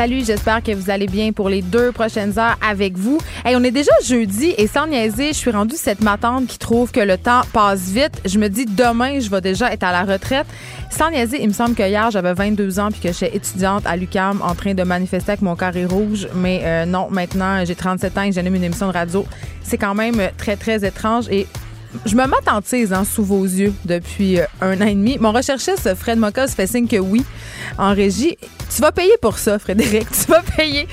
Salut, j'espère que vous allez bien pour les deux prochaines heures avec vous. Hey, on est déjà jeudi et sans niaiser, je suis rendue cette matante qui trouve que le temps passe vite. Je me dis demain, je vais déjà être à la retraite. Sans niaiser, il me semble que hier, j'avais 22 ans puis que j'étais étudiante à l'UCAM en train de manifester avec mon carré rouge. Mais euh, non, maintenant, j'ai 37 ans et j'anime une émission de radio. C'est quand même très, très étrange et je me m'attentise hein, sous vos yeux depuis euh, un an et demi. Mon recherchiste Fred Mocas fait signe que oui en régie. Tu vas payer pour ça, Frédéric. Tu vas payer.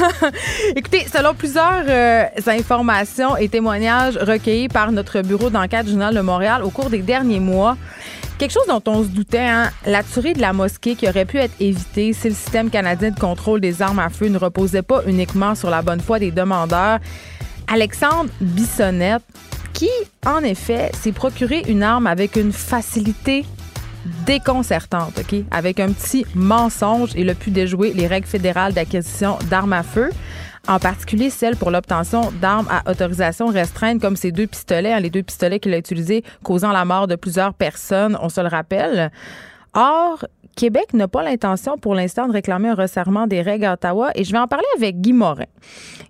Écoutez, selon plusieurs euh, informations et témoignages recueillis par notre bureau d'enquête Journal de Montréal au cours des derniers mois, Quelque chose dont on se doutait, hein, la tuerie de la mosquée qui aurait pu être évitée si le système canadien de contrôle des armes à feu ne reposait pas uniquement sur la bonne foi des demandeurs. Alexandre Bissonnette, qui, en effet, s'est procuré une arme avec une facilité déconcertante, OK? Avec un petit mensonge, il a pu déjouer les règles fédérales d'acquisition d'armes à feu, en particulier celles pour l'obtention d'armes à autorisation restreinte, comme ces deux pistolets, hein, les deux pistolets qu'il a utilisés, causant la mort de plusieurs personnes, on se le rappelle. Or, Québec n'a pas l'intention pour l'instant de réclamer un resserrement des règles à Ottawa et je vais en parler avec Guy Morin.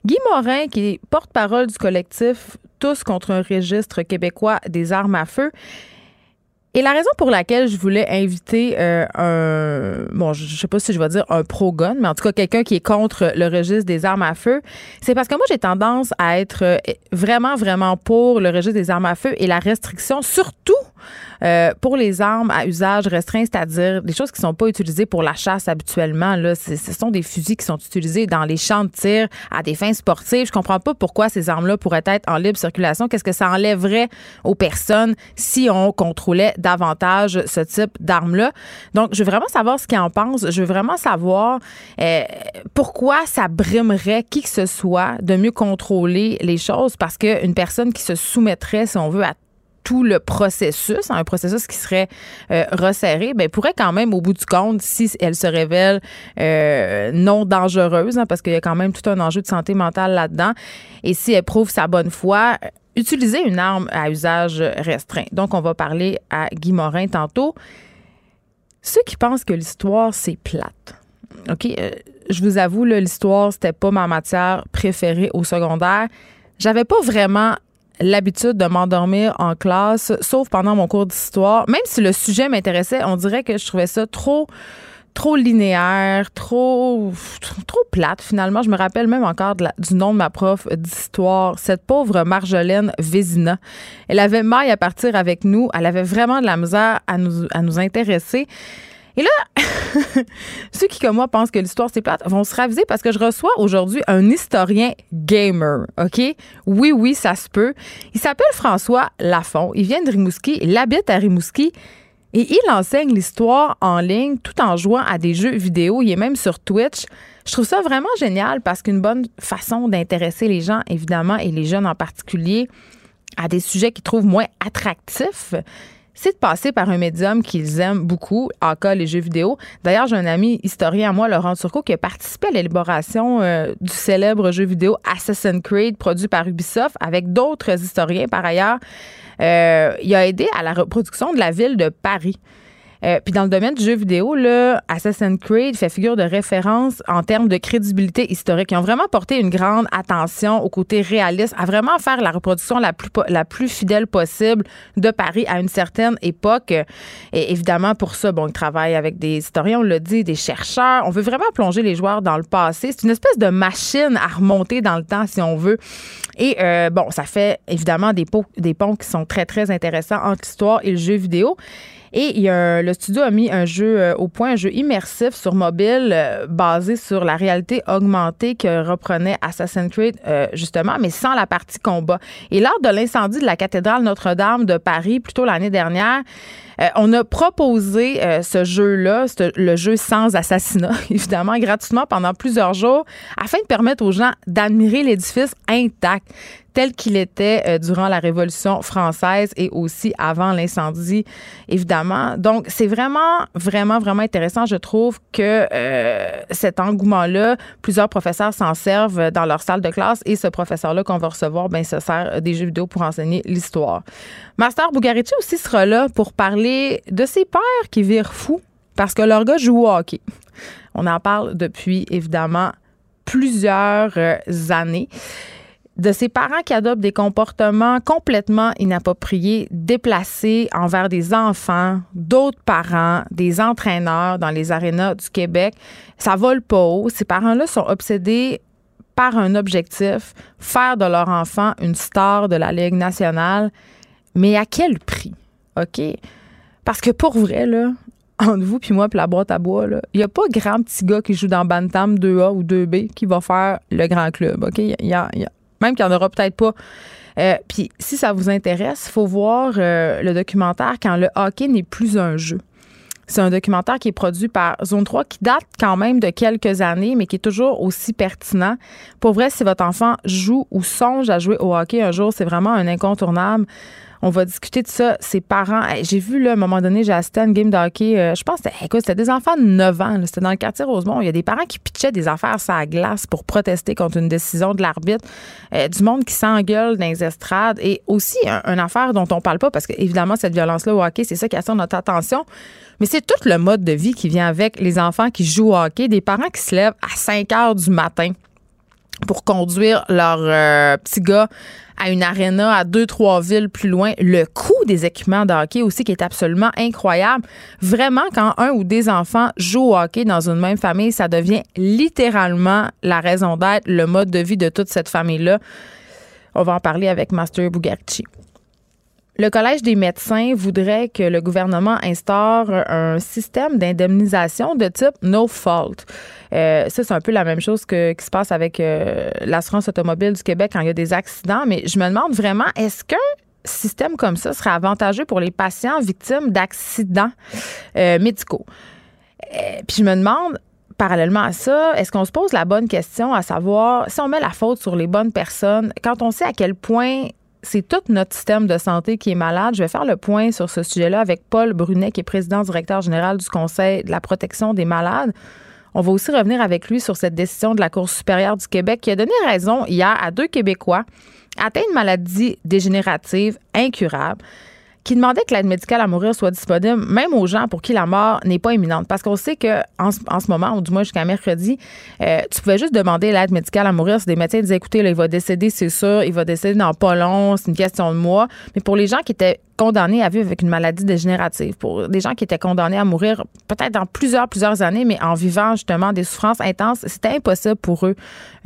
Guy Morin, qui est porte-parole du collectif Contre un registre québécois des armes à feu, et la raison pour laquelle je voulais inviter euh, un, bon, je sais pas si je vais dire un pro-gun, mais en tout cas quelqu'un qui est contre le registre des armes à feu, c'est parce que moi j'ai tendance à être euh, vraiment, vraiment pour le registre des armes à feu et la restriction, surtout euh, pour les armes à usage restreint, c'est-à-dire des choses qui sont pas utilisées pour la chasse habituellement. Là, ce sont des fusils qui sont utilisés dans les champs de tir à des fins sportives. Je comprends pas pourquoi ces armes-là pourraient être en libre circulation. Qu'est-ce que ça enlèverait aux personnes si on contrôlait davantage ce type d'armes-là? Donc, je veux vraiment savoir ce qu'ils en pensent. Je veux vraiment savoir euh, pourquoi ça brimerait qui que ce soit de mieux contrôler les choses parce qu'une personne qui se soumettrait, si on veut, à tout le processus, un processus qui serait euh, resserré, ben, pourrait quand même, au bout du compte, si elle se révèle euh, non dangereuse, hein, parce qu'il y a quand même tout un enjeu de santé mentale là-dedans, et si elle prouve sa bonne foi, utiliser une arme à usage restreint. Donc, on va parler à Guy Morin tantôt. Ceux qui pensent que l'histoire, c'est plate. OK? Euh, je vous avoue, l'histoire, c'était pas ma matière préférée au secondaire. J'avais pas vraiment l'habitude de m'endormir en classe, sauf pendant mon cours d'histoire. Même si le sujet m'intéressait, on dirait que je trouvais ça trop trop linéaire, trop, trop, plate finalement. Je me rappelle même encore du nom de ma prof d'histoire, cette pauvre Marjolaine Vézina. Elle avait maille à partir avec nous. Elle avait vraiment de la misère à nous, à nous intéresser. Et là, ceux qui, comme moi, pensent que l'histoire, c'est plate, vont se raviser parce que je reçois aujourd'hui un historien gamer. OK? Oui, oui, ça se peut. Il s'appelle François Lafont. Il vient de Rimouski. Il habite à Rimouski. Et il enseigne l'histoire en ligne tout en jouant à des jeux vidéo. Il est même sur Twitch. Je trouve ça vraiment génial parce qu'une bonne façon d'intéresser les gens, évidemment, et les jeunes en particulier, à des sujets qu'ils trouvent moins attractifs, c'est de passer par un médium qu'ils aiment beaucoup, en cas les jeux vidéo. D'ailleurs, j'ai un ami historien à moi, Laurent Turcot, qui a participé à l'élaboration euh, du célèbre jeu vidéo Assassin's Creed produit par Ubisoft avec d'autres historiens par ailleurs. Euh, il a aidé à la reproduction de la ville de Paris. Euh, puis dans le domaine du jeu vidéo, là, Assassin's Creed fait figure de référence en termes de crédibilité historique. Ils ont vraiment porté une grande attention au côté réaliste, à vraiment faire la reproduction la plus, la plus fidèle possible de Paris à une certaine époque. Et évidemment, pour ça, bon, ils travaillent avec des historiens, on l'a dit, des chercheurs. On veut vraiment plonger les joueurs dans le passé. C'est une espèce de machine à remonter dans le temps, si on veut. Et euh, bon, ça fait évidemment des, des ponts qui sont très, très intéressants entre l'histoire et le jeu vidéo. Et le studio a mis un jeu euh, au point, un jeu immersif sur mobile euh, basé sur la réalité augmentée que reprenait Assassin's Creed, euh, justement, mais sans la partie combat. Et lors de l'incendie de la cathédrale Notre-Dame de Paris, plutôt l'année dernière, on a proposé ce jeu-là, le jeu sans assassinat, évidemment, gratuitement pendant plusieurs jours, afin de permettre aux gens d'admirer l'édifice intact tel qu'il était euh, durant la Révolution française et aussi avant l'incendie, évidemment. Donc, c'est vraiment, vraiment, vraiment intéressant. Je trouve que euh, cet engouement-là, plusieurs professeurs s'en servent dans leur salle de classe et ce professeur-là qu'on va recevoir, ben, se sert des jeux vidéo pour enseigner l'histoire. Master Bugarici aussi sera là pour parler de ses pères qui virent fous parce que leur gars joue au hockey. On en parle depuis, évidemment, plusieurs euh, années de ses parents qui adoptent des comportements complètement inappropriés, déplacés envers des enfants, d'autres parents, des entraîneurs dans les arénas du Québec. Ça vole pas haut. Ces parents-là sont obsédés par un objectif, faire de leur enfant une star de la Ligue nationale. Mais à quel prix? OK? Parce que pour vrai, là, entre vous puis moi puis la boîte à bois, il n'y a pas grand petit gars qui joue dans Bantam 2A ou 2B qui va faire le grand club. OK? Il y a, même qu'il n'y en aura peut-être pas. Euh, puis si ça vous intéresse, il faut voir euh, le documentaire Quand le hockey n'est plus un jeu. C'est un documentaire qui est produit par Zone 3 qui date quand même de quelques années, mais qui est toujours aussi pertinent. Pour vrai, si votre enfant joue ou songe à jouer au hockey un jour, c'est vraiment un incontournable. On va discuter de ça. Ses parents, j'ai vu, là, à un moment donné, j'ai à game de hockey. Euh, je pense que c'était des enfants de 9 ans. C'était dans le quartier Rosemont. Il y a des parents qui pitchaient des affaires sur la glace pour protester contre une décision de l'arbitre. Euh, du monde qui s'engueule dans les estrades. Et aussi, une affaire dont on parle pas, parce que, évidemment, cette violence-là au hockey, c'est ça qui attire notre attention. Mais c'est tout le mode de vie qui vient avec les enfants qui jouent au hockey. Des parents qui se lèvent à 5 heures du matin pour conduire leur euh, petit gars à une aréna à deux, trois villes plus loin. Le coût des équipements de hockey aussi qui est absolument incroyable. Vraiment, quand un ou des enfants jouent au hockey dans une même famille, ça devient littéralement la raison d'être, le mode de vie de toute cette famille-là. On va en parler avec Master Bugarchi. Le Collège des médecins voudrait que le gouvernement instaure un système d'indemnisation de type no fault. Euh, ça, c'est un peu la même chose que, qui se passe avec euh, l'assurance automobile du Québec quand il y a des accidents. Mais je me demande vraiment, est-ce qu'un système comme ça serait avantageux pour les patients victimes d'accidents euh, médicaux? puis je me demande, parallèlement à ça, est-ce qu'on se pose la bonne question à savoir si on met la faute sur les bonnes personnes, quand on sait à quel point c'est tout notre système de santé qui est malade. Je vais faire le point sur ce sujet-là avec Paul Brunet, qui est président directeur général du Conseil de la protection des malades. On va aussi revenir avec lui sur cette décision de la Cour supérieure du Québec qui a donné raison hier à deux Québécois atteints de maladies dégénératives incurables qui demandait que l'aide médicale à mourir soit disponible même aux gens pour qui la mort n'est pas imminente. Parce qu'on sait que en, ce moment, ou du moins jusqu'à mercredi, euh, tu pouvais juste demander l'aide médicale à mourir si des médecins disaient écoutez, là, il va décéder, c'est sûr, il va décéder dans pas long, c'est une question de mois. Mais pour les gens qui étaient condamnés à vivre avec une maladie dégénérative, pour des gens qui étaient condamnés à mourir peut-être dans plusieurs, plusieurs années, mais en vivant justement des souffrances intenses, c'était impossible pour eux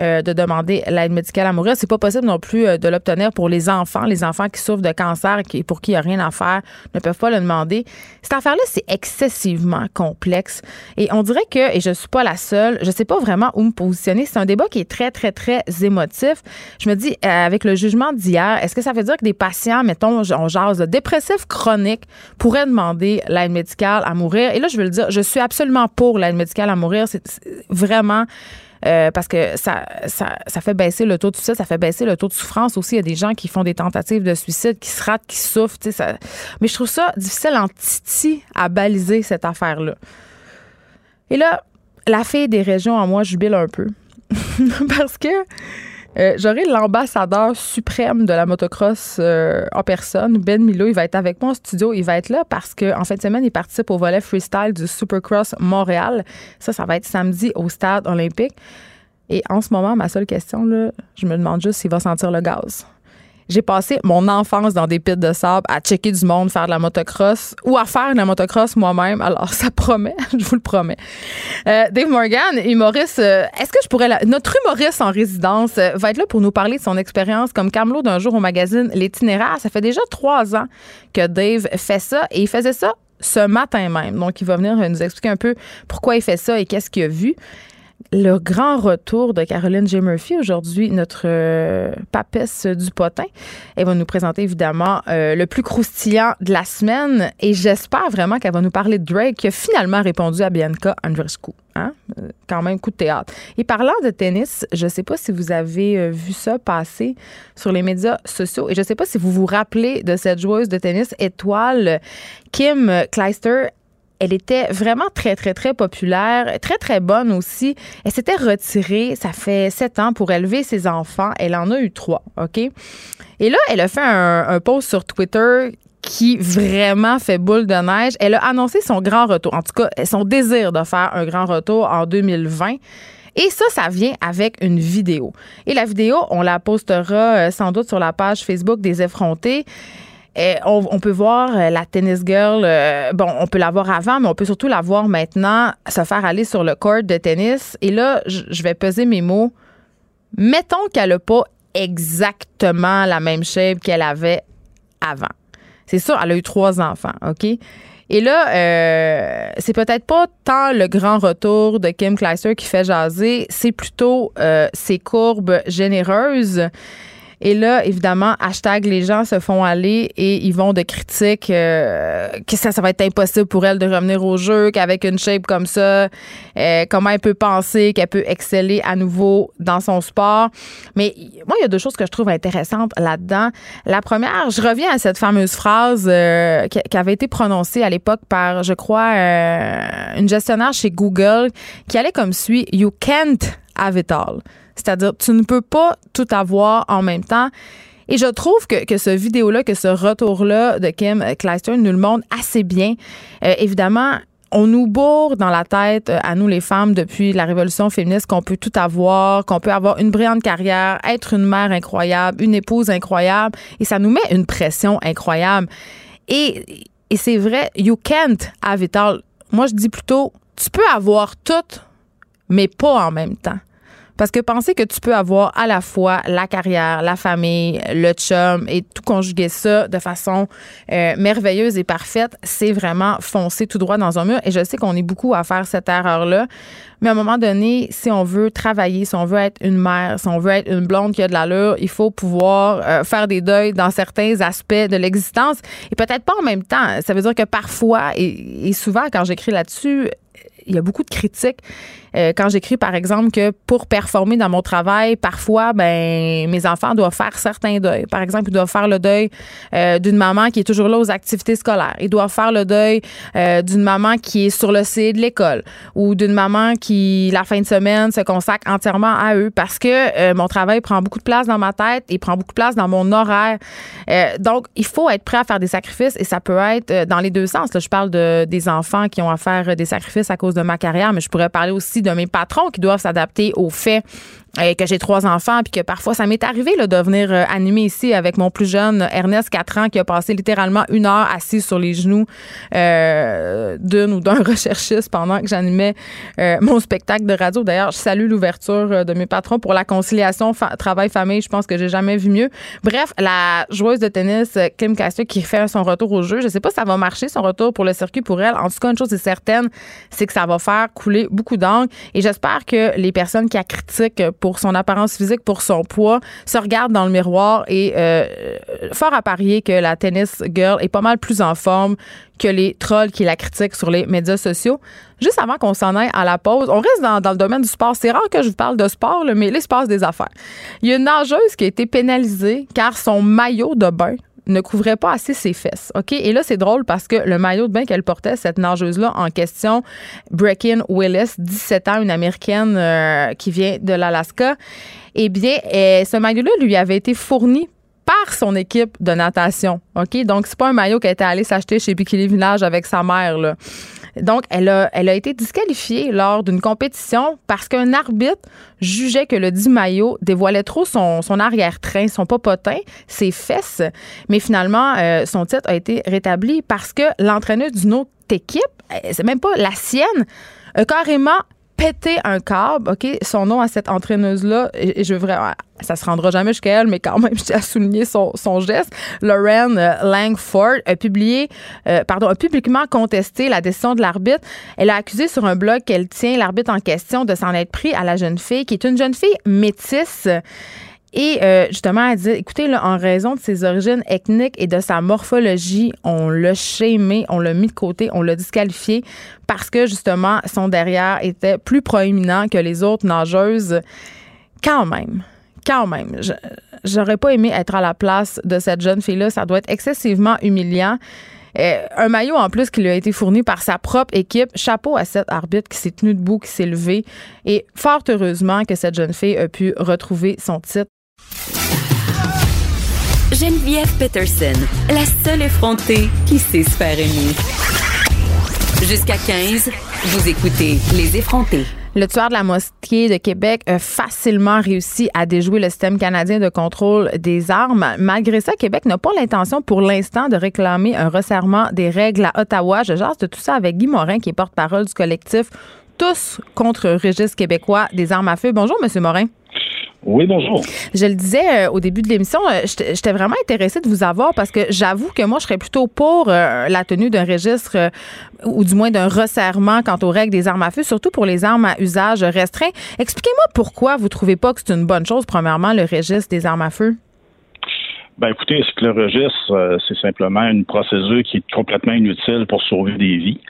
euh, de demander l'aide médicale à mourir. C'est pas possible non plus euh, de l'obtenir pour les enfants, les enfants qui souffrent de cancer et pour qui il n'y a rien à faire ne peuvent pas le demander. Cette affaire-là, c'est excessivement complexe. Et on dirait que, et je suis pas la seule, je sais pas vraiment où me positionner. C'est un débat qui est très, très, très émotif. Je me dis, euh, avec le jugement d'hier, est-ce que ça veut dire que des patients, mettons, on jase de dépressif chronique pourrait demander l'aide médicale à mourir. Et là, je veux le dire, je suis absolument pour l'aide médicale à mourir. C'est vraiment. Euh, parce que ça, ça, fait baisser le taux de suicide, ça fait baisser le taux de souffrance aussi. Il y a des gens qui font des tentatives de suicide, qui se ratent, qui souffrent. Ça. Mais je trouve ça difficile en titi à baliser cette affaire-là. Et là, la fille des régions en moi jubile un peu. parce que euh, j'aurai l'ambassadeur suprême de la motocross euh, en personne, Ben Milo. Il va être avec moi en studio. Il va être là parce qu'en en fin de semaine, il participe au volet freestyle du Supercross Montréal. Ça, ça va être samedi au stade olympique. Et en ce moment, ma seule question, là, je me demande juste s'il va sentir le gaz. J'ai passé mon enfance dans des pits de sable à checker du monde, faire de la motocross ou à faire de la motocross moi-même. Alors, ça promet, je vous le promets. Euh, Dave Morgan, humoriste, euh, est-ce que je pourrais... Notre humoriste en résidence euh, va être là pour nous parler de son expérience comme camelot d'un jour au magazine L'Itinéraire? Ça fait déjà trois ans que Dave fait ça et il faisait ça ce matin même. Donc, il va venir nous expliquer un peu pourquoi il fait ça et qu'est-ce qu'il a vu. Le grand retour de Caroline J. Murphy aujourd'hui, notre euh, papesse du potin. Elle va nous présenter évidemment euh, le plus croustillant de la semaine et j'espère vraiment qu'elle va nous parler de Drake qui a finalement répondu à Bianca Andreescu. Hein? Euh, quand même, coup de théâtre. Et parlant de tennis, je ne sais pas si vous avez vu ça passer sur les médias sociaux et je ne sais pas si vous vous rappelez de cette joueuse de tennis étoile Kim Kleister elle était vraiment très, très, très populaire, très, très bonne aussi. Elle s'était retirée, ça fait sept ans, pour élever ses enfants. Elle en a eu trois, OK? Et là, elle a fait un, post sur Twitter qui vraiment fait boule de neige. Elle a annoncé son grand retour, en tout cas, son désir de faire un grand retour en 2020. Et ça, ça vient avec une vidéo. Et la vidéo, on la postera euh, sans doute sur la page Facebook des effrontés. Eh, on, peut voir euh, la tennis girl, euh, bon, on peut la voir avant, mais on peut surtout la voir maintenant se faire aller sur le court de tennis. Et là, je vais peser mes mots. Mettons qu'elle n'a pas exactement la même shape qu'elle avait avant. C'est sûr, elle a eu trois enfants, OK? Et là, euh, c'est peut-être pas tant le grand retour de Kim Kleister qui fait jaser, c'est plutôt ses courbes généreuses. Et là, évidemment, hashtag les gens se font aller et ils vont de critiques euh, que ça, ça va être impossible pour elle de revenir au jeu, qu'avec une shape comme ça, euh, comment elle peut penser qu'elle peut exceller à nouveau dans son sport. Mais moi, il y a deux choses que je trouve intéressantes là-dedans. La première, je reviens à cette fameuse phrase euh, qui, avait été prononcée à l'époque par, je crois, une gestionnaire chez Google qui allait comme suit You can't have it all. C'est-à-dire, tu ne peux pas tout avoir en même temps. Et je trouve que, que ce vidéo-là, que ce retour-là de Kim Kleister nous le montre assez bien. Euh, évidemment, on nous bourre dans la tête, euh, à nous les femmes, depuis la révolution féministe, qu'on peut tout avoir, qu'on peut avoir une brillante carrière, être une mère incroyable, une épouse incroyable, et ça nous met une pression incroyable. Et, et c'est vrai, you can't have it all. Moi, je dis plutôt, tu peux avoir tout, mais pas en même temps. Parce que penser que tu peux avoir à la fois la carrière, la famille, le chum et tout conjuguer ça de façon euh, merveilleuse et parfaite, c'est vraiment foncer tout droit dans un mur. Et je sais qu'on est beaucoup à faire cette erreur-là. Mais à un moment donné, si on veut travailler, si on veut être une mère, si on veut être une blonde qui a de l'allure, il faut pouvoir euh, faire des deuils dans certains aspects de l'existence et peut-être pas en même temps. Ça veut dire que parfois, et souvent quand j'écris là-dessus, il y a beaucoup de critiques euh, quand j'écris, par exemple, que pour performer dans mon travail, parfois, ben, mes enfants doivent faire certains deuils. Par exemple, ils doivent faire le deuil euh, d'une maman qui est toujours là aux activités scolaires. Ils doivent faire le deuil euh, d'une maman qui est sur le site de l'école ou d'une maman qui, la fin de semaine, se consacre entièrement à eux parce que mon travail prend beaucoup de place dans ma tête et prend beaucoup de place dans mon horaire. donc, il faut être prêt à faire des sacrifices et ça peut être dans les deux sens. Là, je parle de, des enfants qui ont à faire des sacrifices à cause de ma carrière, mais je pourrais parler aussi de mes patrons qui doivent s'adapter au fait euh, que j'ai trois enfants, puis que parfois, ça m'est arrivé là, de venir euh, animer ici avec mon plus jeune Ernest, 4 ans, qui a passé littéralement une heure assis sur les genoux euh, d'une ou d'un recherchiste pendant que j'animais mon spectacle de radio. D'ailleurs, je salue l'ouverture de mes patrons pour la conciliation travail-famille. Je pense que j'ai jamais vu mieux. Bref, la joueuse de tennis Kim Cassier qui fait son retour au jeu. Je sais pas si ça va marcher, son retour pour le circuit pour elle. En tout cas, une chose est certaine, c'est que ça va faire couler beaucoup d'encre. Et j'espère que les personnes qui la critiquent pour son apparence physique, pour son poids, se regarde dans le miroir et euh, fort à parier que la tennis girl est pas mal plus en forme que les trolls qui la critiquent sur les médias sociaux. Juste avant qu'on s'en aille à la pause, on reste dans, le domaine du sport. C'est rare que je vous parle de sport, mais là, se passe des affaires. Il y a une nageuse qui a été pénalisée car son maillot de bain ne couvrait pas assez ses fesses. OK? Et là, c'est drôle parce que le maillot de bain qu'elle portait, cette nageuse-là en question, Brecken Willis, 17 ans, une américaine euh, qui vient de l'Alaska, eh bien, euh, ce maillot-là lui avait été fourni par son équipe de natation. OK? Donc, c'est pas un maillot qu'elle était allée s'acheter chez Bikini Village avec sa mère. Donc, elle a, été disqualifiée lors d'une compétition parce qu'un arbitre jugeait que le dit maillot dévoilait trop son, son arrière-train, son popotin, ses fesses. Mais finalement, euh, son titre a été rétabli parce que l'entraîneur d'une autre équipe, euh, c'est même pas la sienne, a carrément pété un câble, OK? Son nom à cette entraîneuse-là, et, je veux vraiment, ça se rendra jamais jusqu'à elle, mais quand même, je tiens à souligner son, son geste. Lauren euh, Langford a publié, euh, pardon, a publiquement contesté la décision de l'arbitre. Elle a accusé sur un blog qu'elle tient l'arbitre en question de s'en être pris à la jeune fille, qui est une jeune fille métisse. Et euh, justement, elle dit, écoutez, là, en raison de ses origines ethniques et de sa morphologie, on l'a shamé, on l'a mis de côté, on l'a disqualifié parce que justement, son derrière était plus proéminent que les autres nageuses. Quand même, quand même, j'aurais pas aimé être à la place de cette jeune fille-là. Ça doit être excessivement humiliant. Euh, un maillot en plus qui lui a été fourni par sa propre équipe. Chapeau à cet arbitre qui s'est tenu debout, qui s'est levé. Et fort heureusement que cette jeune fille a pu retrouver son titre. Geneviève Peterson, la seule effrontée qui sait se faire aimer. Jusqu'à 15, vous écoutez Les effrontés. Le tueur de la mosquée de Québec a facilement réussi à déjouer le système canadien de contrôle des armes. Malgré ça, Québec n'a pas l'intention pour l'instant de réclamer un resserrement des règles à Ottawa. Je jase de tout ça avec Guy Morin, qui est porte-parole du collectif Tous contre registre québécois des armes à feu. Bonjour, Monsieur Morin. Oui, bonjour. Je le disais euh, au début de l'émission, euh, j'étais vraiment intéressée de vous avoir parce que j'avoue que moi, je serais plutôt pour euh, la tenue d'un registre ou du moins d'un resserrement quant aux règles des armes à feu, surtout pour les armes à usage restreint. Expliquez-moi pourquoi vous trouvez pas que c'est une bonne chose, premièrement, le registre des armes à feu? Ben écoutez, ce que le registre, euh, c'est simplement une procédure qui est complètement inutile pour sauver des vies.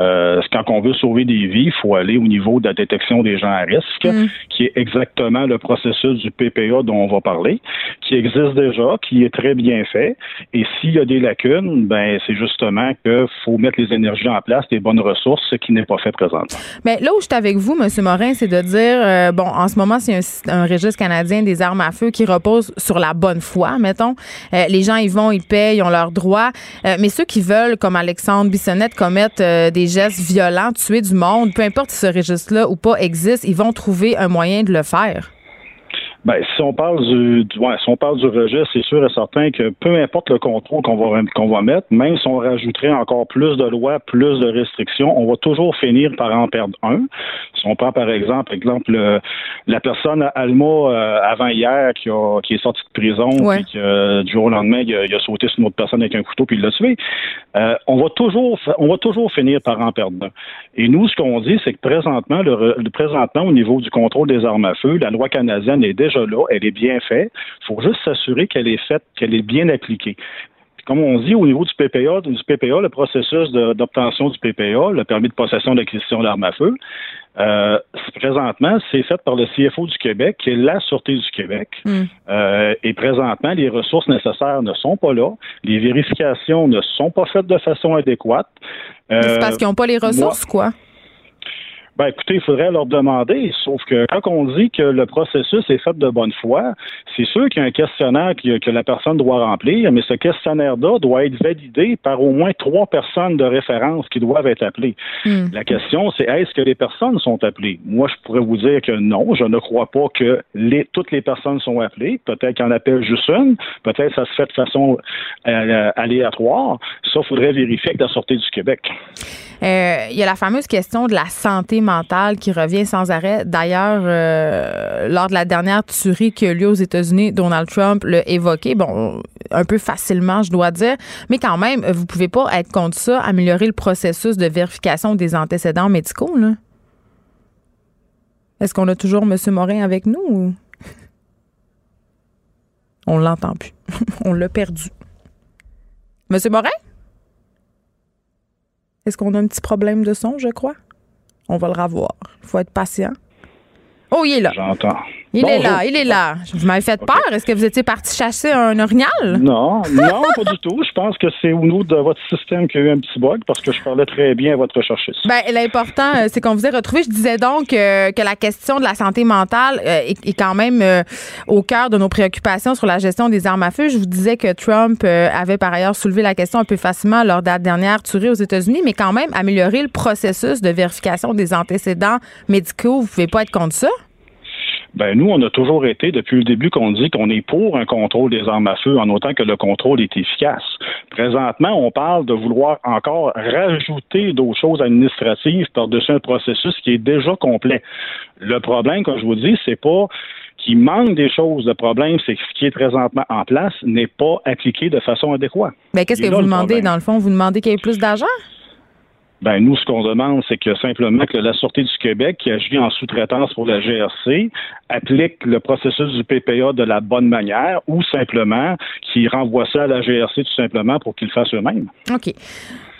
Euh, quand on veut sauver des vies, il faut aller au niveau de la détection des gens à risque, mm. qui est exactement le processus du PPA dont on va parler, qui existe déjà, qui est très bien fait. Et s'il y a des lacunes, ben c'est justement qu'il faut mettre les énergies en place, des bonnes ressources, ce qui n'est pas fait présentement. Mais là où je suis avec vous, M. Morin, c'est de dire, euh, bon, en ce moment, c'est un, un registre canadien des armes à feu qui repose sur la bonne foi, mettons. Euh, les gens, ils vont, ils payent, ils ont leurs droits. Euh, mais ceux qui veulent, comme Alexandre Bissonnette, commettre euh, des gestes violents, tuer du monde, peu importe si ce registre-là ou pas existe, ils vont trouver un moyen de le faire. Ben, si on parle du, du ouais, si on parle du registre, c'est sûr et certain que peu importe le contrôle qu'on va qu'on va mettre, même si on rajouterait encore plus de lois, plus de restrictions, on va toujours finir par en perdre un. Si on prend par exemple, exemple la personne Alma euh, avant hier qui a qui est sortie de prison, puis que du jour au lendemain il a, sauté sur une autre personne avec un couteau puis il l'a tué, euh, on va toujours on va toujours finir par en perdre un. Et nous, ce qu'on dit, c'est que présentement, le, présentement au niveau du contrôle des armes à feu, la loi canadienne est déjà là, elle est bien faite. Il faut juste s'assurer qu'elle est faite, qu'elle est bien appliquée comme on dit, au niveau du PPA, du PPA, le processus d'obtention du PPA, le permis de possession d'acquisition d'armes à feu, euh, présentement, c'est fait par le CFO du Québec, qui est la Sûreté du Québec. Hmm. Euh, et présentement, les ressources nécessaires ne sont pas là. Les vérifications ne sont pas faites de façon adéquate. c'est parce qu'ils n'ont pas les ressources, quoi? Ben écoutez, il faudrait leur demander. Sauf que quand on dit que le processus est fait de bonne foi, c'est sûr qu'il y a un questionnaire que, la personne doit remplir, mais ce questionnaire-là doit être validé par au moins trois personnes de référence qui doivent être appelées. Hmm. La question, c'est est-ce que les personnes sont appelées? Moi, je pourrais vous dire que non, je ne crois pas que les, toutes les personnes sont appelées. Peut-être qu'on appelle juste une, peut-être ça se fait de façon euh, aléatoire. Ça, il faudrait vérifier avec la Sûreté du Québec. Euh, il y a la fameuse question de la santé qui revient sans arrêt. D'ailleurs, euh, lors de la dernière tuerie qui a eu lieu aux États-Unis, Donald Trump l'a évoqué, bon, un peu facilement, je dois dire, mais quand même, vous pouvez pas être contre ça, améliorer le processus de vérification des antécédents médicaux, là. Est-ce qu'on a toujours M. Morin avec nous ou... On l'entend plus. On l'a perdu. Monsieur Morin? Est-ce qu'on a un petit problème de son, je crois? On va le revoir. Il faut être patient. Oh, il est là. J'entends. Il est là, il est là. Vous m'avez fait peur. Est-ce que vous étiez parti chasser un orignal? Non, non, pas du tout. Je pense que c'est au niveau de votre système qu'il y a eu un petit bug parce que je parlais très bien à votre recherchiste. Ben, l'important, euh, c'est qu'on vous ait retrouvé. Je disais donc euh, que la question de la santé mentale euh, est, quand même au cœur de nos préoccupations sur la gestion des armes à feu. Je vous disais que Trump avait par ailleurs soulevé la question un peu facilement lors de la dernière tuerie aux États-Unis, mais quand même améliorer le processus de vérification des antécédents médicaux. Vous pouvez pas être contre ça? Ben nous, on a toujours été, depuis le début, qu'on dit qu'on est pour un contrôle des armes à feu, en autant que le contrôle est efficace. Présentement, on parle de vouloir encore rajouter d'autres choses administratives par-dessus un processus qui est déjà complet. Le problème, comme je vous dis, c'est pas qu'il manque des choses. Le problème, c'est que ce qui est présentement en place n'est pas appliqué de façon adéquate. Mais ben, qu'est-ce que vous demandez, dans le fond? Vous demandez qu'il y ait plus d'argent? Ben nous, ce qu'on demande, c'est que simplement que la Sûreté du Québec, qui agit en sous-traitance pour la GRC, applique le processus du PPA de la bonne manière ou simplement qui renvoie ça à la GRC tout simplement pour qu'ils le fassent eux-mêmes. OK.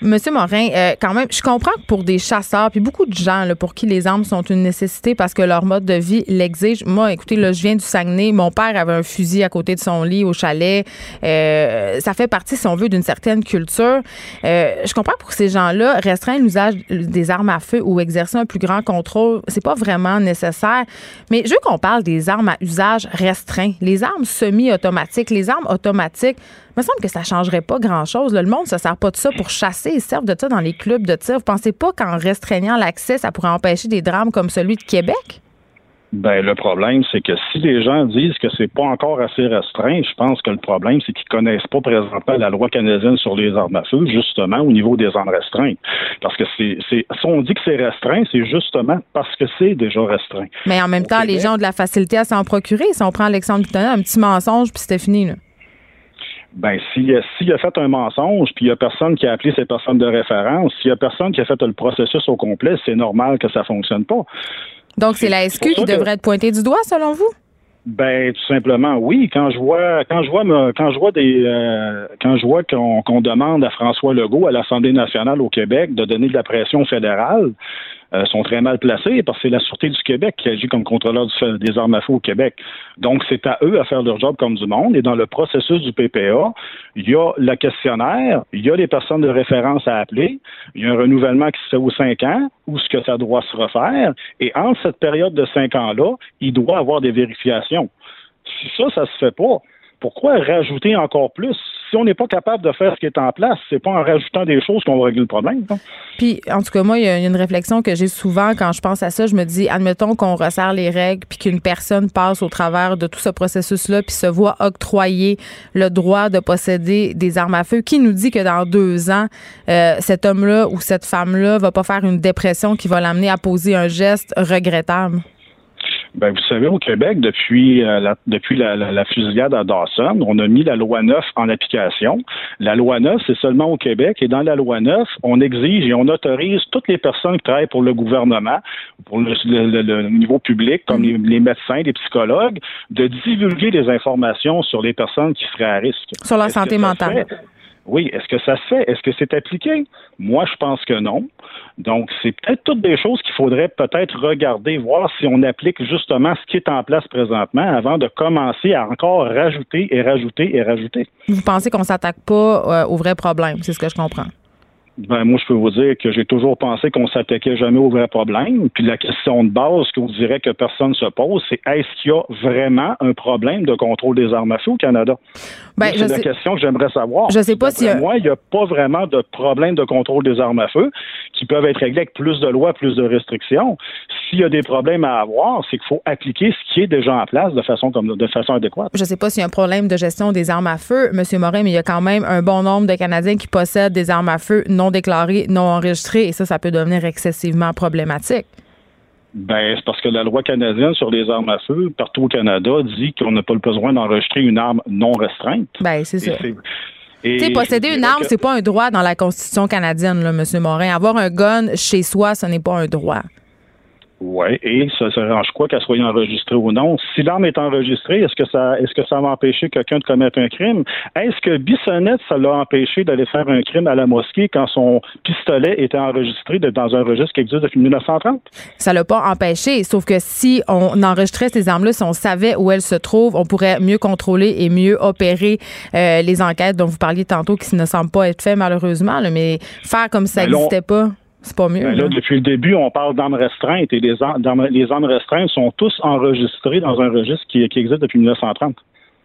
Monsieur Morin, euh, quand même, je comprends que pour des chasseurs, puis beaucoup de gens pour qui les armes sont une nécessité parce que leur mode de vie l'exige. Moi, écoutez, là, je viens du Saguenay. Mon père avait un fusil à côté de son lit au chalet. Euh, ça fait partie, si on veut, d'une certaine culture. Euh, je comprends pour ces gens-là, restreindre l'usage des armes à feu ou exercer un plus grand contrôle, c'est pas vraiment nécessaire. Mais je veux qu'on parle des armes à usage restreint, les armes semi-automatiques, les armes automatiques. Il me semble que ça changerait pas grand-chose. Le monde ne sert pas de ça pour chasser. Ils servent de ça dans les clubs de tir. Vous pensez pas qu'en restreignant l'accès, ça pourrait empêcher des drames comme celui de Québec? Ben, le problème, c'est que si les gens disent que c'est pas encore assez restreint, je pense que le problème, c'est qu'ils connaissent pas présentement la loi canadienne sur les armes à feu, justement, au niveau des armes restreintes. Parce que c'est, si on dit que c'est restreint, c'est justement parce que c'est déjà restreint. Mais en même temps, les gens ont de la facilité à s'en procurer. Si on prend Alexandre Pitonnat, un petit mensonge, puis c'était fini, là. Ben, s'il a fait un mensonge, puis il n'y a personne qui a appelé ces personnes de référence, s'il n'y a personne qui a fait le processus au complet, c'est normal que ça ne fonctionne pas. Donc, c'est la SQ qui devrait être pointée du doigt, selon vous? Ben tout simplement oui. Quand je vois quand je vois quand je vois des euh, quand je vois qu'on demande à François Legault à l'Assemblée nationale au Québec de donner de la pression fédérale, euh, sont très mal placés parce que c'est la Sûreté du Québec qui agit comme contrôleur des armes à feu au Québec. Donc, c'est à eux à faire leur job comme du monde. Et dans le processus du PPA, il y a le questionnaire, il y a les personnes de référence à appeler, il y a un renouvellement qui se fait aux cinq ans, où ce que ça doit se refaire. Et entre cette période de cinq ans-là, il doit avoir des vérifications. Si ça, ça se fait pas, pourquoi rajouter encore plus? Si on n'est pas capable de faire ce qui est en place, c'est pas en rajoutant des choses qu'on va régler le problème. Puis, en tout cas, moi, il y a une réflexion que j'ai souvent quand je pense à ça. Je me dis, admettons qu'on resserre les règles, puis qu'une personne passe au travers de tout ce processus-là, puis se voit octroyer le droit de posséder des armes à feu. Qui nous dit que dans deux ans, euh, cet homme-là ou cette femme-là va pas faire une dépression qui va l'amener à poser un geste regrettable? Ben, vous savez, au Québec, depuis, euh, la, depuis la, fusillade à Dawson, on a mis la loi 9 en application. La loi 9, c'est seulement au Québec. Et dans la loi 9, on exige et on autorise toutes les personnes qui travaillent pour le gouvernement, pour le, niveau public, comme les, les, médecins, les psychologues, de divulguer des informations sur les personnes qui seraient à risque. Sur la santé mentale. Oui, est-ce que ça se fait? Est-ce que c'est appliqué? Moi, je pense que non. Donc, c'est peut-être toutes des choses qu'il faudrait peut-être regarder, voir si on applique justement ce qui est en place présentement avant de commencer à encore rajouter et rajouter et rajouter. Vous pensez qu'on s'attaque pas euh, au vrai problème, c'est ce que je comprends? Ben, moi, je peux vous dire que j'ai toujours pensé qu'on s'attaquait jamais au vrai problème. Puis la question de base que vous direz que personne se pose, c'est est-ce qu'il y a vraiment un problème de contrôle des armes à feu au Canada? Ben, c'est la question que j'aimerais savoir. Je sais pas si. Moi, il n'y a pas vraiment de problème de contrôle des armes à feu qui peuvent être réglés avec plus de lois, plus de restrictions. S'il y a des problèmes à avoir, c'est qu'il faut appliquer ce qui est déjà en place de façon comme de façon adéquate. Je ne sais pas s'il y a un problème de gestion des armes à feu, M. Morin, mais il y a quand même un bon nombre de Canadiens qui possèdent des armes à feu non déclarées, non enregistrées, et ça, ça peut devenir excessivement problématique. Ben, c'est parce que la loi canadienne sur les armes à feu, partout au Canada, dit qu'on n'a pas le besoin d'enregistrer une arme non restreinte. Ben, c'est ça. Posséder une arme, c'est pas un droit dans la Constitution canadienne, là, M. Morin. Avoir un gun chez soi, ce n'est pas un droit. Oui, et ça s'arrange quoi qu'elle soit enregistrée ou non? Si l'arme est enregistrée, est-ce que ça est-ce que ça va empêcher quelqu'un de commettre un crime? Est-ce que Bissonnette, ça l'a empêché d'aller faire un crime à la mosquée quand son pistolet était enregistré dans un registre qui existe depuis 1930? Ça l'a pas empêché, sauf que si on enregistrait ces armes-là, si on savait où elles se trouvent, on pourrait mieux contrôler et mieux opérer euh, les enquêtes dont vous parliez tantôt qui ne semblent pas être faites malheureusement, mais faire comme si ça n'existait pas. C'est pas mieux. Ben là, depuis le début, on parle d'armes restreintes et les armes, les restreintes sont tous enregistrées dans un registre qui, existe depuis 1930.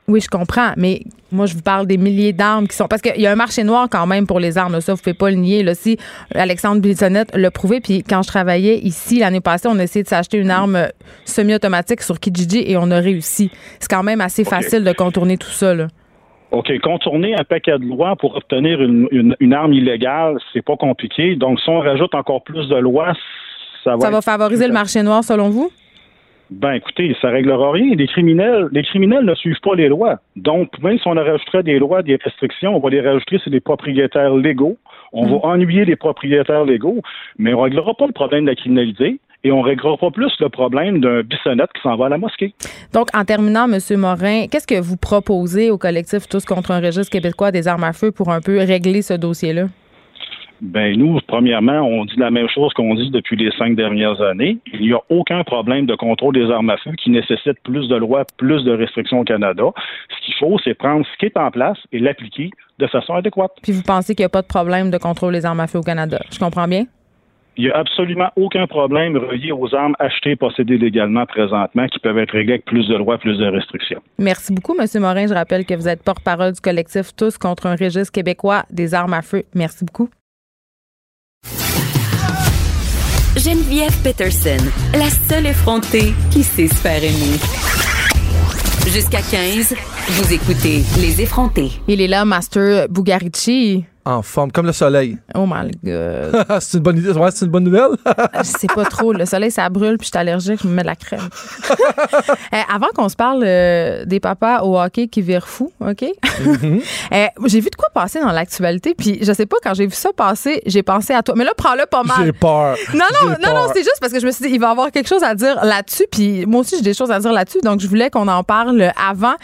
Oui, je comprends, mais moi, je vous parle des milliers d'armes qui sont. Parce qu'il y a un marché noir quand même pour les armes, là, ça, vous ne pouvez pas le nier. Là, si Alexandre Bissonnette l'a prouvé, puis quand je travaillais ici l'année passée, on a essayé de s'acheter une arme semi-automatique sur Kijiji et on a réussi. C'est quand même assez facile de contourner tout ça. Là. OK, contourner un paquet de lois pour obtenir une, une, arme illégale, c'est pas compliqué. Donc, si on rajoute encore plus de lois, ça va. Ça va favoriser le marché noir, selon vous? Ben, écoutez, ça réglera rien. Les criminels, les criminels ne suivent pas les lois. Donc, même si on rajouterait des lois, des restrictions, on va les rajouter sur les propriétaires légaux. On va mm. ennuyer les propriétaires légaux, mais on réglera pas le problème de la criminalité et on réglera pas plus le problème d'un bissonnette qui s'en va à la mosquée. Donc, en terminant, M. Morin, qu'est-ce que vous proposez au collectif Tous contre un registre québécois des armes à feu pour un peu régler ce dossier-là? Ben nous, premièrement, on dit la même chose qu'on dit depuis les cinq dernières années. Il n'y a aucun problème de contrôle des armes à feu qui nécessite plus de lois, plus de restrictions au Canada. Ce qu'il faut, c'est prendre ce qui est en place et l'appliquer de façon adéquate. Puis vous pensez qu'il n'y a pas de problème de contrôle des armes à feu au Canada? Je comprends bien? Il n'y a absolument aucun problème relié aux armes achetées et possédées légalement présentement qui peuvent être réglées avec plus de lois, plus de restrictions. Merci beaucoup, M. Morin. Je rappelle que vous êtes porte-parole du collectif Tous contre un registre québécois des armes à feu. Merci beaucoup. Geneviève Peterson, la seule effrontée qui sait se faire aimer. Jusqu'à 15, vous écoutez Les effrontés. Il est là, Master Bugarici en forme, comme le soleil. Oh my God. c'est une bonne idée. c'est une bonne nouvelle. je sais pas trop. Le soleil, ça brûle, puis je suis allergique, je me mets de la crème. Eh, avant qu'on se parle euh, des papas au hockey qui virent fou, OK? Mm-hmm. Eh, j'ai vu de quoi passer dans l'actualité, puis je sais pas, quand j'ai vu ça passer, j'ai pensé à toi. Mais là, prends-le pas mal. J'ai peur. Non, non, non, non, c'est juste parce que je me suis dit, il va avoir quelque chose à dire là-dessus, puis moi aussi, j'ai des choses à dire là-dessus, donc je voulais qu'on en parle avant.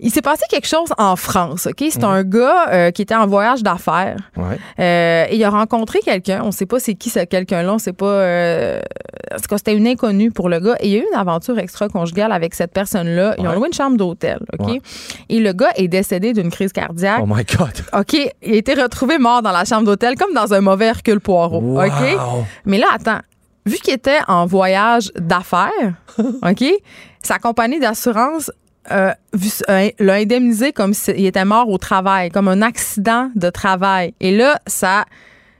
Il s'est passé quelque chose en France, OK? C'est un gars euh, qui était en voyage d'affaires. Euh, et il a rencontré quelqu'un. On ne sait pas c'est qui ce quelqu'un-là. On sait pas. Euh, c'était une inconnue pour le gars. Et il y a eu une aventure extra-conjugale avec cette personne-là. Ils ont loué une chambre d'hôtel, OK? Et le gars est décédé d'une crise cardiaque. Oh my God! OK? Il a été retrouvé mort dans la chambre d'hôtel, comme dans un mauvais Hercule Poirot. OK? Mais là, attends. Vu qu'il était en voyage d'affaires, OK? Sa compagnie d'assurance euh, euh, l'a indemnisé comme s'il était mort au travail, comme un accident de travail. Et là, ça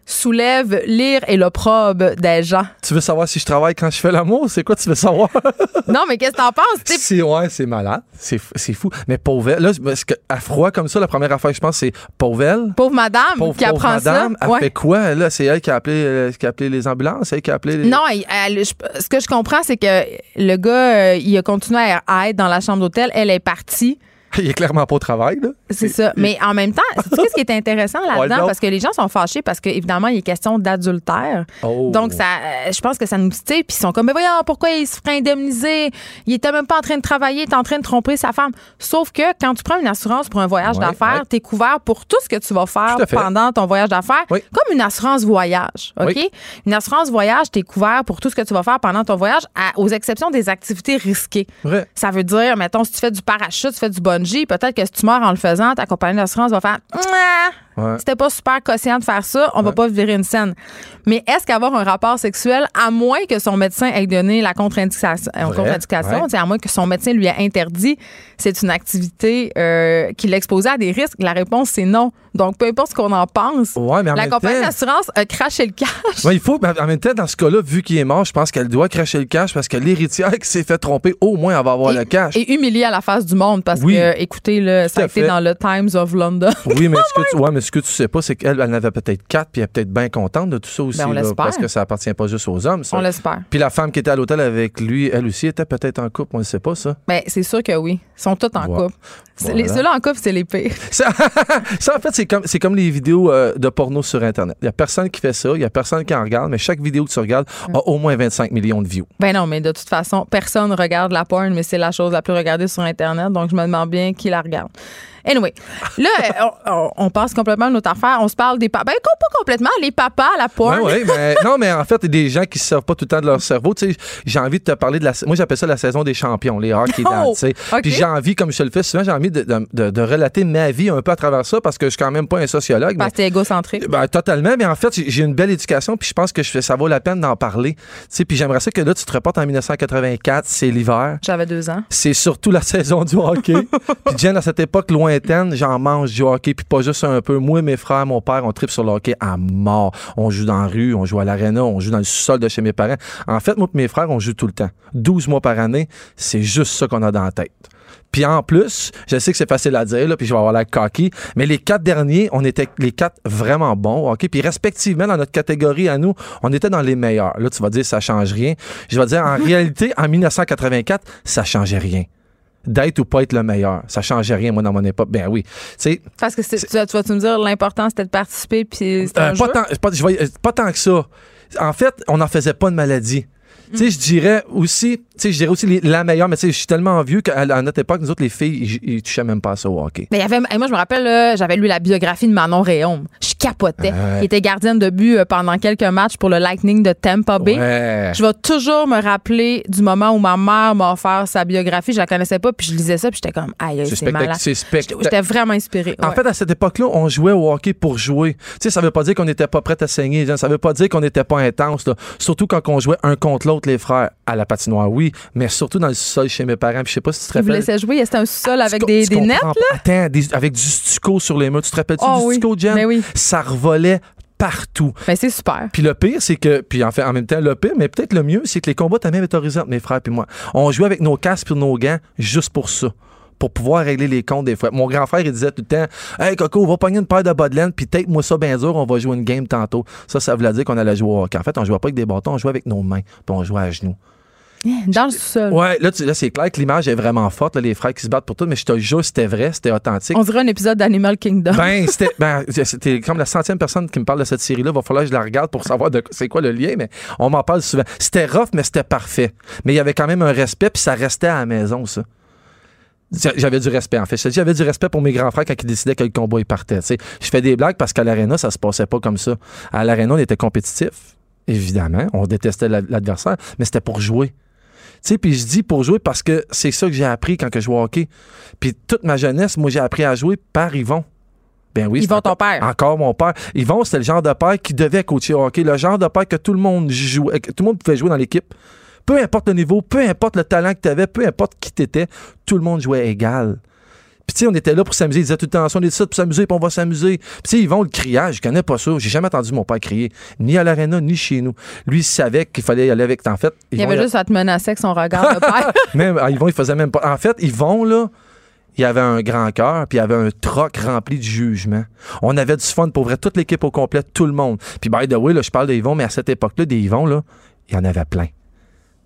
soulève l'ire et l'opprobre des gens. Tu veux savoir si je travaille quand je fais l'amour? C'est quoi tu veux savoir? non, mais qu'est-ce que t'en penses? C'est, ouais, c'est malade. C'est, fou. Mais pauvre, là, parce que, à froid comme ça, la première affaire que je pense, c'est pauvre Pauvre madame qui apprend madame, ça. Elle fait quoi? Là, c'est elle qui a appelé, euh, qui a appelé les ambulances? C'est elle qui a appelé Non, ce que je comprends, c'est que le gars, euh, il a continué à être dans la chambre d'hôtel. Elle est partie. Il est clairement pas au travail, là. C'est ça. Mais en même temps, c'est ce qui est intéressant là-dedans? parce que les gens sont fâchés parce qu'évidemment, il est question d'adultère. Oh. Donc, ça, euh, je pense que ça nous titille. Puis ils sont comme, mais voyons, pourquoi il se ferait indemniser? Il était même pas en train de travailler, il est en train de tromper sa femme. Sauf que quand tu prends une assurance pour un voyage d'affaires, tu es couvert pour tout ce que tu vas faire pendant ton voyage d'affaires, comme une assurance voyage. OK? Une assurance voyage, tu es couvert pour tout ce que tu vas faire pendant ton voyage, aux exceptions des activités risquées. Ça veut dire, mettons, si tu fais du parachute, tu fais du peut-être que si tu meurs en le faisant, ta compagnie d'assurance va faire c'était pas super quotient de faire ça, on va pas virer une scène. Mais est-ce qu'avoir un rapport sexuel, à moins que son médecin ait donné la contre-indication, euh, à moins que son médecin lui ait interdit, c'est une activité euh, qui l'exposait à des risques? La réponse, c'est non. Donc, peu importe ce qu'on en pense, la compagnie d'assurance a craché le cash. il faut, en même temps, dans ce cas-là, vu qu'il est mort, je pense qu'elle doit cracher le cash parce que l'héritière qui s'est fait tromper, au moins, elle va avoir le cash. Et humiliée à la face du monde parce que, écoutez, là, ça a été dans le Times of London. Oui, mais ce que tu, ouais, mais ce que tu sais pas, c'est qu'elle elle en avait peut-être quatre, puis elle est peut-être bien contente de tout ça aussi. Ben, parce que ça appartient pas juste aux hommes. Ça. On l'espère. Puis la femme qui était à l'hôtel avec lui, elle aussi était peut-être en couple, on ne sait pas ça. Ben, c'est sûr que oui. Ils sont tous en couple. Ceux-là en couple, c'est les pires. Ça, en fait, c'est comme, comme les vidéos euh, de porno sur Internet. Il n'y a personne qui fait ça, il n'y a personne qui en regarde, mais chaque vidéo que tu regardes a au moins 25 millions de views. Ben non, mais de toute façon, personne regarde la porn, mais c'est la chose la plus regardée sur Internet, donc je me demande bien qui la regarde. Anyway, là, on, passe complètement à notre affaire. On se parle des papas. Ben, pas complètement, les papas, la porn. Ouais, ouais, mais non, mais en fait, il y a des gens qui ne servent pas tout le temps de leur cerveau. Tu sais, j'ai envie de te parler de la. Moi, j'appelle ça la saison des champions, les hockey Oh, dads, tu sais. ok. Puis j'ai envie, comme je le fais souvent, j'ai envie de, de- de- de relater ma vie un peu à travers ça parce que je suis quand même pas un sociologue. Parce que t'es égocentrique. Ben, totalement, mais en fait, j'ai une belle éducation, puis je pense que je ça vaut la peine d'en parler. Tu sais, puis j'aimerais ça que là, tu te reportes en 1984, c'est l'hiver. J'avais deux ans. C'est surtout la saison du hockey. puis Jen, à cette époque j'en mange du hockey, puis pas juste un peu. Moi, mes frères, mon père, on tripe sur le hockey à mort. On joue dans la rue, on joue à l'aréna, on joue dans le sous-sol de chez mes parents. En fait, moi et mes frères, on joue tout le temps. 12 mois par année, c'est juste ça qu'on a dans la tête. Puis en plus, je sais que c'est facile à dire, là, puis je vais avoir la coquille, mais les quatre derniers, on était les quatre vraiment bons, OK? Puis respectivement, dans notre catégorie à nous, on était dans les meilleurs. Là, tu vas dire, ça change rien. Je vais dire, en réalité, en 1984, ça changeait rien. D'être ou pas être le meilleur, ça changeait rien, moi, dans mon époque. Ben oui. Parce que tu, vas- tu vas-tu me dire, l'important, c'était de participer, puis c'était euh, pas, tant, pas, je vais- euh, pas tant que ça. En fait, on n'en faisait pas de maladie. Tu sais, je dirais aussi, tu sais, je dirais aussi les- la meilleure, mais tu sais, je suis tellement vieux qu'à à notre époque, nous autres, les filles, ils, ils touchaient même pas à ça au hockey. Mais il y avait, et moi, je me rappelle, j'avais lu la biographie de Manon Réaume. Je capotais. Ouais. Il était gardienne de but euh, pendant quelques matchs pour le Lightning de Tampa Bay. Ouais. Je vais toujours me rappeler du moment où ma mère m'a offert sa biographie. Je la connaissais pas, puis je lisais ça, puis j'étais comme, aïe, aïe, C'est malade. J'étais vraiment inspirée. En ouais. fait, à cette époque-là, on jouait au hockey pour jouer. Tu sais, ça veut pas dire qu'on n'était pas prêt à saigner. Ça veut pas dire qu'on n'était pas intense. là. Surtout quand on jouait un contre l'autre, les frères, à la patinoire, oui, mais surtout dans le sol chez mes parents. Puis je sais pas si tu te Ils vous rappelles. laissaient jouer. C'était un sous-sol avec Tu des, des pas. Attends, des- avec du stucco sur les murs. Tu te rappelles-tu Oh du oui. stucco, Jen? Ben oui. Ça revolait partout. Ben, c'est super. Puis le pire, c'est que, puis en fait, en même temps, le pire, mais peut-être le mieux, c'est que les combats étaient même autorisés entre mes frères et moi. On jouait avec nos casques et nos gants juste pour ça. Pour pouvoir régler les comptes des fois. Mon grand frère, il disait tout le temps Hey Coco, on va pogner une paire de bas de laine, puis tape-moi ça bien dur, on va jouer une game tantôt. Ça, ça voulait dire qu'on allait jouer au hockey. En fait, on jouait pas avec des bâtons, on jouait avec nos mains, puis on jouait à genoux. Dans le sous-sol. Ouais, là, là c'est clair que l'image est vraiment forte, là, les frères qui se battent pour tout, mais je te jure, c'était vrai, c'était authentique. On dirait un épisode d'Animal Kingdom. Ben, c'était ben, c'était comme la centième personne qui me parle de cette série-là. Va falloir que je la regarde pour savoir de c'est quoi le lien, mais on m'en parle souvent. C'était rough, mais c'était parfait. Mais il y avait quand même un respect, puis ça restait à la maison, ça. J'avais du respect, en fait. J'avais du respect pour mes grands frères quand ils décidaient que le combat il partait. Je fais des blagues parce qu'à l'aréna, ça se passait pas comme ça. À l'aréna, on était compétitif, évidemment. On détestait la- l'adversaire, mais c'était pour jouer. Tu sais, puis je dis pour jouer parce que c'est ça que j'ai appris quand que je jouais au hockey. Puis toute ma jeunesse, moi, j'ai appris à jouer par Yvon. Ben oui. Yvon, ton père. Encore mon père. Yvon, c'était le genre de père qui devait coacher au hockey. Le genre de père que tout le monde jouait, que tout le monde pouvait jouer dans l'équipe. Peu importe le niveau, peu importe le talent que tu avais, peu importe qui t'étais, tout le monde jouait égal. Puis tu sais, on était là pour s'amuser. Il disait tout le temps, on est ça pour s'amuser, puis on va s'amuser. Puis tu sais, Yvon, le criage, je connais pas ça. J'ai jamais entendu mon père crier, ni à l'aréna, ni chez nous. Lui, il savait qu'il fallait y aller avec. En fait, Il y avait juste à te menacer avec son regard de père. même, ah, Yvon, il faisait même pas. En fait, Yvon, là, il avait un grand cœur, puis il avait un troc rempli de jugement. On avait du fun pour vrai, toute l'équipe au complet, tout le monde. Puis, by the way, là, je parle de Yvon, mais à cette époque-là, des Yvon, là, il y en avait plein.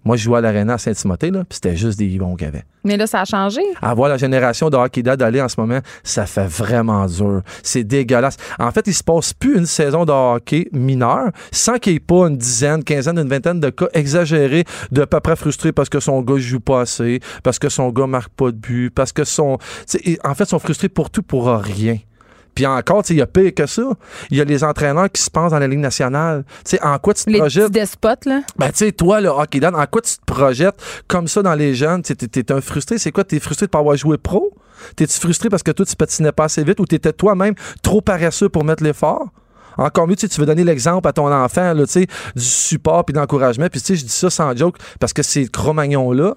Moi, je jouais à l'aréna à Saint-Timothée, là, puis c'était juste des Yvon qu'il y avait. Mais là, ça a changé. À voir la génération de hockey dad aller en ce moment, ça fait vraiment dur. C'est dégueulasse. En fait, il se passe plus une saison de hockey mineur sans qu'il n'y ait pas une dizaine, quinzaine, une vingtaine de cas exagérés de papa frustré parce que son gars joue pas assez, parce que son gars marque pas de but, parce que son... En fait, ils sont frustrés pour tout, pour rien. Puis encore, il y a pire que ça. Il y a les entraîneurs qui se pensent dans la Ligue nationale. Tu sais, en quoi tu te Les projettes? petits despotes, là. Ben, tu sais, toi, le hockey dad, en quoi tu te projettes comme ça dans les jeunes? T'es t'es un frustré. C'est quoi? T'es frustré de pas avoir joué pro? T'es-tu frustré parce que toi, tu patinais pas assez vite ou t'étais toi-même trop paresseux pour mettre l'effort? Encore mieux, tu sais, tu veux donner l'exemple à ton enfant, là, tu sais, du support puis d'encouragement. Puis, tu sais, je dis ça sans joke parce que ces Cro-Magnons-là,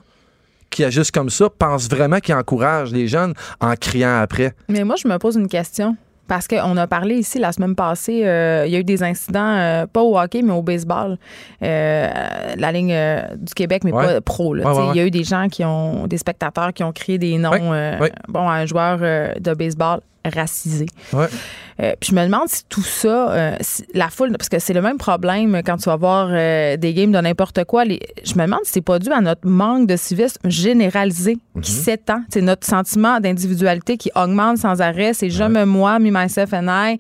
qui agissent comme ça, pensent vraiment qu'ils encouragent les jeunes en criant après. Mais moi, je me pose une question. Parce qu'on a parlé ici la semaine passée, euh, il y a eu des incidents, euh, pas au hockey, mais au baseball. Euh, la ligne euh, du Québec, mais Ouais. pas pro. là. Ouais, ouais, Il y a eu des gens qui ont, des spectateurs qui ont crié des noms bon, à un joueur de baseball racisé. Ouais. Euh, puis je me demande si tout ça, euh, si la foule, parce que c'est le même problème quand tu vas voir euh, des games de n'importe quoi. Les, je me demande si c'est pas dû à notre manque de civisme généralisé qui s'étend. C'est notre sentiment d'individualité qui augmente sans arrêt. C'est je me moi, me, myself and I.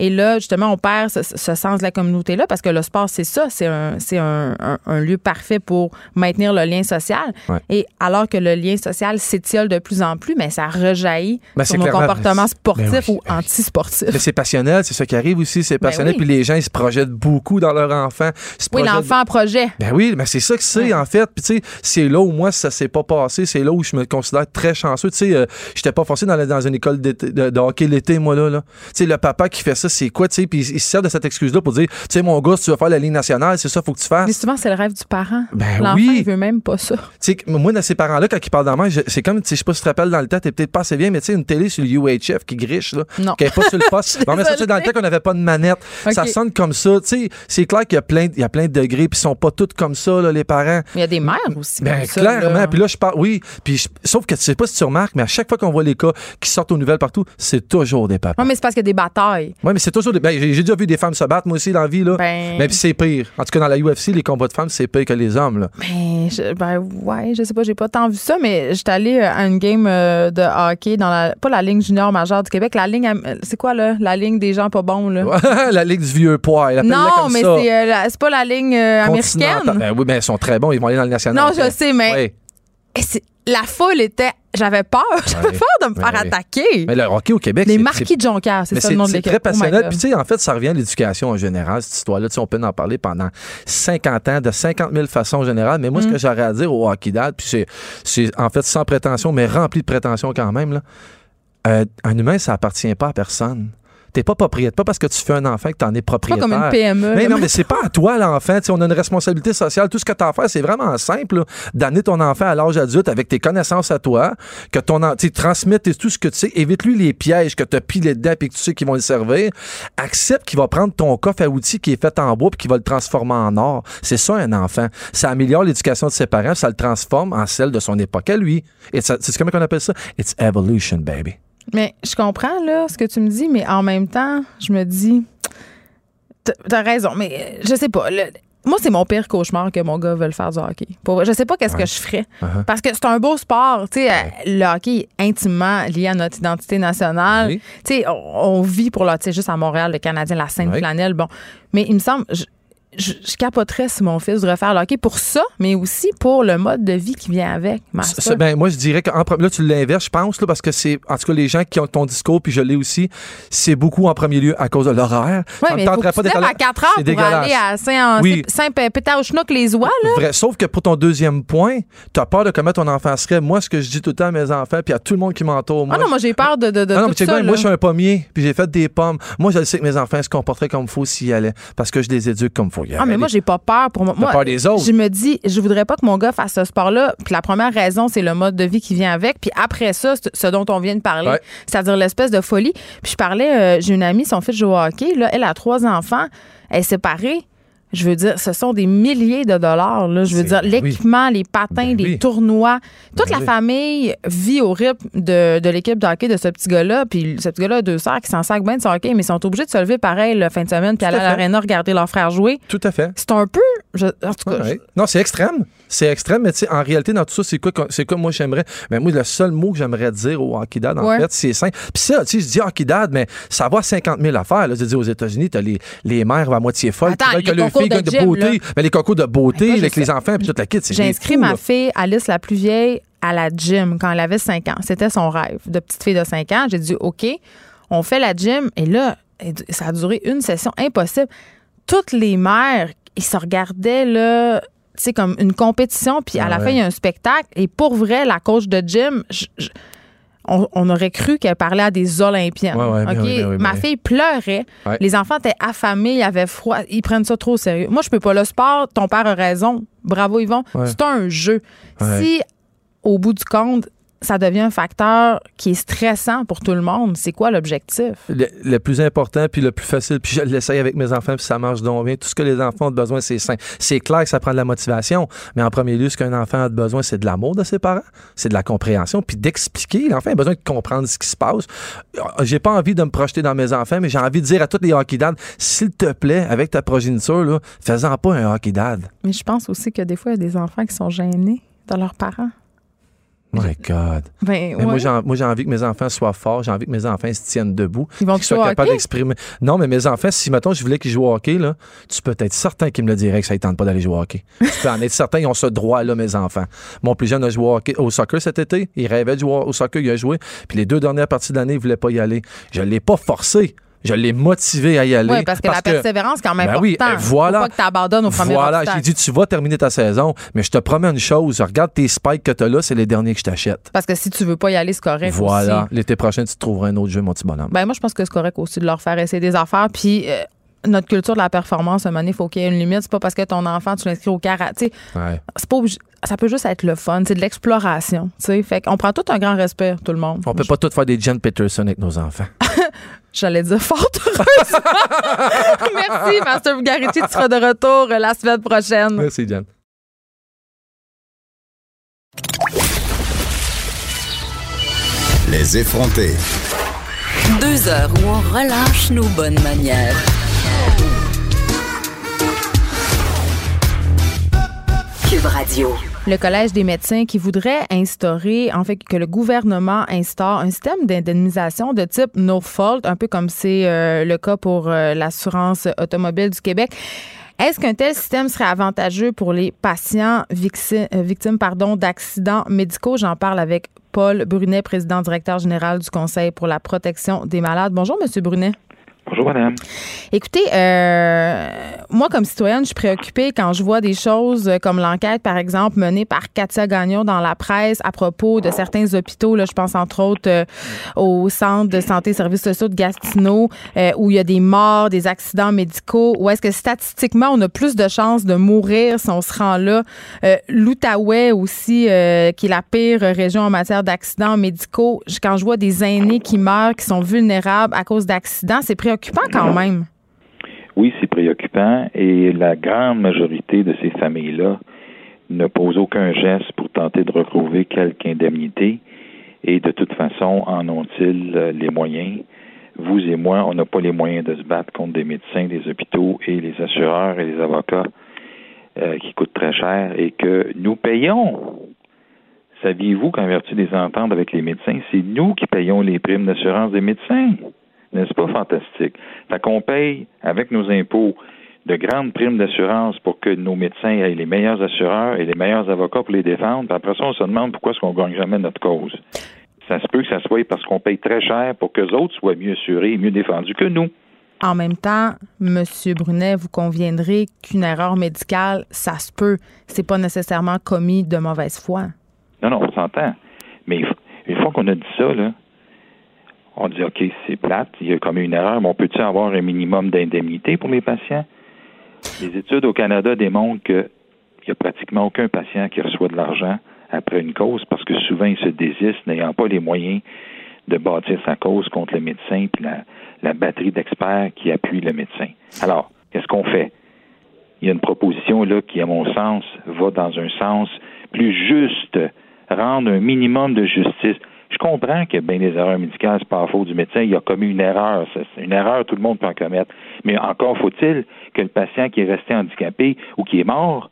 Et là, justement, on perd ce, ce sens de la communauté-là parce que le sport, c'est ça. C'est un, c'est un, un- un lieu parfait pour maintenir le lien social. Ouais. Et alors que le lien social s'étiole de plus en plus, mais ça rejaillit Ben, sur nos comportements sportifs Ben oui. ou antisportifs. Mais c'est passionnel, c'est ça qui arrive aussi, c'est Ben passionnel. oui. Puis les gens, ils se projettent beaucoup dans leur enfant. Oui, l'enfant projet. Ben oui, mais c'est ça que c'est, en fait. Puis, tu sais, c'est là où moi, ça s'est pas passé. C'est là où je me considère très chanceux. Tu sais, euh, j'étais pas forcé dans, la- dans une école de, de hockey l'été, moi, là. là. Tu sais, le papa qui fait ça, c'est quoi, tu sais? Puis, il, se sert de cette excuse-là pour dire, tu sais, mon gars, si tu veux faire la ligne nationale, c'est ça, faut que tu Mais fasses. souvent, c'est le rêve du parent. Ben L'enfant, oui. il veut même pas ça. Tu sais, moi, dans ces parents-là, quand ils parlent je- c'est comme, tu sais, je sais pas si tu te rappelles dans le temps, t'es peut-être pas assez bien, mais tu sais, une télé sur le UHF qui griche, là. Non. Qui est pas sur le poste. non, mais ça, c'est dans le temps qu'on n'avait pas de manette. Ça sonne comme ça. Tu sais, c'est clair qu'il y a plein, il y a plein de degrés, puis ils sont pas tous comme ça, là, les parents. Il y a des mères aussi. Ben, comme clairement. Puis là, je parle, oui. Puis sauf que tu sais pas si tu remarques, mais à chaque fois qu'on voit les cas qui sortent aux nouvelles partout, c'est toujours des papas. Ouais, mais c'est parce qu'il y a des batailles. Oui, mais c'est toujours des. Ben, j'ai déjà vu des femmes se battre, moi aussi, dans la vie, là. Ben- Mais puis c'est pire. En tout cas, dans la UFC, les combats de femmes, c'est pire que les hommes, là. Ben, je, ben ouais, je sais pas, j'ai pas tant vu ça, mais j'étais allée à une game euh, de hockey dans la pas la ligne junior majeure du Québec, la ligne c'est quoi là, la ligne des gens pas bons là? la ligue du vieux poids. Elle Non, comme mais c'est euh, c'est pas la ligne euh, américaine. Ben oui, ben ils sont très bons. Ils vont aller dans le national. Non, je sais, mais. Et c'est- la foule était j'avais peur, j'avais peur de me faire attaquer. Mais le hockey au Québec, Les c'est- marquis de Jonquière, c'est Mais ça le nom de c'est l'équipe. très Oh. God. Puis, tu sais, en fait, ça revient à l'éducation en général, cette histoire-là. Tu sais, on peut en parler pendant 50 ans, de 50 000 façons générales. Mais moi, Mm. ce que j'aurais à dire au hockey dad, puis c'est, c'est en fait sans prétention, mais rempli de prétention quand même, là. Euh, un humain, ça appartient pas à personne. T'es pas propriétaire. Pas parce que tu fais un enfant que t'en es C'est pas propriétaire. comme une PME. Mais là. non, mais c'est pas à toi, l'enfant. On a une responsabilité sociale. Tout ce que tu as à faire, c'est vraiment simple, d'amener ton enfant à l'âge adulte avec tes connaissances à toi, que ton en- tu sais, transmets tout ce que tu sais. Évite-lui les pièges que tu as pilés dedans et que tu sais qu'ils vont le servir. Accepte qu'il va prendre ton coffre à outils qui est fait en bois puis qu'il va le transformer en or. C'est ça, un enfant. Ça améliore l'éducation de ses parents, ça le transforme en celle de son époque à lui. C'est comment on appelle ça? It's evolution, baby. Mais je comprends là ce que tu me dis, mais en même temps, je me dis, t'as- raison, mais euh, je sais pas. le- moi, c'est mon pire cauchemar que mon gars veuille faire du hockey. Pour je sais pas qu'est-ce que je ferais. Uh-huh. Parce que c'est un beau sport. Tu sais, euh, le hockey est intimement lié à notre identité nationale. Oui. Tu sais, on, on vit pour le, tu sais, juste à Montréal, le Canadien, la Sainte-Flanelle. Bon. Mais il me semble, je, je, je capoterais si mon fils devrait faire le hockey pour ça, mais aussi pour le mode de vie qui vient avec. Ça, ben, moi, je dirais qu'en pre- là, tu l'inverses, je pense, là, parce que c'est, en tout cas, les gens qui ont ton discours, puis je l'ai aussi, c'est beaucoup en premier lieu à cause de l'horaire. Oui, mais faut que tu là- à 4 heures C'est pour aller à Saint- Oui. Saint-Pétard-Schnock, les oies, là. Vrai. Sauf que pour ton deuxième point, tu as peur de comment ton enfant serait. Moi, ce que je dis tout le temps à mes enfants, puis à tout le monde qui m'entoure, moi. Ah non, moi, j'ai peur de, de, de Ah non, tout mais ça. bien, moi, je suis un pommier, puis j'ai fait des pommes. Moi, je sais que mes enfants se comporteraient comme il faut s'ils allaient, parce que je les éduque comme il faut y. Ah, mais moi, j'ai pas peur pour moi. Peur des autres. Je me dis, je voudrais pas que mon gars fasse ce sport-là. Puis la première raison, c'est le mode de vie qui vient avec. Puis après ça, ce dont on vient de parler, Ouais. c'est-à-dire l'espèce de folie. Puis je parlais, euh, j'ai une amie, son fils joue au hockey. Là, elle a trois enfants. Elle est séparée. Je veux dire, ce sont des milliers de dollars. Là. Je veux dire, l'équipement, les patins, Ben les oui. tournois. Toute Ben la oui. famille vit au rythme de, de l'équipe de hockey de ce petit gars-là. Puis ce petit gars-là a deux sœurs qui s'en sacent bien de son hockey, mais ils sont obligés de se lever pareil la fin de semaine puis aller à à l'aréna regarder leurs frères jouer. Tout à fait. C'est un peu. je- en tout cas, Ouais. Non, c'est extrême. C'est extrême, mais tu sais, en réalité, dans tout ça, c'est quoi, c'est quoi moi j'aimerais? Mais moi, le seul mot que j'aimerais dire au hockey dad, en Ouais. fait, c'est simple. Puis ça, tu sais, je dis hockey dad, mais ça va à 50 000 affaires. Là. Je dis, aux États-Unis, t'as les, les mères à moitié folles Attends, qui veulent que les leurs filles de gagnent de gym, beauté. Mais les concours de beauté avec les enfants puis toute la kit, c'est J'ai inscrit ma là. fille, Alice, la plus vieille, à la gym quand elle avait 5 ans. C'était son rêve de petite fille de 5 ans. J'ai dit, OK, on fait la gym. Et là, ça a duré une session impossible. Toutes les mères, ils se regardaient, là, sais, comme une compétition. Puis à Ah la fin, il y a un spectacle. Et pour vrai, la coach de gym, je- je- on, on aurait cru qu'elle parlait à des Olympiennes. Ouais, ouais, ben ben ben Ma fille pleurait. Les enfants étaient affamés, ils avaient froid. Ils prennent ça trop au sérieux. Moi, je peux pas. Le sport, ton père a raison. Bravo, Yvon. C'est un jeu. Si, au bout du compte, ça devient un facteur qui est stressant pour tout le monde. C'est quoi l'objectif? Le, plus important, puis le plus facile, puis je l'essaye avec mes enfants, puis ça marche donc bien. Tout ce que les enfants ont besoin, c'est sain. C'est clair que ça prend de la motivation, mais en premier lieu, ce qu'un enfant a besoin, c'est de l'amour de ses parents, c'est de la compréhension, puis d'expliquer. L'enfant a besoin de comprendre ce qui se passe. J'ai pas envie de me projeter dans mes enfants, mais j'ai envie de dire à tous les hockey dads, s'il te plaît, avec ta progéniture, fais-en pas un hockey dad. Mais je pense aussi que des fois, il y a des enfants qui sont gênés de leurs parents. My God. Ben, mais moi, j'ai envie que mes enfants soient forts. J'ai envie que mes enfants se tiennent debout. Ils vont soient capables d'exprimer. Non, mais mes enfants, si, mettons, je voulais qu'ils jouent au hockey, là, tu peux être certain qu'ils me le diraient que ça ne tente pas d'aller jouer au hockey. tu peux en être certain, ils ont ce droit-là, mes enfants. Mon plus jeune a joué au, hockey, au soccer cet été. Il rêvait de jouer au soccer, il a joué. Puis les deux dernières parties de l'année, il ne voulait pas y aller. Je ne l'ai pas forcé. Je l'ai motivé à y aller. Oui, parce que la persévérance, quand même, ben oui, voilà. Faut pas que tu abandonnes au premier Voilà, j'ai dit, tu vas terminer ta saison, mais je te promets une chose, regarde tes spikes que tu as là, c'est les derniers que je t'achète. Parce que si tu veux pas y aller, c'est correct Voilà, l'été prochain, tu trouveras un autre jeu, mon petit bonhomme. Ben moi, je pense que c'est correct aussi de leur faire essayer des affaires, puis... Euh, notre culture de la performance, à un moment donné, il faut qu'il y ait une limite. C'est pas parce que ton enfant, tu l'inscris au karaté. Ouais. C'est pas ça peut juste être le fun, c'est de l'exploration. Fait qu'on prend tout un grand respect, tout le monde. On peut pas tout faire des Jen Peterson avec nos enfants. J'allais dire fort heureuse. Merci, Master Bugarici. Tu seras de retour la semaine prochaine. Merci, Jen. Les effrontés. Deux heures où on relâche nos bonnes manières. Cube Radio. Le Collège des médecins qui voudrait instaurer, en fait, que le gouvernement instaure un système d'indemnisation de type no fault, un peu comme c'est euh, le cas pour euh, l'assurance automobile du Québec. Est-ce qu'un tel système serait avantageux pour les patients victimes, euh, victimes d'accidents médicaux? J'en parle avec Paul Brunet, président directeur général du Conseil pour la protection des malades. Bonjour, Monsieur Brunet. Bonjour, madame. Écoutez, euh, moi, comme citoyenne, je suis préoccupée quand je vois des choses comme l'enquête, par exemple, menée par Katia Gagnon dans la presse à propos de certains hôpitaux. Là, je pense entre autres euh, au Centre de santé et services sociaux de Gatineau, euh, où il y a des morts, des accidents médicaux. Où est-ce que statistiquement, on a plus de chances de mourir si on se rend là? L'Outaouais aussi, qui est la pire région en matière d'accidents médicaux. Quand je vois des aînés qui meurent, qui sont vulnérables à cause d'accidents, c'est préoccupant préoccupant quand même. Oui, c'est préoccupant et la grande majorité de ces familles-là ne posent aucun geste pour tenter de retrouver quelque indemnité et de toute façon, en ont-ils euh, les moyens? Vous et moi, on n'a pas les moyens de se battre contre des médecins, des hôpitaux et les assureurs et les avocats euh, qui coûtent très cher et que nous payons. Saviez-vous qu'en vertu des ententes avec les médecins, c'est nous qui payons les primes d'assurance des médecins? N'est-ce pas fantastique? Fait qu'on paye avec nos impôts de grandes primes d'assurance pour que nos médecins aient les meilleurs assureurs et les meilleurs avocats pour les défendre. Puis après ça, on se demande pourquoi est-ce qu'on gagne jamais notre cause. Ça se peut que ça soit parce qu'on paye très cher pour que les autres soient mieux assurés et mieux défendus que nous. En même temps, M. Brunet, vous conviendrez qu'une erreur médicale, ça se peut. C'est pas nécessairement commis de mauvaise foi. Non, non, on s'entend. Mais une fois qu'on a dit ça, là, on dit, OK, c'est plate, il y a comme une erreur, mais on peut-il avoir un minimum d'indemnité pour les patients? Les études au Canada démontrent qu'il n'y a pratiquement aucun patient qui reçoit de l'argent après une cause parce que souvent il se désiste n'ayant pas les moyens de bâtir sa cause contre le médecin et la, la batterie d'experts qui appuient le médecin. Alors, qu'est-ce qu'on fait? Il y a une proposition là qui, à mon sens, va dans un sens plus juste, rendre un minimum de justice. Je comprends que bien des erreurs médicales, c'est pas faute du médecin, il a commis une erreur. C'est une erreur, tout le monde peut en commettre. Mais encore faut-il que le patient qui est resté handicapé ou qui est mort,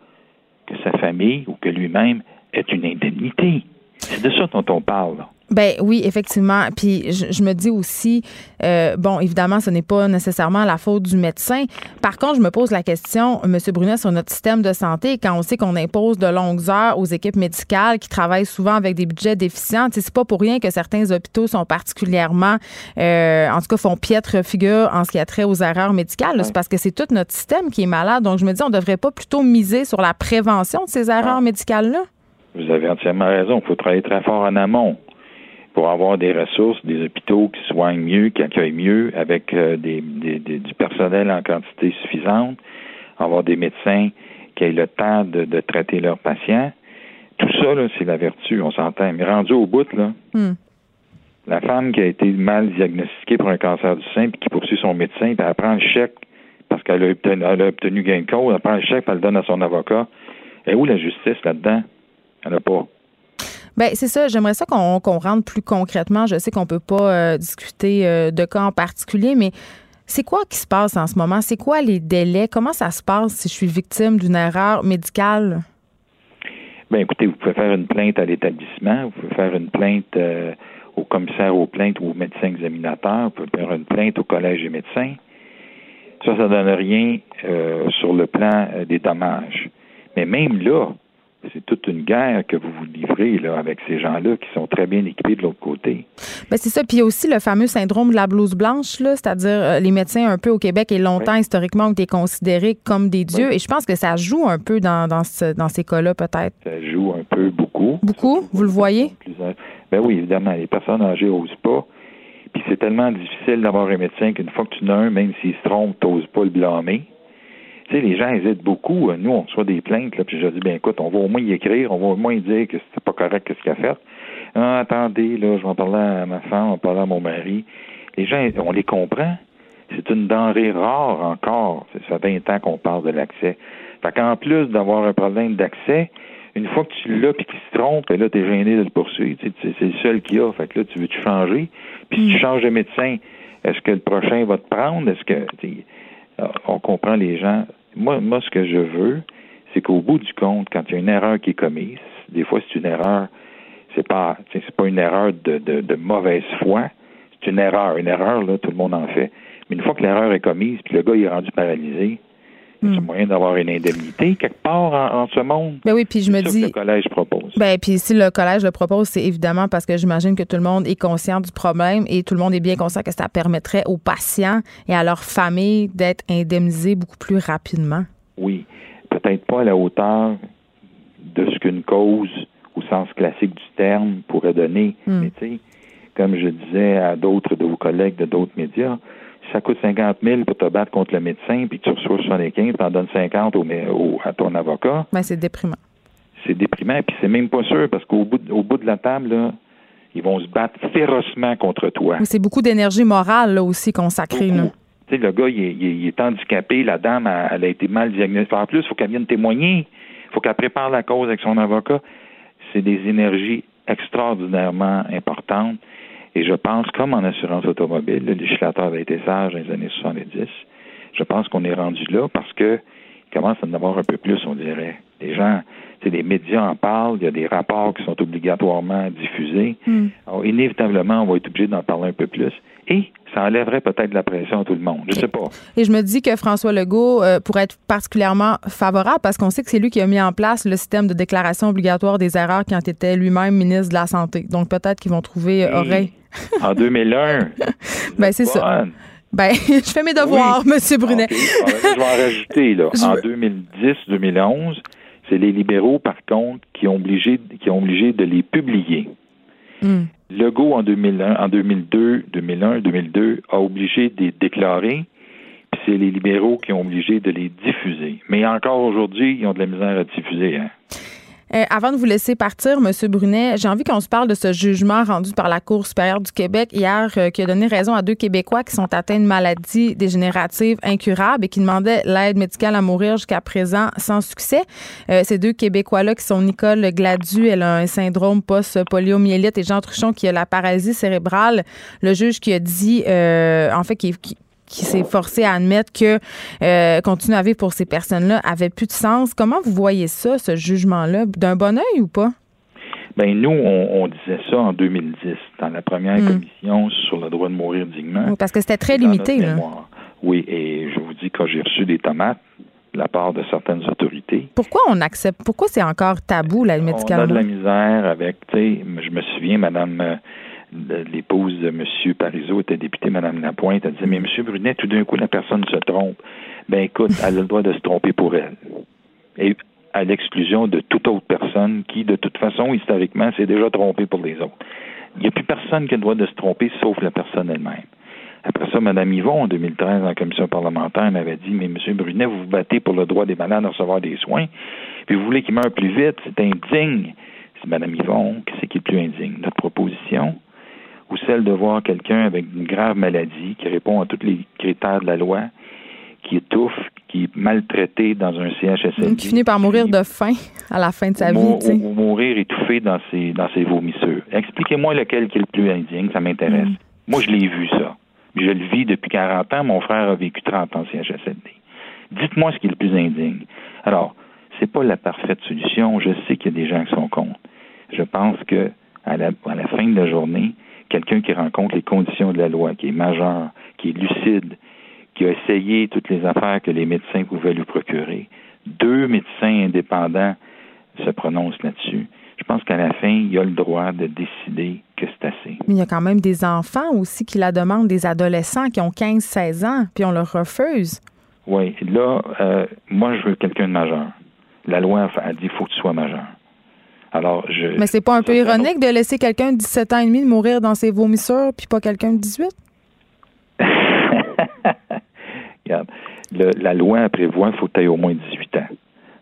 que sa famille ou que lui-même ait une indemnité. C'est de ça dont on parle. Ben oui, effectivement. Puis je, me dis aussi, euh, bon, évidemment, ce n'est pas nécessairement la faute du médecin. Par contre, je me pose la question, M. Brunet, sur notre système de santé, quand on sait qu'on impose de longues heures aux équipes médicales qui travaillent souvent avec des budgets déficients, c'est pas pour rien que certains hôpitaux sont particulièrement, euh, en tout cas, font piètre figure en ce qui a trait aux erreurs médicales. C'est parce que c'est tout notre système qui est malade. Donc, je me dis, on devrait pas plutôt miser sur la prévention de ces erreurs médicales-là? Vous avez entièrement raison. Il faut travailler très fort en amont pour avoir des ressources, des hôpitaux qui soignent mieux, qui accueillent mieux, avec euh, des, du personnel en quantité suffisante, avoir des médecins qui aient le temps de, traiter leurs patients, tout ça, là, c'est la vertu, on s'entend. Mais rendu au bout, là, Hmm. la femme qui a été mal diagnostiquée pour un cancer du sein, puis qui poursuit son médecin, puis elle prend le chèque parce qu'elle a obtenu, elle a obtenu gain de cause, elle prend le chèque, puis elle le donne à son avocat. Et où la justice là-dedans? Elle n'a pas. Ben c'est ça. J'aimerais ça qu'on qu'on rentre plus concrètement. Je sais qu'on peut pas euh, discuter euh, de cas en particulier, mais c'est quoi qui se passe en ce moment? C'est quoi les délais? Comment ça se passe si je suis victime d'une erreur médicale? Ben écoutez, vous pouvez faire une plainte à l'établissement, vous pouvez faire une plainte euh, au commissaire aux plaintes ou au médecin examinateur, vous pouvez faire une plainte au collège des médecins. Ça, ça donne rien sur le plan des dommages. Mais même là, c'est toute une guerre que vous vous livrez là, avec ces gens-là qui sont très bien équipés de l'autre côté. Ben c'est ça. Puis il y a aussi le fameux syndrome de la blouse blanche, là, c'est-à-dire euh, les médecins un peu au Québec et longtemps historiquement ont été considérés comme des dieux. Et je pense que ça joue un peu dans, dans, ce- dans ces cas-là, peut-être. Ça joue un peu beaucoup. Beaucoup, vous le voyez? Ben oui, évidemment, les personnes âgées n'osent pas. Puis c'est tellement difficile d'avoir un médecin qu'une fois que tu en as un, même s'il se trompe, tu n'oses pas le blâmer. Tu sais, les gens hésitent beaucoup. Nous, on reçoit des plaintes, là, puis je dis, ben écoute, on va au moins y écrire, on va au moins dire que c'était pas correct ce qu'il a fait. Ah, attendez, là, je vais en parler à ma femme, on va parler à mon mari. Les gens, on les comprend. C'est une denrée rare encore. Ça fait 20 ans qu'on parle de l'accès. Fait qu'en plus d'avoir un problème d'accès, une fois que tu l'as puis qu'il se trompe, ben là, t'es gêné de le poursuivre. Tu sais, c'est- c'est le seul qu'il y a. Fait que là, tu veux-tu changer? Puis si tu changes de médecin, est-ce que le prochain va te prendre? Est-ce que tu euh, on comprend les gens? Moi, moi, ce que je veux, c'est qu'au bout du compte, quand il y a une erreur qui est commise, des fois c'est une erreur, c'est pas c'est pas une erreur de, de, de mauvaise foi, c'est une erreur. Une erreur, là, tout le monde en fait. Mais une fois que l'erreur est commise, puis le gars il est rendu paralysé, c'est moyen d'avoir une indemnité quelque part en, en ce monde. Ben oui, puis je me ça que dis. le collège propose. Ben, puis si le collège le propose, c'est évidemment parce que j'imagine que tout le monde est conscient du problème et tout le monde est bien conscient que ça permettrait aux patients et à leurs familles d'être indemnisés beaucoup plus rapidement. Oui, peut-être pas à la hauteur de ce qu'une cause, au sens classique du terme, pourrait donner. Hmm. Mais tu sais, comme je disais à d'autres de vos collègues de d'autres médias, ça coûte 50 000 pour te battre contre le médecin, puis que tu reçois 75, tu en donnes 50 au, au- à ton avocat, Ben, c'est déprimant. c'est déprimant. Puis c'est même pas sûr, parce qu'au bout, de- au bout de la table, là, ils vont se battre férocement contre toi. C'est beaucoup d'énergie morale là, aussi consacrée. Là. Beaucoup. Tu sais, le gars, est- il est handicapé, la dame, elle, elle a été mal diagnostiquée. En plus, il faut qu'elle vienne témoigner. Il faut qu'elle prépare la cause avec son avocat. C'est des énergies extraordinairement importantes. Et je pense, comme en assurance automobile, le législateur avait été sage dans les années 70, je pense qu'on est rendu là parce que commence à en avoir un peu plus, on dirait. Les gens, sais, les médias en parlent, il y a des rapports qui sont obligatoirement diffusés. Alors, inévitablement, on va être obligé d'en parler un peu plus. Et ça enlèverait peut-être la pression à tout le monde. Je sais pas. Et je me dis que François Legault euh, pourrait être particulièrement favorable parce qu'on sait que c'est lui qui a mis en place le système de déclaration obligatoire des erreurs quand il était lui-même ministre de la Santé. Donc peut-être qu'ils vont trouver euh, oreille. En 2001. Ben, c'est ça. Ben, je fais mes devoirs, Oui. Monsieur Brunet. Je vais en rajouter. Là. Je En veux- 2010-2011, c'est les libéraux, par contre, qui ont obligé, qui ont obligé de les publier. Hmm. Legault, en 2001, en 2002, 2001, 2002, a obligé de les déclarer, puis c'est les libéraux qui ont obligé de les diffuser. Mais encore aujourd'hui, ils ont de la misère à diffuser. Hein. Euh, avant de vous laisser partir, Monsieur Brunet, j'ai envie qu'on se parle de ce jugement rendu par la Cour supérieure du Québec hier euh, qui a donné raison à deux Québécois qui sont atteints de maladies dégénératives incurables et qui demandaient l'aide médicale à mourir jusqu'à présent sans succès. Euh, ces deux Québécois-là qui sont Nicole Gladu, elle a un syndrome post-poliomyélite et Jean Truchon qui a la paralysie cérébrale. Le juge qui a dit, en fait, qui, qui qui s'est forcé à admettre que euh, continuer à vivre pour ces personnes-là avait plus de sens. Comment vous voyez ça, ce jugement-là, d'un bon oeil ou pas? Ben nous, on, on disait ça en 2010, dans la première Mm. commission sur le droit de mourir dignement. Oui, Parce que c'était très limité. Là. Oui, et je vous dis, quand j'ai reçu des tomates de la part de certaines autorités, Pourquoi on accepte, pourquoi c'est encore tabou, l'aide on a de la misère avec, tu sais, je me souviens, Madame, euh, l'épouse de M. Parizeau était députée, Madame Lapointe, elle disait, mais M. Brunet, tout d'un coup, la personne se trompe. Ben écoute, elle a le droit de se tromper pour elle. Et à l'exclusion de toute autre personne qui, de toute façon, historiquement, s'est déjà trompée pour les autres. Il n'y a plus personne qui a le droit de se tromper, sauf la personne elle-même. Après ça, Mme Yvon, en 2013, en commission parlementaire, m'avait dit, mais M. Brunet, vous vous battez pour le droit des malades à recevoir des soins, puis vous voulez qu'ils meurent plus vite, c'est indigne. C'est Mme Yvon, qu'est-ce qui est plus indigne? Notre proposition ou celle de voir quelqu'un avec une grave maladie qui répond à tous les critères de la loi, qui étouffe, qui est maltraité dans un CHSLD. Qui finit par mourir de faim à la fin de sa vie. Ou, mourir étouffé dans ses, dans ses vomissures. Expliquez-moi lequel qui est le plus indigne, ça m'intéresse. Mm. Moi, je l'ai vu, ça. Je le vis depuis 40 ans. Mon frère a vécu 30 ans en CHSLD. Dites-moi ce qui est le plus indigne. Alors, c'est pas la parfaite solution. Je sais qu'il y a des gens qui sont contre. Je pense que à la, à la fin de la journée, quelqu'un qui rencontre les conditions de la loi, qui est majeur, qui est lucide, qui a essayé toutes les affaires que les médecins pouvaient lui procurer, deux médecins indépendants se prononcent là-dessus. Je pense qu'à la fin, il a le droit de décider que c'est assez. Mais il y a quand même des enfants aussi qui la demandent, des adolescents qui ont 15-16 ans, puis on leur refuse. Oui, là, euh, moi, je veux quelqu'un de majeur. La loi a dit qu'il faut que tu sois majeur. Alors, je. Mais c'est pas un peu ironique de laisser quelqu'un de 17 ans et demi mourir dans ses vomissures, puis pas quelqu'un de 18? Regarde, la loi prévoit qu'il faut que tu au moins 18 ans.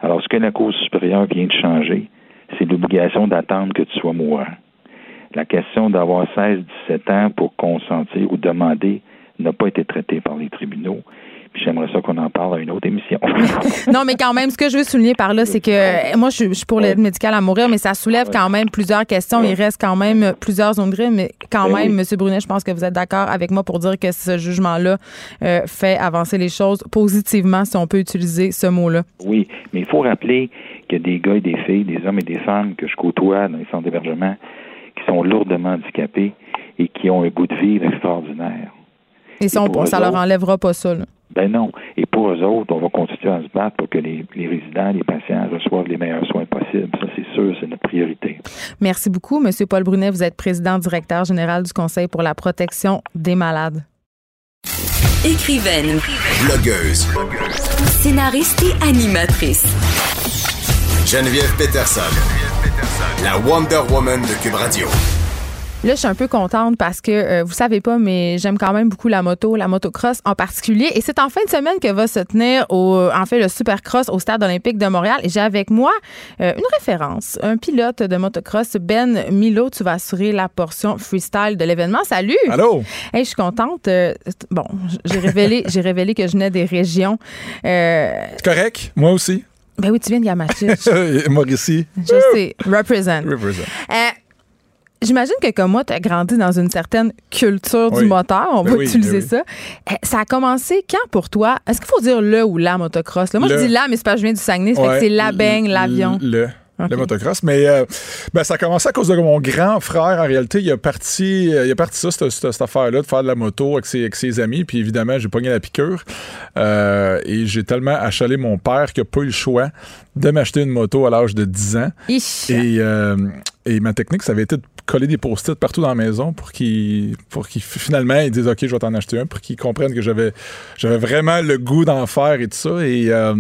Alors, ce que la Cour supérieure vient de changer, c'est l'obligation d'attendre que tu sois mourant. La question d'avoir 16-17 ans pour consentir ou demander n'a pas été traitée par les tribunaux j'aimerais ça qu'on en parle à une autre émission. non, mais quand même, ce que je veux souligner par là, c'est que moi, je, suis pour l'aide médicale à mourir, mais ça soulève quand même plusieurs questions. Il reste quand même plusieurs zones grises, mais quand ben même, M. Brunet, je pense que vous êtes d'accord avec moi pour dire que ce jugement-là euh, fait avancer les choses positivement, si on peut utiliser ce mot-là. Oui, mais il faut rappeler qu'il y a des gars et des filles, des hommes et des femmes que je côtoie dans les centres d'hébergement qui sont lourdement handicapés et qui ont un goût de vivre extraordinaire. Et, ça, ça leur enlèvera pas ça. Là. Ben non. Et pour eux autres, on va continuer à se battre pour que les, résidents, les patients reçoivent les meilleurs soins possibles. Ça, c'est sûr, c'est notre priorité. Merci beaucoup, Monsieur Paul Brunet. Vous êtes président directeur général du Conseil pour la protection des malades. Écrivaine. Blogueuse. Scénariste et animatrice. Geneviève Peterson. La Wonder Woman de Cube Radio. Là, je suis un peu contente parce que euh, vous savez pas, mais j'aime quand même beaucoup la moto, la motocross en particulier. Et c'est en fin de semaine que va se tenir au, en fait, le Supercross au Stade olympique de Montréal. Et j'ai avec moi euh, une référence, un pilote de motocross, Ben Milo. Tu vas assurer la portion freestyle de l'événement. Salut! Allô! Hey, je suis contente. Euh, bon, j'ai révélé, j'ai révélé que je venais des régions. c'est correct, moi aussi. Ben oui, tu viens de Yamachiche. Mauricie. Je sais. Represent. Represent. J'imagine que comme moi, tu as grandi dans une certaine culture du moteur, on ben va utiliser ben ça. Eh, ça a commencé quand pour toi? Est-ce qu'il faut dire le ou la motocross? moi, je dis la, mais c'est pas je viens du Saguenay, c'est la beigne, l'avion. Le. Le motocross. Mais euh, ben, ça a commencé à cause de mon grand frère. En réalité, il a parti, il a parti ça, cette, affaire-là, de faire de la moto avec ses, ses amis. Puis évidemment, j'ai pogné la piqûre. Euh, et j'ai tellement achalé mon père qu'il n'a pas eu le choix de m'acheter une moto à l'âge de 10 ans. Et, euh, et ma technique, ça avait été de coller des post-it partout dans la maison pour qu'ils pour qu'ils finalement ils disent OK, je vais t'en acheter un pour qu'ils comprennent que j'avais j'avais vraiment le goût d'en faire et tout ça et, euh,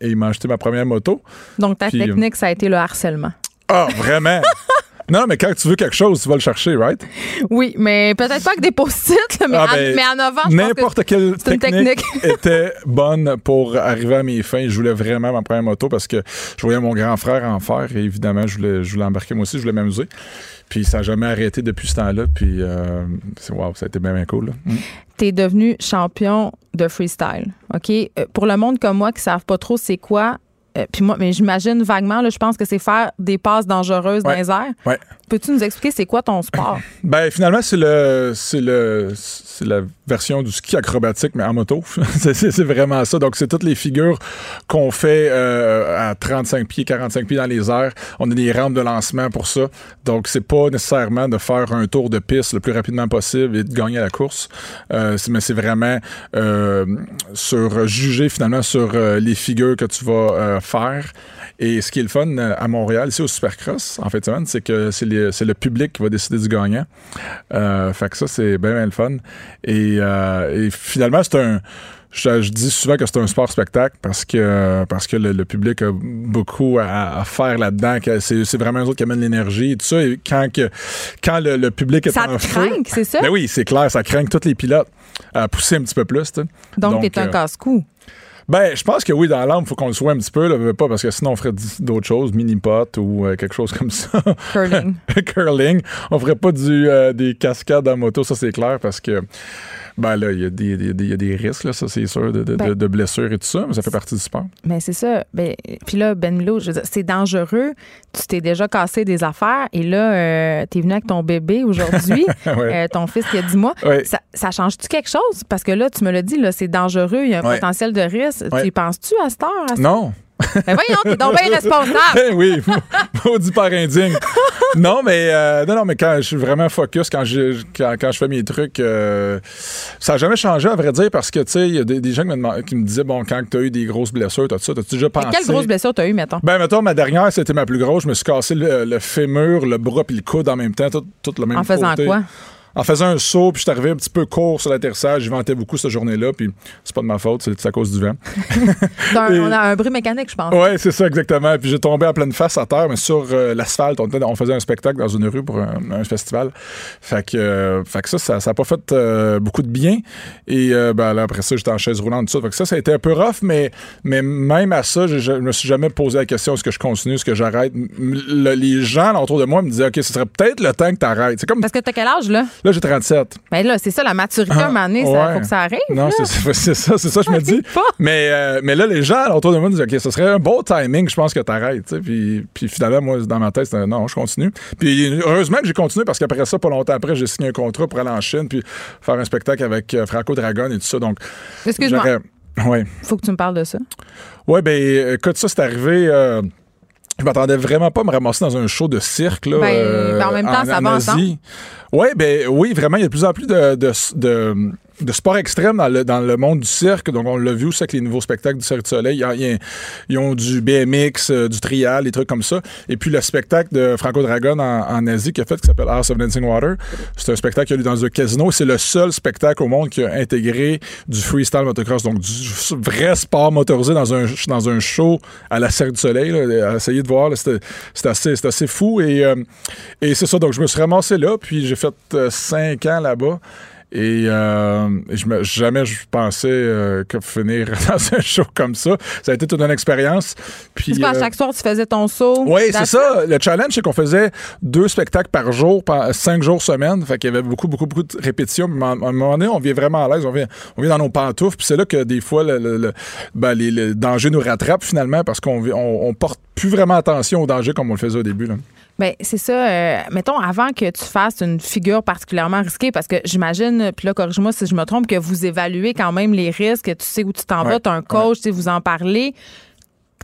et il m'a acheté ma première moto. Donc ta technique ça a été le harcèlement. Ah, vraiment? Non, mais quand tu veux quelque chose, tu vas le chercher, right? Oui, mais peut-être pas avec des post-it, mais, ah, ben, mais, en avant, N'importe quelle technique, était bonne pour arriver à mes fins. Je voulais vraiment ma première moto parce que je voyais mon grand frère en faire et évidemment, je voulais, je voulais embarquer moi aussi, je voulais m'amuser. Puis ça n'a jamais arrêté depuis ce temps-là. Puis euh, wow, ça a été bien, bien cool. Mm. Tu es devenu champion de freestyle. OK? Euh, pour le monde comme moi qui ne savent pas trop c'est quoi, euh, puis moi, mais j'imagine vaguement, là, je pense que c'est faire des passes dangereuses dans les airs. Ouais. Peux-tu nous expliquer c'est quoi ton sport? ben finalement, c'est le c'est le c'est la version du ski acrobatique, mais en moto. c'est vraiment ça. Donc, c'est toutes les figures qu'on fait euh, à 35 pieds, 45 pieds dans les airs. On a des rampes de lancement pour ça. Donc, c'est pas nécessairement de faire un tour de piste le plus rapidement possible et de gagner la course. Euh, mais c'est vraiment sur juger finalement sur les figures que tu vas faire. Et ce qui est le fun à Montréal, ici au Supercross, en fait, c'est que c'est le public qui va décider du gagnant. fait que ça, c'est bien, bien le fun. Et, euh, et finalement, c'est un je, dis souvent que c'est un sport spectacle parce que parce que le, public a beaucoup à, faire là-dedans. C'est vraiment eux autres qui amènent l'énergie et tout ça. Et quand, que, quand le, public est ça en feu... c'est ça? Ben oui, c'est clair, ça craint tous les pilotes. à pousser un petit peu plus. Donc, t'es un euh, casse-cou. Ben, je pense que oui, dans l'âme, il faut qu'on le soit un petit peu, là, pas, parce que sinon on ferait d'autres choses, mini-pot ou euh, quelque chose comme ça. Curling. Curling. On ferait pas du, euh, des cascades en moto, ça c'est clair, parce que ben là, il y, a des- y a risques, là, ça c'est sûr, de, de- Ben- de- blessures et tout ça, mais ça fait partie du sport. Mais c'est ça. Ben, puis là, Ben Milo, c'est dangereux. Tu t'es déjà cassé des affaires et là, euh, t'es venu avec ton bébé aujourd'hui, Ouais. euh, ton fils qui a 10 mois. Ouais. Ça, ça change-tu quelque chose? Parce que là, tu me l'as dit, là, c'est dangereux, il y a un Ouais. potentiel de risque. Tu y penses-tu à cette heure? à Non. Ben voyons, t'es donc bien responsable. Ben oui, maudit par indigne. non, mais euh, non, non, mais quand je suis vraiment focus, quand je, quand, quand je fais mes trucs, euh, ça n'a jamais changé, à vrai dire, parce que, tu sais, il y a des, des gens qui me, qui me disaient, bon, quand tu as eu des grosses blessures, t'as ça, t'as-tu déjà pensé... Quelle grosse blessure t'as eu, mettons? Ben, mettons, ma dernière, c'était ma plus grosse. Je me suis cassé le, le fémur, le bras puis le coude en même temps, tout, tout le même En faisant côté. quoi? En faisant un saut, puis je suis arrivé un petit peu court sur l'atterrissage. Je ventais beaucoup cette journée-là, puis c'est pas de ma faute, c'est à cause du vent. Et- On a un bruit mécanique, je pense. Ouais, c'est ça, exactement. Puis j'ai tombé en pleine face à terre, mais sur euh, l'asphalte. On, faisait un spectacle dans une rue pour un, un festival. Fait que, euh, fait que ça, ça n'a pas fait euh, beaucoup de bien. Et euh, ben, là, après ça, j'étais en chaise roulante, tout ça. Fait que ça, ça a été un peu rough, mais, mais même à ça, je, je me suis jamais posé la question est-ce que je continue, est-ce que j'arrête? Le- les gens autour de moi me disaient OK, ce serait peut-être le temps que tu arrêtes. Comme. Parce que t'as quel âge, là? Là, j'ai 37. Ben là, c'est ça, la maturité, Ah, un moment donné, ça, ouais. faut que ça arrive. Non, c'est ça, c'est ça, je me dis. Mais, euh, mais là, les gens autour de moi disent, OK, ce serait un bon timing, je pense que t'arrêtes. Puis, puis finalement, moi, dans ma tête, c'était non, je continue. Puis heureusement que j'ai continué parce qu'après ça, pas longtemps après, j'ai signé un contrat pour aller en Chine puis faire un spectacle avec euh, Franco Dragon et tout ça. Donc, Excuse-moi, Ouais. faut que tu me parles de ça. Ouais, ben, écoute, ça, c'est arrivé. euh, je m'attendais vraiment pas à me ramasser dans un show de cirque. Là, Ben, ben, en même temps, ça va Asie. Ouais, ben, oui, vraiment, il y a de plus en plus de, de, de, de sport extrême dans le, dans le monde du cirque. Donc, on l'a vu aussi avec les nouveaux spectacles du Cirque du Soleil. Ils ont du BMX, euh, du trial, des trucs comme ça. Et puis, le spectacle de Franco Dragon en, Asie qu'il a fait, qui s'appelle House of Dancing Water, c'est un spectacle qui a lieu dans un casino. C'est le seul spectacle au monde qui a intégré du freestyle motocross, donc du vrai sport motorisé dans un, dans un show à la Cirque du Soleil. essayer de voir, c'était assez, assez fou. Et, euh, et c'est ça, donc je me suis ramassé là, puis j'ai fait euh, cinq ans là-bas. Et, euh, je me, jamais je pensais euh, que finir dans un show comme ça. Ça a été toute une expérience. Puis, pas à euh, chaque soir, tu faisais ton saut. oui, c'est ça. Le challenge, c'est qu'on faisait deux spectacles par jour, par cinq jours semaine. Fait qu'il y avait beaucoup, beaucoup, beaucoup de répétitions. Mais à un moment donné, on vient vraiment à l'aise. On vient, on vient dans nos pantoufles. Puis c'est là que des fois, le, le- le- ben, les, le danger nous rattrape finalement parce qu'on on, on porte plus vraiment attention au danger comme on le faisait au début. Là. Ben, c'est ça. euh, mettons, avant que tu fasses une figure particulièrement risquée, parce que j'imagine, puis là, corrige-moi si je me trompe, que vous évaluez quand même les risques, tu sais où tu t'en vas, tu as un coach, tu sais, vous en parlez.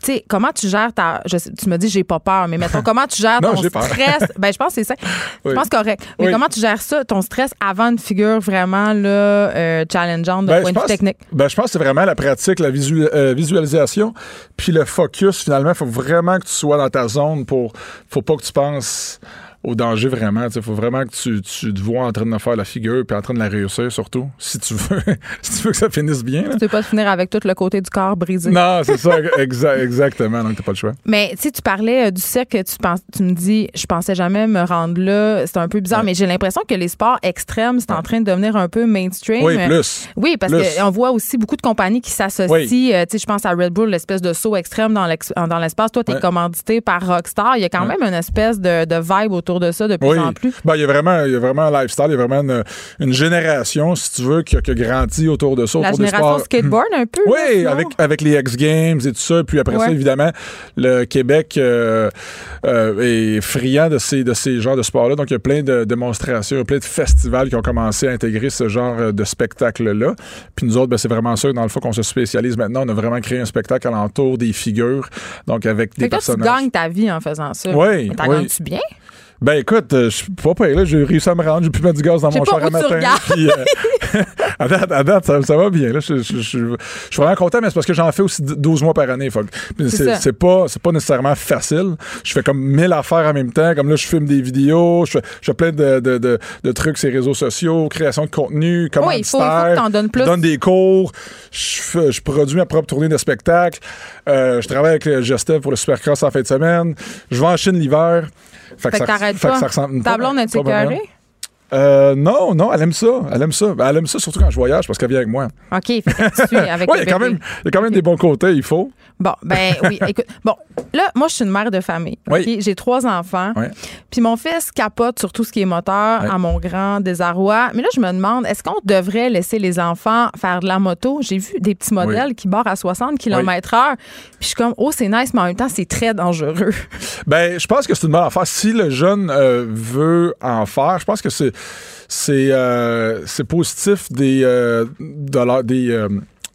Tu sais, comment tu gères ta. je sais- tu me dis, j'ai pas peur, mais mettons, comment tu gères Non, ton stress? ben, je pense que c'est ça. Je Oui. pense correct. Mais Oui. comment tu gères ça, ton stress, avant une figure vraiment là, euh, challengeante d'un Ben, point je de vue technique? Ben, je pense que c'est vraiment la pratique, la visu- euh, visualisation, puis le focus. Finalement, il faut vraiment que tu sois dans ta zone pour. faut pas que tu penses au danger vraiment. Il faut vraiment que tu, tu te vois en train de faire la figure puis en train de la réussir surtout, si tu veux, si tu veux que ça finisse bien. là. Tu veux pas te finir avec tout le côté du corps brisé. Non, c'est ça, exa- exactement. Donc, t'as pas le choix. Mais tu tu parlais euh, du cirque, tu, penses, tu me dis, je pensais jamais me rendre là. C'est un peu bizarre, Ouais. mais j'ai l'impression que les sports extrêmes, c'est en train de devenir un peu mainstream. Oui, plus. Oui, parce qu'on voit aussi beaucoup de compagnies qui s'associent. Oui. Euh, tu sais, je pense à Red Bull, l'espèce de saut extrême dans l'espace. Toi, tu es Ouais. commandité par Rockstar. Il y a quand même une espèce de, de vibe autour de ça de plus Oui. en plus? Ben, il y a vraiment, il y a vraiment un lifestyle, il y a vraiment une, une génération, si tu veux, qui a, qui a grandi autour de ça, La autour des génération sports. skateboard un peu. Oui, avec, avec les X Games et tout ça. Puis après ça, évidemment, le Québec euh, euh, est friand de ces, de ces genres de sports-là. Donc, il y a plein de démonstrations, plein de festivals qui ont commencé à intégrer ce genre euh, de spectacle-là. Puis nous autres, ben, c'est vraiment ça, dans le fond, qu'on se spécialise maintenant. On a vraiment créé un spectacle alentour des figures, donc avec Fait des que toi, tu personnages. gagnes ta vie en faisant ça. Oui, T'en oui. gagnes-tu bien? Ben écoute, euh, je suis pas payé là, j'ai réussi à me rendre, j'ai pu mettre du gaz dans mon char à matin. puis, euh, à date, à date, ça, ça va bien. Là. Je, je- je- je suis vraiment content, mais c'est parce que j'en fais aussi 12 mois par année. C'est pas, pas nécessairement facile. Je fais comme mille affaires en même temps. Comme là, je filme des vidéos, je fais, plein de, de, de, de trucs sur les réseaux sociaux, création de contenu, comment Oui, il faut, il faut que t'en donnes plus. Je donne des cours, je, produis ma propre tournée de spectacle, euh, je travaille avec le Gestev pour le Supercross en fin de semaine, je vais en Chine l'hiver. Fait que ça- que ressemble Ta blonde, est pas vraiment. écœurée? Euh, non, non, elle aime ça. Elle aime ça. Ben, elle aime ça surtout quand je voyage parce qu'elle vient avec moi. OK, fait que tu suis avec Oui, le il y a quand même, il y a quand même des bons côtés, il faut. Bon, ben oui, écoute. Bon, là, moi, je suis une mère de famille. Oui. J'ai trois enfants. Ouais. Puis mon fils capote sur tout ce qui est moteur à mon grand désarroi. Mais là, je me demande, est-ce qu'on devrait laisser les enfants faire de la moto? J'ai vu des petits modèles qui barrent à 60 km/h. Puis je suis comme, oh, c'est nice, mais en même temps, c'est très dangereux. Ben, je pense que c'est une bonne affaire. Si le jeune euh, veut en faire, je pense que c'est c'est euh, c'est positif des de leur- des euh,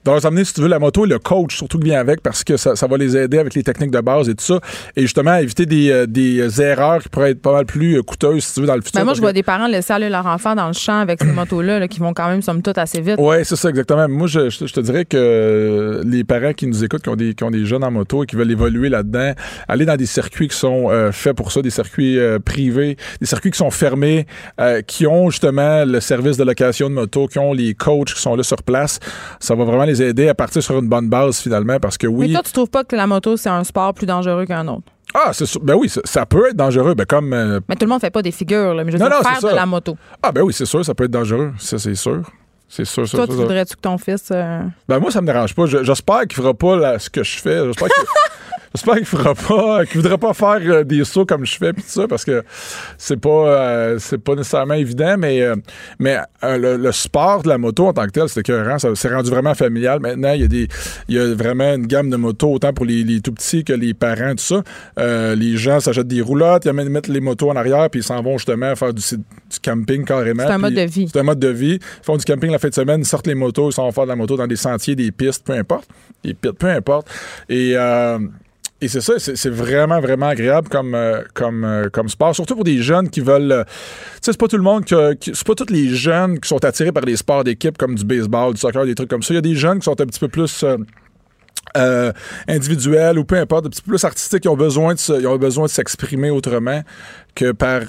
de leur amener, si tu veux, la moto et le coach, surtout qui vient avec, parce que ça, ça va les aider avec les techniques de base et tout ça. Et justement, éviter des, euh, des erreurs qui pourraient être pas mal plus euh, coûteuses, si tu veux, dans le futur. Ben, moi, je vois que- des parents laisser aller leur enfant dans le champ avec ces motos-là, là, qui vont quand même, somme toute, assez vite. Oui, c'est ça, exactement. Moi, je, je te- je te dirais que euh, les parents qui nous écoutent, qui ont des, qui ont des jeunes en moto et qui veulent évoluer là-dedans, aller dans des circuits qui sont euh, faits pour ça, des circuits euh, privés, des circuits qui sont fermés, euh, qui ont justement le service de location de moto, qui ont les coachs qui sont là sur place, ça va vraiment les aider à partir sur une bonne base finalement parce que Mais oui. toi, tu trouves pas que la moto, c'est un sport plus dangereux qu'un autre? Ah, c'est sûr. Ben oui, ça, ça peut être dangereux. Ben comme. euh, Mais tout le monde fait pas des figures, là, mais je veux Non, dire, non, faire de ça. la moto. ah, ben oui, c'est sûr, ça peut être dangereux. Ça, c'est sûr. C'est sûr, sûr, Toi, sûr, tu voudrais-tu que ton fils. euh, Ben moi, ça me dérange pas. Je- J'espère qu'il fera pas la- ce que je fais. J'espère qu'il j'espère qu'il fera pas, qu'il voudra pas faire euh, des sauts comme je fais puis tout ça parce que c'est pas euh, c'est pas nécessairement évident. Mais euh, mais euh, le, le sport de la moto en tant que tel, c'est écœurant. Ça s'est rendu vraiment familial. Maintenant, il y a des il y a vraiment une gamme de motos autant pour les, les tout petits que les parents tout ça. Euh, les gens s'achètent des roulottes, ils mettre les motos en arrière puis ils s'en vont justement faire du, du camping carrément. C'est un mode de vie. C'est un mode de vie. Ils font du camping la fin de semaine, ils sortent les motos, ils s'en vont faire de la moto dans des sentiers, des pistes, peu importe. Des pistes, peu importe. Et, euh, et c'est ça, c'est vraiment, vraiment agréable comme, euh, comme, euh, comme sport, surtout pour des jeunes qui veulent. euh, tu sais, c'est pas tout le monde que. C'est pas tous les jeunes qui sont attirés par les sports d'équipe comme du baseball, du soccer, des trucs comme ça. Il y a des jeunes qui sont un petit peu plus. individuels ou peu importe, un petit peu plus artistiques, qui ont besoin de se- ils ont besoin de s'exprimer autrement que par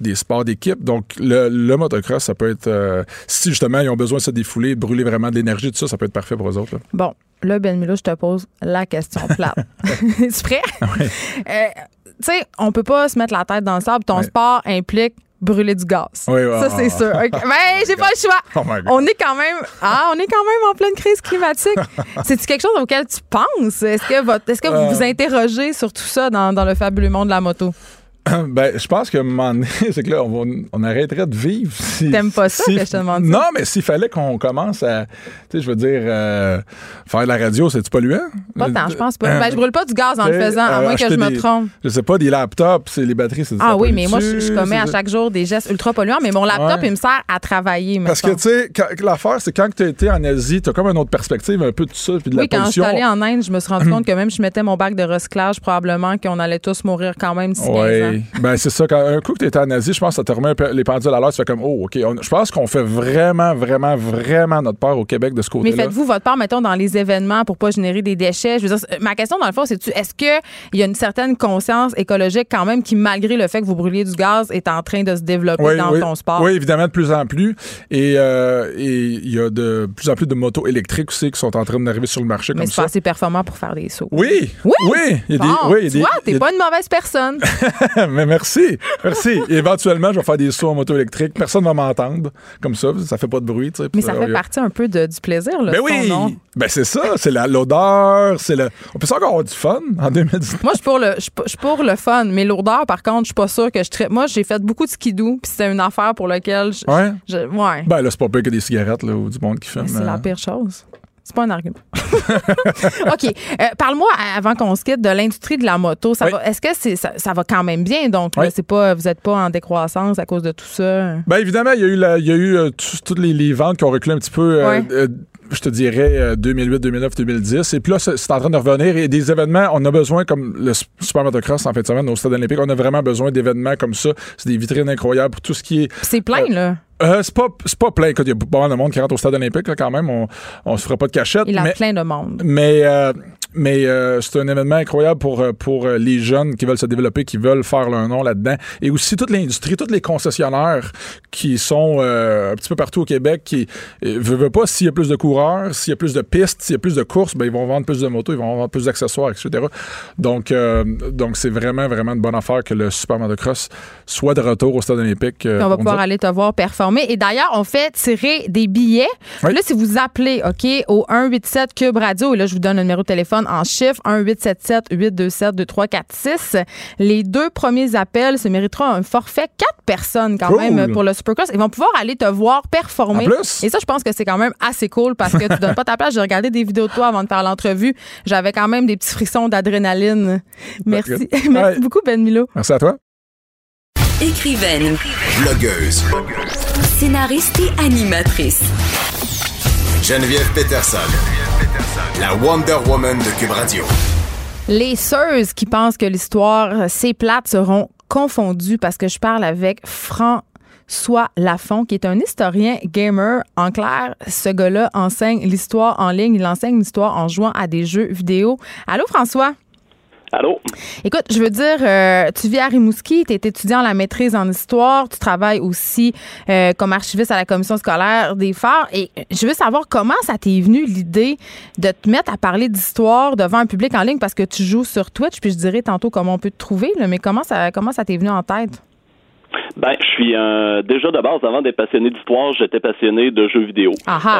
des sports d'équipe. Donc, le, motocross, ça peut être... si justement, ils ont besoin de se défouler, brûler vraiment de l'énergie, tout ça, ça peut être parfait pour eux autres. Bon, là, Ben Milo, je te pose la question plate. Es-tu prêt? Euh, tu sais, on peut pas se mettre la tête dans le sable. Ton sport implique brûler du gaz. Oui, oui, Ça, ah, c'est ah. sûr. OK. Ben, j'ai pas le choix. Oh. On est quand même, ah, on est quand même en pleine crise climatique. C'est-tu quelque chose auquel tu penses? Est-ce que, votre, est-ce que vous Euh. vous interrogez sur tout ça dans, dans le fabuleux monde de la moto? Ben, je pense que un moment donné, c'est que là, on, va- on arrêterait de vivre. Si, T'aimes pas ça si- que je te demande? Non, mais s'il fallait qu'on commence à, tu sais, je veux dire, euh, faire de la radio, c'est-tu polluant? Pas tant, je pense pas. Euh, Ben, je brûle pas du gaz en le sais, faisant, à euh, moins que je me des- trompe. Je sais pas, des laptops, c'est les batteries, c'est Ah oui, mais moi, je, commets à chaque jour des gestes ultra polluants, mais mon laptop, Ouais. il me sert à travailler. Parce que, tu sais, l'affaire, c'est quand tu as été en Asie, tu as comme une autre perspective un peu de ça, puis de Oui, la quand je suis pollution. allée en Inde, je me suis rendu compte que même si je mettais mon bac de recyclage, probablement qu'on allait tous mourir quand même d'ici 15 ans. Oui, ben c'est ça. Quand, un coup que tu étais en Asie, je pense que ça te remet un peu les pendules à l'heure. Tu fais comme, oh, OK. On- je pense qu'on fait vraiment, vraiment, vraiment notre part au Québec de ce Mais côté-là. faites-vous votre part, mettons, dans les événements pour pas générer des déchets? Je veux dire, ma question, dans le fond, c'est est-ce qu'il y a une certaine conscience écologique quand même qui, malgré le fait que vous brûliez du gaz, est en train de se développer Oui, dans oui. ton sport? Oui, évidemment, de plus en plus. Et euh, et il y a de plus en plus de motos électriques aussi qui sont en train d'arriver sur le marché Mais comme c'est pas ça. assez performant pour faire des sauts. Oui, Oui? oui, il y a des, Bon, oui, il y a tu des- vois, t'es pas une mauvaise personne. Mais merci, merci. Éventuellement, je vais faire des sauts en moto électrique. Personne ne va m'entendre comme ça, ça fait pas de bruit. Mais ça fait partie un peu de- du plaisir, là, Ben oui, nom. ben c'est ça, c'est l'odeur, c'est le. On peut encore avoir du fun en 2019. Moi, je suis pour le, je suis pour le fun, mais l'odeur, par contre, je suis pas sûre que je traite. Moi, j'ai fait beaucoup de skidoo, puis c'était une affaire pour laquelle. Je, Ouais? je- ouais. Ben là, c'est pas pire que des cigarettes là, ou du monde qui fume. C'est la euh. pire chose. C'est pas un argument. OK. Euh, Parle-moi, avant qu'on se quitte, de l'industrie de la moto. Oui. est-ce que ça, ça va quand même bien? Donc, Oui. c'est pas, vous n'êtes pas en décroissance à cause de tout ça? Ben évidemment, il y a eu, la- il y a eu euh, tout- toutes les, les ventes qui ont reculé un petit peu. euh, je te dirais euh, 2008, 2009, 2010. Et puis là, c'est en train de revenir. Et des événements, on a besoin, comme le Super Motocross en fin de semaine au Stade olympique, on a vraiment besoin d'événements comme ça. C'est des vitrines incroyables pour tout ce qui est... C'est plein, là. Euh, c'est pas, c'est pas plein. Écoute, Il y a pas mal de monde qui rentre au Stade olympique là, quand même. On, on se fera pas de cachette. Il a mais, plein de monde. mais, euh, mais euh, c'est un événement incroyable pour, euh, pour euh, les jeunes qui veulent se développer, qui veulent faire leur nom là-dedans. Et aussi toute l'industrie, tous les concessionnaires qui sont un petit peu partout au Québec, qui ne veulent pas s'il y a plus de coureurs, s'il y a plus de pistes, s'il y a plus de courses, ben, ils vont vendre plus de motos, ils vont vendre plus d'accessoires, etc. Donc, donc c'est vraiment, vraiment une bonne affaire que le Super Motocross soit de retour au Stade olympique. on va pouvoir aller te voir performer. Et d'ailleurs, on fait tirer des billets. Là, si vous appelez, OK, au 187 Cube Radio, et là, je vous donne un numéro de téléphone en chiffres 1-877-827-2346. Les deux premiers appels se mériteront un forfait quatre personnes quand même pour le Supercross. Ils vont pouvoir aller te voir performer. Et ça, je pense que c'est quand même assez cool parce que tu donnes pas ta place. J'ai regardé des vidéos de toi avant de faire l'entrevue. J'avais quand même des petits frissons d'adrénaline. Merci. Merci beaucoup, Ben Milo. Merci à toi. Écrivaine. Blogueuse. Scénariste et animatrice. Geneviève Peterson. La Wonder Woman de Cube Radio. Les seuses qui pensent que l'histoire, c'est plate, seront confondues parce que je parle avec François Lafont, qui est un historien gamer. En clair, ce gars-là enseigne l'histoire en ligne. Il enseigne l'histoire en jouant à des jeux vidéo. Allô, François? Allô? Écoute, je veux dire, euh, tu vis à Rimouski, tu es étudiant en la maîtrise en histoire, tu travailles aussi euh, comme archiviste à la commission scolaire des phares et je veux savoir comment ça t'est venu l'idée de te mettre à parler d'histoire devant un public en ligne parce que tu joues sur Twitch, puis je dirais tantôt comment on peut te trouver, mais comment ça, comment ça t'est venu en tête? Ben, je suis un, déjà de base, avant d'être passionné d'histoire, j'étais passionné de jeux vidéo.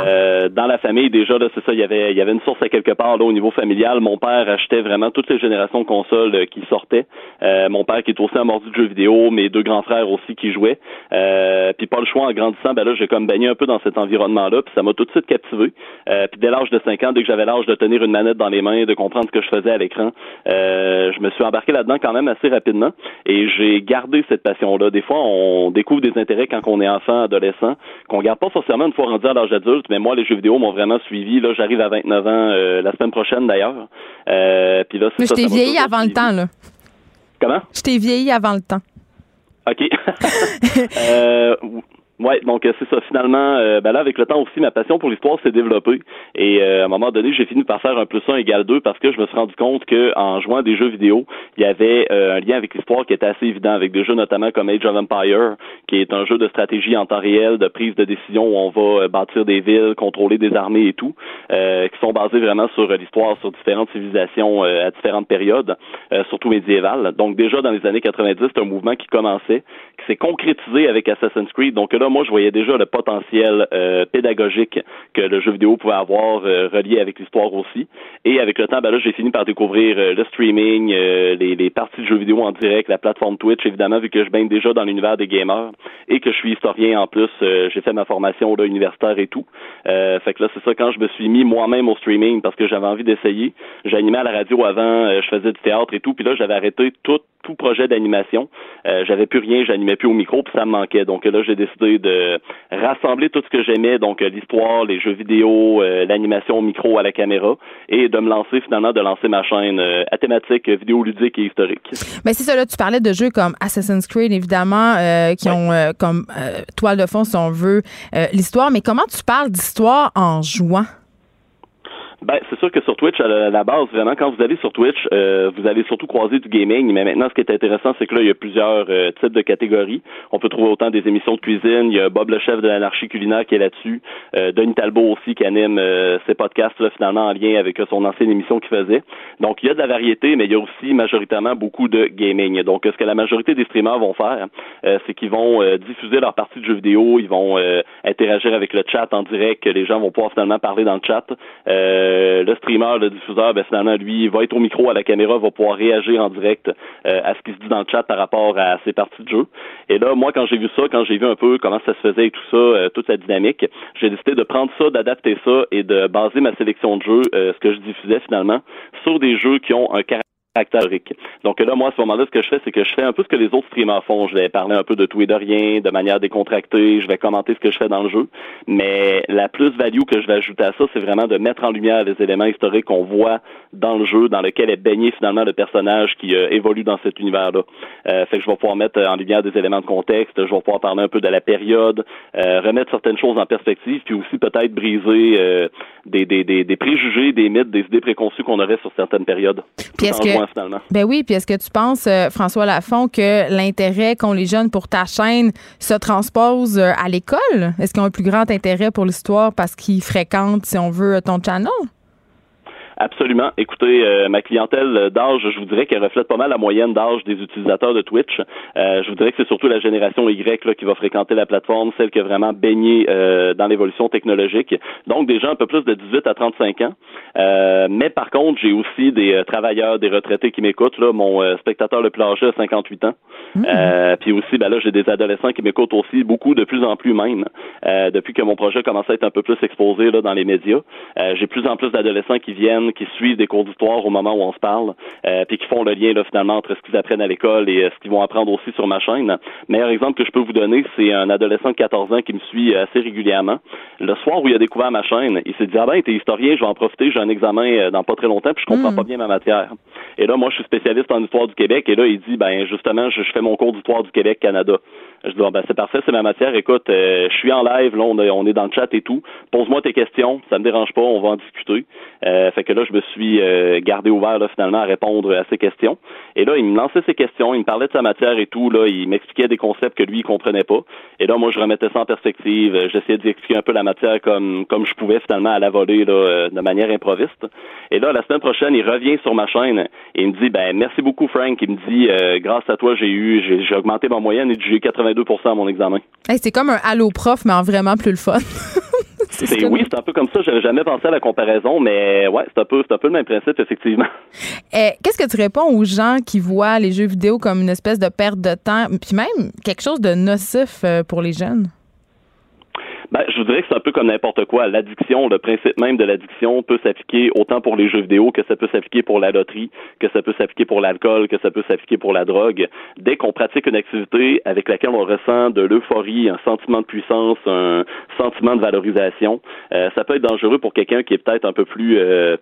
Euh, dans la famille, déjà, là, c'est ça, il y avait, il y avait une source à quelque part, là, au niveau familial. Mon père achetait vraiment toutes les générations de consoles euh, qui sortaient. Euh, mon père qui est aussi un mordu de jeux vidéo, mes deux grands frères aussi qui jouaient. Euh, puis pas le choix en grandissant, ben là, j'ai comme baigné un peu dans cet environnement-là, puis ça m'a tout de suite captivé. Euh, puis dès l'âge de 5 ans, dès que j'avais l'âge de tenir une manette dans les mains, de comprendre ce que je faisais à l'écran, euh, je me suis embarqué là-dedans quand même assez rapidement. Et j'ai gardé cette passion-là. Des fois, on découvre des intérêts quand on est enfant, adolescent, qu'on garde pas forcément une fois rendu à l'âge adulte, mais moi, les jeux vidéo m'ont vraiment suivi. Là, j'arrive à 29 ans euh, la semaine prochaine d'ailleurs. Euh, puis là, mais je t'ai vieilli avant le temps, là. Comment? Je t'ai vieilli avant le temps. OK. euh, Ouais, donc euh, c'est ça. Finalement, euh, ben là, avec le temps aussi, ma passion pour l'histoire s'est développée. Et euh, à un moment donné, j'ai fini par faire un plus un égal deux parce que je me suis rendu compte que en jouant des jeux vidéo, il y avait un lien avec l'histoire qui était assez évident, avec des jeux notamment comme Age of Empire, qui est un jeu de stratégie en temps réel, de prise de décision où on va bâtir des villes, contrôler des armées et tout, qui sont basés vraiment sur l'histoire, sur différentes civilisations à différentes périodes, surtout médiévales. Donc déjà dans les années 90, c'est un mouvement qui commençait, qui s'est concrétisé avec Assassin's Creed. Donc là, moi, je voyais déjà le potentiel euh, pédagogique que le jeu vidéo pouvait avoir euh, relié avec l'histoire aussi. Et avec le temps, ben là, j'ai fini par découvrir euh, le streaming, les, les, parties de jeux vidéo en direct, la plateforme Twitch, évidemment, vu que je baigne déjà dans l'univers des gamers et que je suis historien en plus. j'ai fait ma formation là, universitaire et tout. fait que là, c'est ça, quand je me suis mis moi-même au streaming parce que j'avais envie d'essayer. J'animais à la radio avant, je faisais du théâtre et tout, puis là, j'avais arrêté tout, tout projet d'animation. j'avais plus rien, j'animais plus au micro, puis ça me manquait. Donc là, j'ai décidé de rassembler tout ce que j'aimais, donc euh, l'histoire, les jeux vidéo, euh, l'animation au micro à la caméra, et de me lancer finalement, de lancer ma chaîne euh, à thématique vidéoludique et historique. Mais c'est ça, là, tu parlais de jeux comme Assassin's Creed, évidemment, qui ont comme toile de fond, si on veut, l'histoire, mais comment tu parles d'histoire en jouant? Ben, c'est sûr que sur Twitch, à la, base, vraiment, quand vous allez sur Twitch, euh, vous allez surtout croiser du gaming. Mais maintenant, ce qui est intéressant, c'est que là, il y a plusieurs euh, types de catégories. On peut trouver autant des émissions de cuisine. Il y a Bob le chef de l'anarchie culinaire qui est là-dessus. Euh, Denis Talbot aussi qui anime ses podcasts là, finalement en lien avec son ancienne émission qu'il faisait. Donc, il y a de la variété, mais il y a aussi majoritairement beaucoup de gaming. Donc, ce que la majorité des streamers vont faire, c'est qu'ils vont diffuser leur partie de jeux vidéo. Ils vont interagir avec le chat en direct. Les gens vont pouvoir finalement parler dans le chat. Euh, le streamer, le diffuseur, ben, finalement, lui, va être au micro, à la caméra, va pouvoir réagir en direct euh, à ce qui se dit dans le chat par rapport à ses parties de jeu. Et là, moi, quand j'ai vu ça, quand j'ai vu un peu comment ça se faisait et tout ça, euh, toute la dynamique, j'ai décidé de prendre ça, d'adapter ça et de baser ma sélection de jeux, ce que je diffusais finalement, sur des jeux qui ont un caractère Donc là, moi, à ce moment-là, ce que je fais, c'est que je fais un peu ce que les autres streamers font. Je vais parler un peu de tout et de rien, de manière décontractée. Je vais commenter ce que je fais dans le jeu. Mais la plus-value que je vais ajouter à ça, c'est vraiment de mettre en lumière les éléments historiques qu'on voit dans le jeu, dans lequel est baigné finalement le personnage qui euh, évolue dans cet univers-là. Euh, fait que je vais pouvoir mettre en lumière des éléments de contexte. Je vais pouvoir parler un peu de la période, euh, remettre certaines choses en perspective, puis aussi peut-être briser euh, des, des, des, des, préjugés, des mythes, des idées préconçues qu'on aurait sur certaines périodes. Puis est-ce que, ben oui, puis est-ce que tu penses, euh, François Lafont, que l'intérêt qu'ont les jeunes pour ta chaîne se transpose euh, à l'école? Est-ce qu'ils ont un plus grand intérêt pour l'histoire parce qu'ils fréquentent, si on veut, ton channel? Absolument. Écoutez, euh, ma clientèle d'âge, je vous dirais qu'elle reflète pas mal la moyenne d'âge des utilisateurs de Twitch. Euh, je vous dirais que c'est surtout la génération Y là, qui va fréquenter la plateforme, celle qui a vraiment baigné euh, dans l'évolution technologique. Donc des gens un peu plus de 18 à 35 ans. mais par contre, j'ai aussi des travailleurs, des retraités qui m'écoutent. Là, mon spectateur le plus âgé a 58 ans. Mmh. puis aussi, ben là, j'ai des adolescents qui m'écoutent aussi, beaucoup de plus en plus même. depuis que mon projet commence à être un peu plus exposé là, dans les médias, j'ai plus en plus d'adolescents qui viennent qui suivent des cours d'histoire au moment où on se parle, euh, puis qui font le lien là, finalement entre ce qu'ils apprennent à l'école et euh, ce qu'ils vont apprendre aussi sur ma chaîne. Meilleur exemple que je peux vous donner, c'est un adolescent de 14 ans qui me suit assez régulièrement. Le soir où il a découvert ma chaîne, il s'est dit ah ben t'es historien, je vais en profiter, j'ai un examen euh, dans pas très longtemps, puis je comprends mm. pas bien ma matière. Et là, moi, je suis spécialiste en histoire du Québec, et là, il dit ben justement, je, fais mon cours d'histoire du Québec Canada. Je dis, ben, c'est parfait, c'est ma matière. Écoute, je suis en live, là, on, est dans le chat et tout. Pose-moi tes questions, ça me dérange pas, on va en discuter. fait que là, je me suis euh, gardé ouvert finalement à répondre à ces questions. Et là, il me lançait ses questions, il me parlait de sa matière et tout. Là, il m'expliquait des concepts que lui il comprenait pas. Et là, moi, je remettais ça en perspective. Euh, j'essayais d'expliquer un peu la matière comme comme je pouvais finalement à la volée euh, de manière improviste. Et là, la semaine prochaine, il revient sur ma chaîne et il me dit ben merci beaucoup Frank. Il me dit grâce à toi, j'ai eu j'ai augmenté ma moyenne et j'ai eu 82% à mon examen. c'est comme un allo prof, mais en vraiment plus le fun. c'est oui, c'est un peu comme ça. J'avais jamais pensé à la comparaison, mais ouais, c'est un peu, c'est un peu le même principe effectivement. Eh, qu'est-ce que tu réponds aux gens qui voient les jeux vidéo comme une espèce de perte de temps, puis même quelque chose de nocif euh, pour les jeunes? Ben, je vous dirais que c'est un peu comme n'importe quoi. L'addiction, le principe même de l'addiction peut s'appliquer autant pour les jeux vidéo que ça peut s'appliquer pour la loterie, que ça peut s'appliquer pour l'alcool, que ça peut s'appliquer pour la drogue. Dès qu'on pratique une activité avec laquelle on ressent de l'euphorie, un sentiment de puissance, un sentiment de valorisation, euh, ça peut être dangereux pour quelqu'un qui est peut-être un peu plus euh,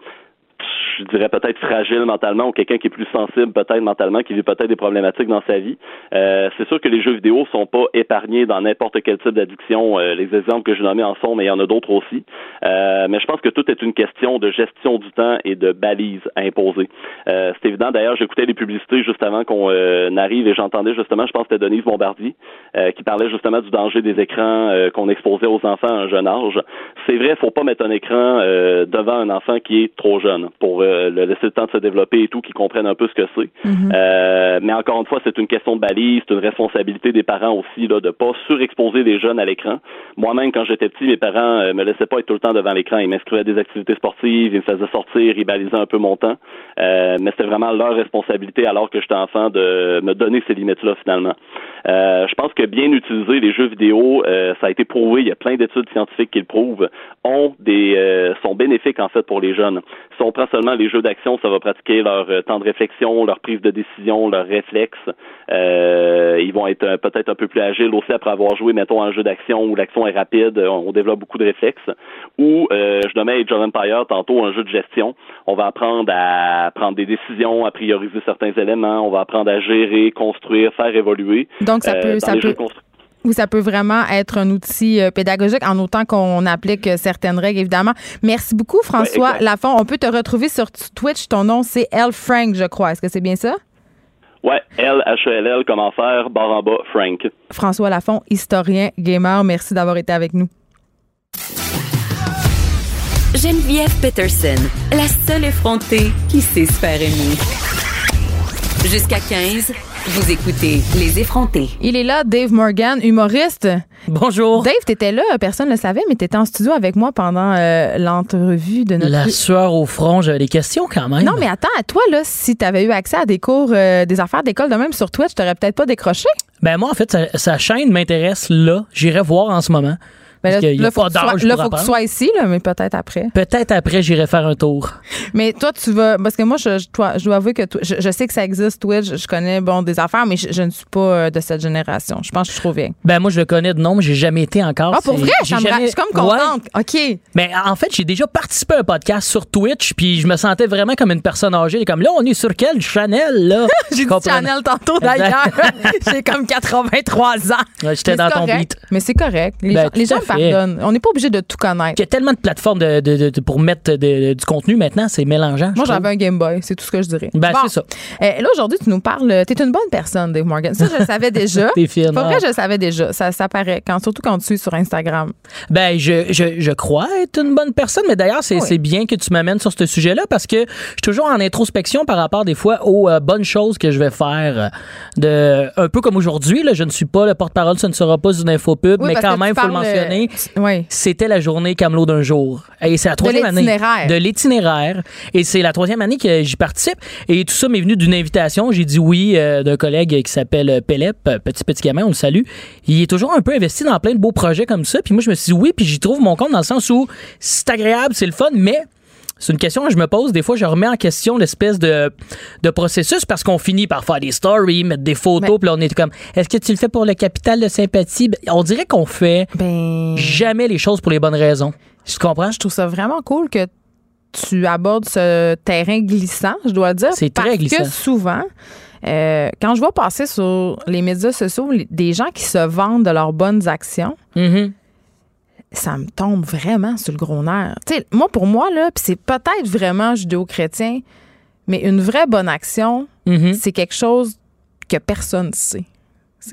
je dirais peut-être fragile mentalement ou quelqu'un qui est plus sensible peut-être mentalement, qui vit peut-être des problématiques dans sa vie. Euh, c'est sûr que les jeux vidéo sont pas épargnés dans n'importe quel type d'addiction. Euh, les exemples que je nommais en sont, mais il y en a d'autres aussi. Euh, mais je pense que tout est une question de gestion du temps et de balises à imposer. c'est évident. D'ailleurs, j'écoutais les publicités juste avant qu'on arrive et j'entendais justement, je pense que c'était Denise Bombardier qui parlait justement du danger des écrans qu'on exposait aux enfants à un jeune âge. C'est vrai, faut pas mettre un écran devant un enfant qui est trop jeune pour euh, le laisser le temps de se développer et tout, qu'ils comprennent un peu ce que c'est. Mhm. euh, mais encore une fois, c'est une question de balise, c'est une responsabilité des parents aussi là, de pas surexposer les jeunes à l'écran. Moi-même, quand j'étais petit, mes parents euh, me laissaient pas être tout le temps devant l'écran. Ils m'inscrivaient à des activités sportives, ils me faisaient sortir, ils balisaient un peu mon temps. Euh, mais c'était vraiment leur responsabilité alors que j'étais enfant de me donner ces limites-là finalement. Euh, je pense que bien utiliser les jeux vidéo, euh, ça a été prouvé, il y a plein d'études scientifiques qui le prouvent, ont des euh, sont bénéfiques en fait pour les jeunes. Prend seulement les jeux d'action, ça va pratiquer leur temps de réflexion, leur prise de décision, leurs réflexes. ils vont être peut-être un peu plus agiles aussi après avoir joué, mettons, un jeu d'action où l'action est rapide, on, développe beaucoup de réflexes. Ou je nommais Age of Empire tantôt un jeu de gestion. On va apprendre à prendre des décisions, à prioriser certains éléments, on va apprendre à gérer, construire, faire évoluer. Donc, ça peut, ça peut, ça peut vraiment être un outil euh, pédagogique en autant qu'on applique certaines règles, évidemment. Merci beaucoup, François Lafont. On peut te retrouver sur Twitch. Ton nom, c'est L. Frank, je crois. Est-ce que c'est bien ça? Ouais, L, H-E-L-L, comment faire, barre en bas, Frank. François Lafont, historien, gamer, merci d'avoir été avec nous. Geneviève Peterson, la seule effrontée qui sait se faire aimer. Jusqu'à 15, vous écoutez Les effrontés. Il est là, Dave Morgan, humoriste. Bonjour. Dave, t'étais là, personne ne le savait, mais t'étais en studio avec moi pendant euh, l'entrevue de notre... La sueur au front, j'avais des questions quand même. Non, mais attends, à toi, là, si t'avais eu accès à des cours, euh, des affaires d'école de même sur Twitch, t'aurais peut-être pas décroché? Ben moi, en fait, sa, sa chaîne m'intéresse là. J'irai voir en ce moment. Ben là, là, faut pas que tu sois- là, faut que tu sois ici, là, mais peut-être après. Peut-être après, j'irai faire un tour. Mais toi, tu vas. Parce que moi, je, je, toi, je dois avouer que toi- je, je sais que ça existe, Twitch. Je connais bon des affaires, mais je, ne suis pas euh, de cette génération. Je pense que je suis trop vieille. Ben moi, je le connais de nom, mais j'ai jamais été encore. Ah, pour vrai? me Je suis comme Ouais. contente. OK. Mais en fait, j'ai déjà participé à un podcast sur Twitch, puis je me sentais vraiment comme une personne âgée. Comme là, on est sur quel Chanel, là? J'ai dit Chanel tantôt, d'ailleurs. J'ai comme 83 ans. Ouais, J'étais dans c'est ton correct. beat. Mais c'est correct. Les Ben, gens, les tout à gens me On n'est pas obligé de tout connaître. Il y a tellement de plateformes de, de- de- de- pour mettre du contenu maintenant, c'est mélangeant. Moi, j'avais un Game Boy. C'est tout ce que je dirais. Ben, Bon. c'est ça. Euh, là, aujourd'hui, tu nous parles. T'es une bonne personne, Dave Morgan. Ça, je le savais déjà. T'es fine, Pas vrai, je le savais déjà. Ça, ça paraît. Quand, surtout quand tu es sur Instagram. Ben, je, je, je crois être une bonne personne, mais d'ailleurs, c'est Oui. bien que tu m'amènes sur ce sujet-là parce que je suis toujours en introspection par rapport des fois aux euh, bonnes choses que je vais faire. De, un peu comme aujourd'hui, je ne suis pas le porte-parole, ce ne sera pas une infopub, Oui, mais quand même, il faut le mentionner. Euh, Oui. C'était la journée Camelot d'un jour. Et c'est la troisième année. De l'itinéraire. Et c'est la troisième année que j'y participe. Et tout ça m'est venu d'une invitation. J'ai dit oui euh, d'un collègue qui s'appelle Pelep, euh, petit petit gamin, on le salue. Il est toujours un peu investi dans plein de beaux projets comme ça. Puis moi, je me suis dit oui, puis j'y trouve mon compte dans le sens où c'est agréable, c'est le fun, mais c'est une question que je me pose. Des fois, je remets en question l'espèce de, de processus parce qu'on finit par faire des stories, mettre des photos, Mais- puis là, on est comme, est-ce que tu le fais pour le capital de sympathie? Ben, On dirait qu'on fait Ben. jamais les choses pour les bonnes raisons. Tu comprends? Je trouve ça vraiment cool que tu abordes ce terrain glissant, je dois dire. C'est très parce glissant. que souvent, euh, quand je vois passer sur les médias sociaux les- des gens qui se vendent de leurs bonnes actions, Mhm. Ça me tombe vraiment sur le gros nerf. Tu sais, moi, pour moi, là, puis c'est peut-être vraiment judéo-chrétien, mais une vraie bonne action, Mhm. c'est quelque chose que personne ne sait.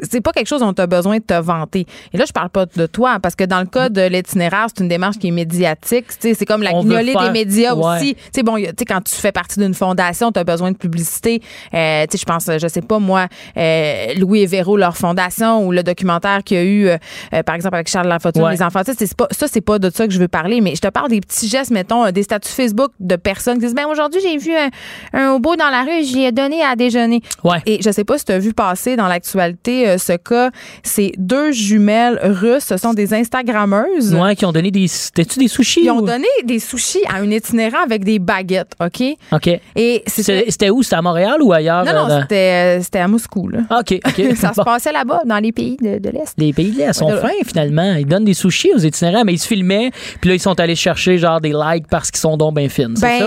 C'est pas quelque chose dont tu as besoin de te vanter. Et là, je parle pas de toi, parce que dans le cas de l'itinéraire, c'est une démarche qui est médiatique. Tu sais, C'est comme la guignolée faire- des médias Ouais. aussi. Tu sais, bon, y a- tu sais, quand tu fais partie d'une fondation, tu as besoin de publicité. Euh, tu sais, je pense, je sais pas moi, euh, Louis et Véro, leur fondation, ou le documentaire qu'il y a eu, euh, euh, par exemple, avec Charles Lafortune, Ouais. les enfants. Tu sais, c'est pas, ça, c'est pas de ça que je veux parler, mais je te parle des petits gestes, mettons, euh, des statuts Facebook de personnes qui disent, ben aujourd'hui, j'ai vu un, un hobo dans la rue, j'y ai donné à déjeuner. Ouais. Et je sais pas si tu as vu passer dans l'actualité euh, ce cas. C'est deux jumelles russes. Ce sont des Instagrammeuses. Ouais, qui ont donné des. C'était-tu des sushis? Ils ont ou- donné des sushis à un itinérant avec des baguettes, OK? OK. Et c'était. Où? C'était à Montréal ou ailleurs? Non, euh, non, dans- c'était euh, c'était à Moscou, là. Ah, OK, OK. Ça se passait là-bas, dans les pays de, de l'Est. Les pays de l'Est sont Ouais, fins, finalement. Ils donnent des sushis aux itinérants, mais ils se filmaient, puis là, ils sont allés chercher, genre, des likes parce qu'ils sont donc bien fines. Ben,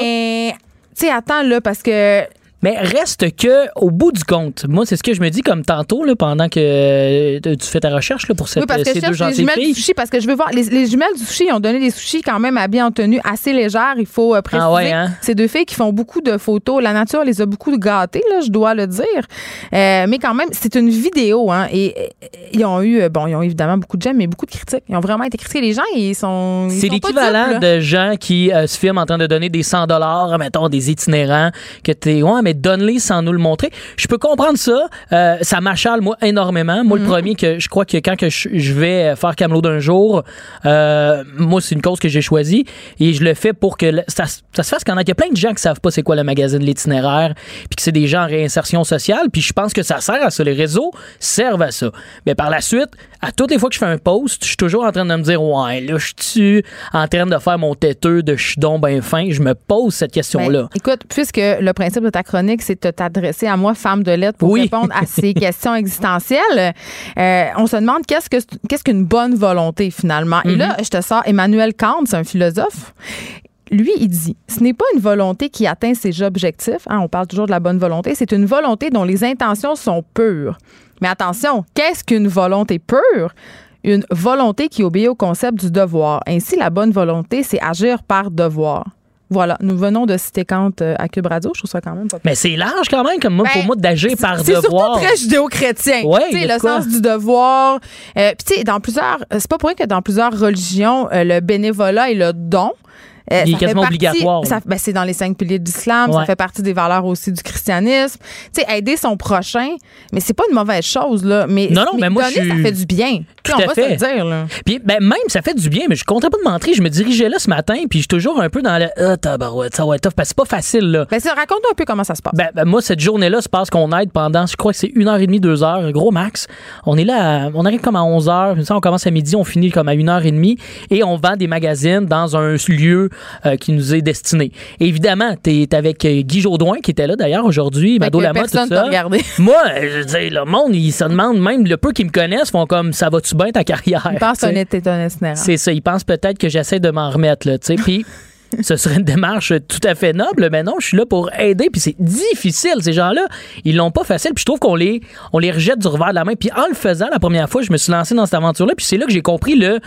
tu sais, attends, là, parce que Mais reste que, au bout du compte, moi, c'est ce que je me dis comme tantôt, là, pendant que euh, tu fais ta recherche là, pour cette, oui, parce que ces je deux les jumelles du sushi parce que je veux voir. Les, les jumelles du sushi, ils ont donné des sushis quand même habillés en tenue assez légère, il faut euh, préciser. Ah ouais, hein? Ces deux filles qui font beaucoup de photos. La nature les a beaucoup gâtées, là, je dois le dire. Euh, mais quand même, c'est une vidéo, hein. Et euh, ils ont eu, euh, bon, ils ont évidemment beaucoup de j'aime, mais beaucoup de critiques. Ils ont vraiment été critiqués. Les gens, ils sont. C'est l'équivalent de gens qui euh, se filment en train de donner des 100 dollars, mettons des itinérants, que t'es ouais, mais donne-les sans nous le montrer. Je peux comprendre ça. Euh, ça m'achale moi énormément. Moi, le premier que je crois que quand que je, je vais faire Camelot d'un jour, euh, moi c'est une cause que j'ai choisie et je le fais pour que ça, ça se fasse quand il y a plein de gens qui savent pas c'est quoi le magazine l'itinéraire, puis que c'est des gens en réinsertion sociale, puis je pense que ça sert à ça. Les réseaux servent à ça. Mais par la suite, à toutes les fois que je fais un post, je suis toujours en train de me dire ouais là je suis en train de faire mon têteux de je suis donc ben fin. Je me pose cette. Ben, écoute, puisque le principe de ta chronique, c'est de t'adresser à moi, femme de lettres, pour Oui. répondre à ces questions existentielles, euh, on se demande qu'est-ce que qu'est-ce qu'une bonne volonté finalement? Et là, je te sors Emmanuel Kant, c'est un philosophe. Lui, il dit, ce n'est pas une volonté qui atteint ses objectifs. hein, on parle toujours de la bonne volonté. C'est une volonté dont les intentions sont pures. Mais attention, qu'est-ce qu'une volonté pure? Une volonté qui obéit au concept du devoir. Ainsi, la bonne volonté, c'est agir par devoir. Voilà, nous venons de citer Kant euh, à Cube Radio. Je trouve ça quand même pas Mais c'est large quand même comme moi, pour Ben, moi d'agir par c'est devoir. surtout très judéo-chrétien. A le quoi? sens du devoir. Euh, Puis tu sais, dans plusieurs, euh, c'est pas pour rien que dans plusieurs religions, euh, le bénévolat et le don. Euh, Il est quasiment partie- obligatoire, ben, c'est dans les cinq piliers de l'islam. Ouais. Ça fait partie des valeurs aussi du christianisme. Tu sais, aider son prochain, mais c'est pas une mauvaise chose là. Mais, Non, non, mais moi, donner, je ça fait du bien. Tout on à va fait. se le dire, là. Puis ben, même, ça fait du bien, mais je content pas de mentir. Je me dirigeais là ce matin, puis je suis toujours un peu dans le Ah, tabarouette, ça va être tough, parce que c'est pas facile, là. Ben, ça, raconte un peu comment ça se passe. Ben, ben, moi, cette journée-là se passe qu'on aide pendant, je crois que c'est une heure et demie, deux heures, gros max. On est là, à- on arrive comme à 11 heures, on commence à midi, on finit comme à une heure et demie, et on vend des magazines dans un lieu euh, qui nous est destiné. Évidemment, t'es t'es avec euh, Guy Jodoin, qui était là d'ailleurs aujourd'hui, Mado Lamotte, tout ça. regardé. Moi, je veux dire, le monde, il se demande, même le peu qui me connaissent, font comme, ça va-tu bien ta carrière? Je pense que Tu t'es un. C'est ça. Ils pensent peut-être que j'essaie de m'en remettre, là, tu sais. Puis. Ce serait une démarche tout à fait noble, mais non, je suis là pour aider, puis c'est difficile. Ces gens-là, ils l'ont pas facile, puis je trouve qu'on les, on les rejette du revers de la main. Puis en le faisant la première fois, je me suis lancé dans cette aventure-là, puis c'est là que j'ai compris le.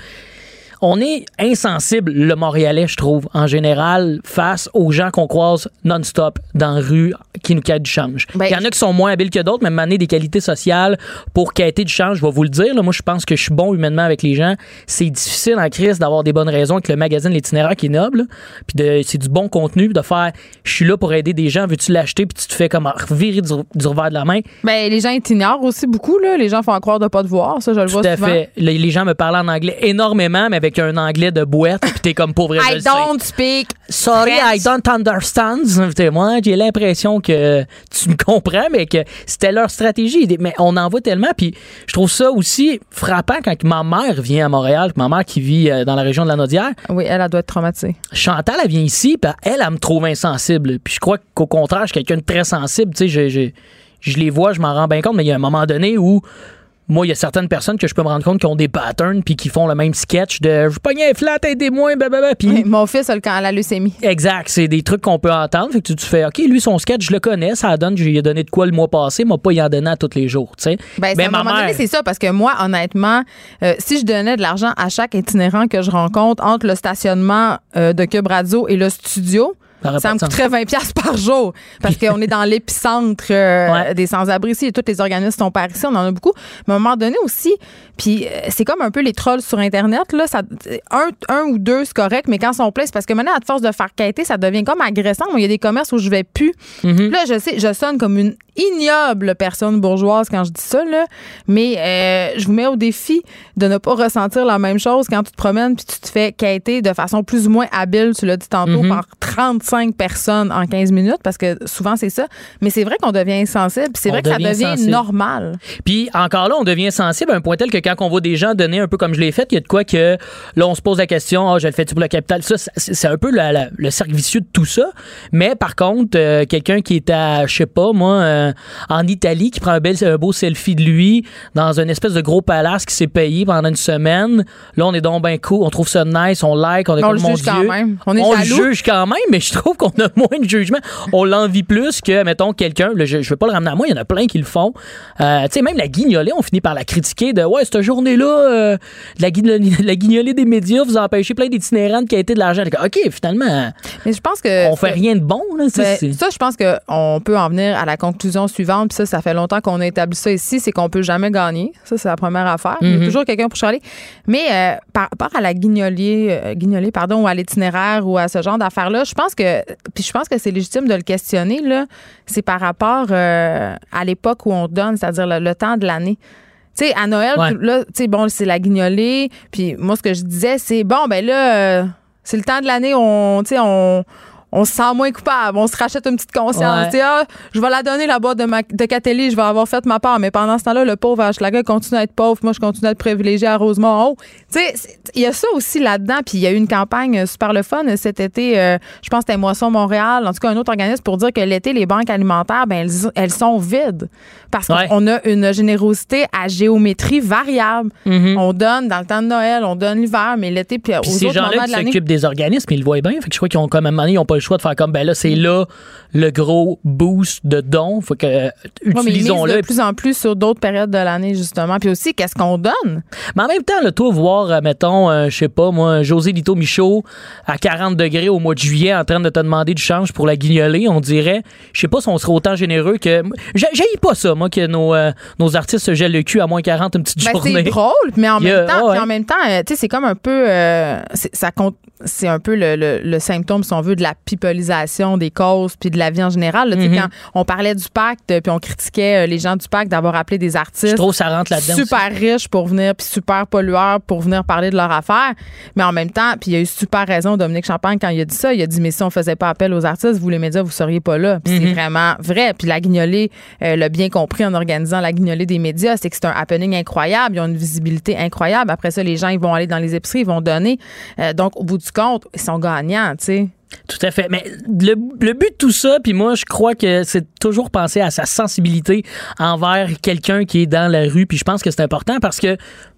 On est insensible, le Montréalais, je trouve, en général, face aux gens qu'on croise non-stop dans la rue qui nous quêtent du change. Il Ben, y en a qui sont moins habiles que d'autres, mais m'amener des qualités sociales pour quêter du change, je vais vous le dire. là, moi, je pense que je suis bon humainement avec les gens. C'est difficile en crise d'avoir des bonnes raisons avec le magazine L'Itinéraire qui est noble. là. Puis c'est du bon contenu, de faire je suis là pour aider des gens, veux-tu l'acheter, puis tu te fais comme virer du, du revers de la main. Ben, les gens ignorent aussi beaucoup, là. Les gens font croire de pas te voir. Ça, je le Tout vois à souvent. fait. Les, les gens me parlent en anglais énormément, mais avec un anglais de boîte, puis t'es comme pauvre. I don't speak. Sorry, French. I don't understand. Moi, j'ai l'impression que tu me comprends, mais que c'était leur stratégie. Mais on en voit tellement. Puis je trouve ça aussi frappant quand ma mère vient à Montréal, ma mère qui vit euh, dans la région de la Naudière. Oui, elle, elle doit être traumatisée. Chantal, elle vient ici, puis elle, elle me trouve insensible. Puis je crois qu'au contraire, je suis quelqu'un de très sensible. Tu sais, je, je, je les vois, je m'en rends bien compte, mais il y a un moment donné où moi, il y a certaines personnes que je peux me rendre compte qui ont des patterns puis qui font le même sketch de je pogne un flat, aidez-moi, blablabla. Puis Oui, Mon fils a le la leucémie. Exact, c'est des trucs qu'on peut entendre. Fait que tu, tu fais, OK, lui, son sketch, je le connais, ça donne, je lui ai donné de quoi le mois passé, m'a pas y en donné à tous les jours, tu sais. Ben, Ben, à un ma mère- c'est ça, parce que moi, honnêtement, euh, si je donnais de l'argent à chaque itinérant que je rencontre entre le stationnement euh, de Cube Radio et le studio, Ça me coûterait 20 pièces par jour parce qu'on est dans l'épicentre euh, Ouais. des sans-abri ici et tous les organismes sont par ici, on en a beaucoup. Mais à un moment donné aussi, puis euh, c'est comme un peu les trolls sur Internet, là, ça, un, un ou deux, c'est correct, mais quand ils sont pleins, c'est parce que maintenant, à force de faire quêter, ça devient comme agressant. Il y a des commerces où je vais plus. Mm-hmm. Là, je sais, je sonne comme une ignoble personne bourgeoise quand je dis ça, là, mais euh, je vous mets au défi de ne pas ressentir la même chose quand tu te promènes puis tu te fais quêter de façon plus ou moins habile, tu l'as dit tantôt, Mhm. par 35 personnes en 15 minutes, parce que souvent c'est ça. Mais c'est vrai qu'on devient insensible, puis c'est On vrai que ça devient sensible. normal. Puis encore là, on devient sensible à un point tel que quand on voit des gens donner un peu comme je l'ai fait, il y a de quoi que là, on se pose la question, ah, je le fais-tu pour le capital? Ça, c'est un peu la- la- le cercle vicieux de tout ça. Mais par contre, euh, quelqu'un qui est à, je sais pas, moi, euh, en Italie, qui prend un, bel, un beau selfie de lui dans une espèce de gros palace qui s'est payé pendant une semaine. Là, on est donc ben cool, on trouve ça nice, on like, on est On comme le juge quand Dieu. même. On est le jaloux. juge quand même, mais je trouve qu'on a moins de jugement. On l'envie plus que, mettons, quelqu'un, je, je veux pas le ramener à moi, il y en a plein qui le font. Euh, tu sais, même la guignolée, on finit par la critiquer de, ouais, cette journée-là, euh, la, guignolée, la guignolée des médias, vous empêchez plein d'itinérants de quêter de l'argent. OK, finalement, Mais je pense que on fait rien de bon, là. sais, Ben, c'est- ça, je pense qu'on peut en venir à la conclusion suivante. Puis ça, ça fait longtemps qu'on a établi ça ici, c'est qu'on peut jamais gagner. Ça, c'est la première affaire. Il y a Mhm. toujours quelqu'un pour chialer. Mais euh, par rapport à la guignolier, euh, guignolée, pardon, ou à l'itinéraire ou à ce genre d'affaires-là, je pense que, puis je pense que c'est légitime de le questionner, là. C'est par rapport euh, à l'époque où on donne, c'est-à-dire le, le temps de l'année. Tu sais, à Noël, Ouais. là, tu sais, bon, c'est la guignolée. Puis moi, ce que je disais, c'est bon, ben là, euh, c'est le temps de l'année, on, tu sais, on, on se sent moins coupable, on se rachète une petite conscience. Ouais. Tu sais, ah, je vais la donner la boîte de, ma, de Catelli, je vais avoir fait ma part. Mais pendant ce temps-là, le pauvre Hochelaga continue à être pauvre, moi je continue à être privilégié à Rosemont. haut. Tu sais, il y a ça aussi là-dedans. Puis il y a eu une campagne super le fun cet été. euh, je pense que c'était Moisson Montréal, en tout cas un autre organisme pour dire que l'été les banques alimentaires, ben elles, elles sont vides parce Ouais. qu'on a une générosité à géométrie variable. Mhm. On donne dans le temps de Noël, on donne l'hiver, mais l'été puis aux Puis ces autres moments gens-là qui s'occupent des organismes, ils le voient bien. Fait que je crois qu'ils ont comme à un moment donné, ils pas le choix de faire comme ben là, c'est là le gros boost de dons. Faut que euh, Ouais, utilisons-le. de plus en plus sur d'autres périodes de l'année, justement. Puis aussi, qu'est-ce qu'on donne? Mais en même temps, là, toi, voir, euh, mettons, euh, je sais pas, moi, José Lito Michaud à 40 degrés au mois de juillet en train de te demander du change pour la guignolée, on dirait, je sais pas si on serait autant généreux que. J'ai pas ça, moi, que nos, euh, nos artistes se gèlent le cul à moins 40 une petite Ben, journée. c'est drôle, mais en même temps, ouais. en même temps, euh, tu sais, c'est comme un peu, ça compte. C'est un peu le, le- le symptôme, si on veut, de la pipolisation des causes puis de la vie en général. là. Mhm. Quand on parlait du pacte, euh, puis on critiquait euh, les gens du pacte d'avoir appelé des artistes ça rentre là-dedans. aussi. super riches pour venir, puis super pollueurs pour venir parler de leur affaire. Mais en même temps, puis il y a eu super raison, Dominique Champagne, quand il a dit ça. Il a dit, mais si on faisait pas appel aux artistes, vous les médias, vous seriez pas là. Puis c'est vraiment vrai. Puis la guignolée euh, l'a bien compris en organisant la guignolée des médias, c'est que c'est un happening incroyable. Ils ont une visibilité incroyable. Après ça, les gens, ils vont aller dans les épiceries, ils vont donner. Euh, donc, au bout du compte, ils sont gagnants, tu sais. Tout à fait. Mais le, le but de tout ça, puis moi, je crois que c'est toujours penser à sa sensibilité envers quelqu'un qui est dans la rue. Puis je pense que c'est important parce que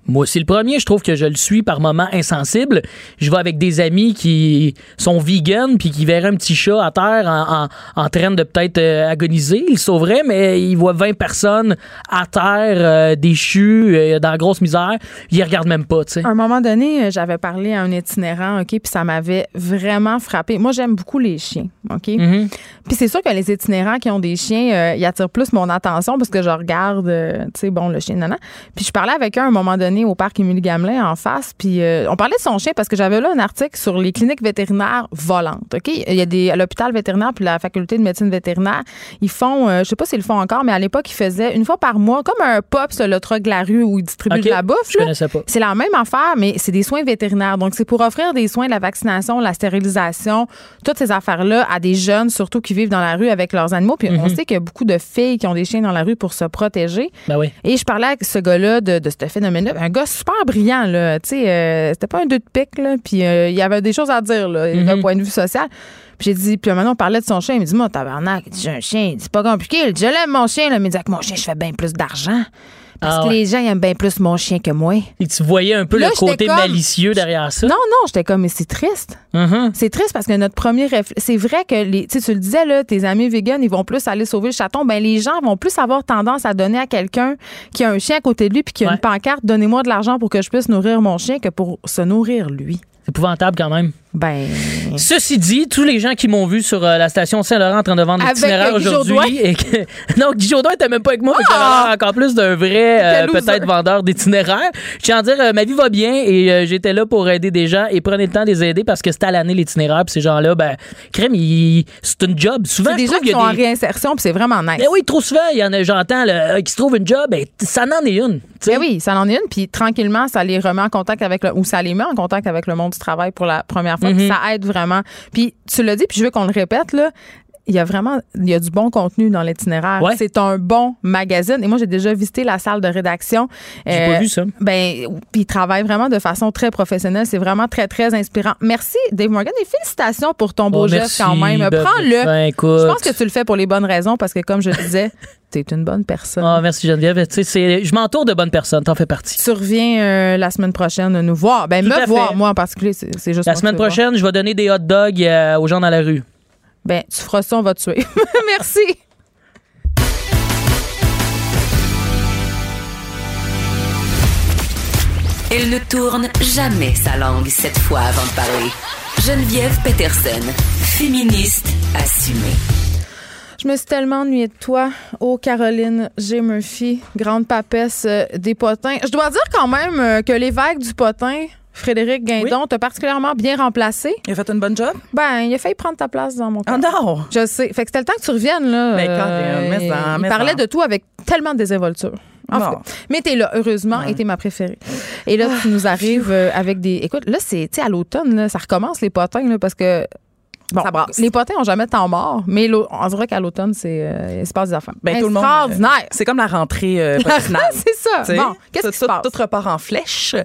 moi, c'est le premier. Je trouve que je le suis par moments insensible. Je vais avec des amis qui sont vegan puis qui verraient un petit chat à terre en, en, train de peut-être euh, agoniser. Ils sauveraient, mais ils voient 20 personnes à terre, euh, déchues, euh, dans la grosse misère. Ils regardent même pas, tu sais. À un moment donné, euh, j'avais parlé à un itinérant, OK, puis ça m'avait vraiment frappé. Moi, j'aime beaucoup les chiens, OK? Mhm. Puis c'est sûr que les itinérants qui ont des chiens, euh, ils attirent plus mon attention parce que je regarde, euh, tu sais, bon, le chien, nana. Puis je parlais avec un à un moment donné au parc Émilie Gamelin en face, puis euh, on parlait de son chien parce que j'avais là un article sur les cliniques vétérinaires volantes, OK? Il y a des, l'hôpital vétérinaire puis la faculté de médecine vétérinaire, ils font, je sais pas s'ils le font encore, mais à l'époque, ils faisaient une fois par mois, comme un POPS, le truc de la rue où ils distribuent de la bouffe. Je là. connaissais pas. C'est la même affaire, mais c'est des soins vétérinaires. Donc, c'est pour offrir des soins, la vaccination, la stérilisation, toutes ces affaires-là à des jeunes, surtout qui vivent dans la rue avec leurs animaux. Puis, on Mhm. sait qu'il y a beaucoup de filles qui ont des chiens dans la rue pour se protéger. Ben oui. Et je parlais avec ce gars-là de, de ce phénomène-là. Un gars super brillant, là. Tu sais, euh, c'était pas un deux de pique, là. Puis, euh, il y avait des choses à dire, là, d'un Mhm. point de vue social. Puis j'ai dit, puis maintenant on parlait de son chien. Il me dit, moi, tabarnak, il dit, j'ai un chien. C'est pas compliqué. Il dit, je l'aime, mon chien. Là. Mais il dit, avec mon chien, je fais bien plus d'argent. Parce Ah que les gens aiment bien plus mon chien que moi. Et tu voyais un peu Là, le côté comme- malicieux derrière ça? Non, non, j'étais comme, mais c'est triste. Mhm. C'est triste parce que notre premier réflexe, c'est vrai que les, tu le disais, là, tes amis véganes, ils vont plus aller sauver le chaton. Ben, les gens vont plus avoir tendance à donner à quelqu'un qui a un chien à côté de lui puis qui a Ouais. une pancarte, donnez-moi de l'argent pour que je puisse nourrir mon chien que pour se nourrir lui. C'est épouvantable quand même. Ben, Ceci dit, tous les gens qui m'ont vu sur euh, la station Saint-Laurent en train de vendre l'itinéraire aujourd'hui. Jourdouin? et que- Non, Guy Jourdouin était même pas avec moi, mais Ah! encore plus d'un vrai, euh, peut-être vendeur d'itinéraire. Je tiens à dire, euh, ma vie va bien et j'étais là pour aider des gens et prenez le temps de les aider parce que c'était à l'année l'itinéraire. Puis ces gens-là, ben, crème, ils- c'est une job. Souvent, des je gens qui sont en réinsertion puis c'est vraiment nice. Ben oui, trop souvent, il y en a, j'entends, qui se trouvent une job, ben, ça n'en est une. tu sais. Ben oui, ça en est une, puis tranquillement, ça les remet en contact avec le, ou ça les met en contact avec le monde du travail pour la première Mhm. ça aide vraiment. Puis tu l'as dit, puis je veux qu'on le répète là. Il y a vraiment il y a du bon contenu dans l'itinéraire. Ouais. C'est un bon magazine. Et moi, j'ai déjà visité la salle de rédaction. J'ai Euh, pas vu ça. Ben, puis ils travaillent vraiment de façon très professionnelle. C'est vraiment très, très inspirant. Merci, Dave Morgan, et félicitations pour ton beau Oh, geste merci, quand même. ben, Prends-le. ben. Je pense que tu le fais pour les bonnes raisons parce que, comme je disais, t'es une bonne personne. Ah, merci Geneviève. Tu sais, je m'entoure de bonnes personnes, t'en fais partie. Tu reviens euh, la semaine prochaine nous voir. Ben, Tout me fait. voir, moi en particulier, c'est juste La semaine tu prochaine, je vais donner des hot dogs euh, aux gens dans la rue. Ben, tu feras ça, on va te tuer. Merci. Elle ne tourne jamais sa langue cette fois avant de parler. Geneviève Peterson, féministe assumée. Je me suis tellement ennuyée de toi, oh Caroline G. Murphy, grande papesse euh, des potins. Je dois dire quand même euh, que l'évêque du potin, Frédéric Guindon, t'a particulièrement bien remplacé. Il a fait une bonne job? Ben, il a failli prendre ta place dans mon Ah cœur. non! Je sais. Fait que c'était le temps que tu reviennes, là. Ben, quand même, mais en, il mais parlait de tout avec tellement de désinvolture. En Bon. fait. Mais t'es là, heureusement, et t'es ma préférée. Et là, tu nous arrives euh, avec des. Écoute, là, c'est, tu sais, à l'automne, là, ça recommence les potins, là, parce que. Bon, Ça brasse. les potins ont jamais de temps mort, mais on dirait qu'à l'automne, c'est, euh, il se passe des affaires. Ben, tout le monde. Extraordinaire. euh, C'est comme la rentrée euh, c'est ça. Bon, qu'est-ce tout- qui se tout- passe? Tout repart en flèche.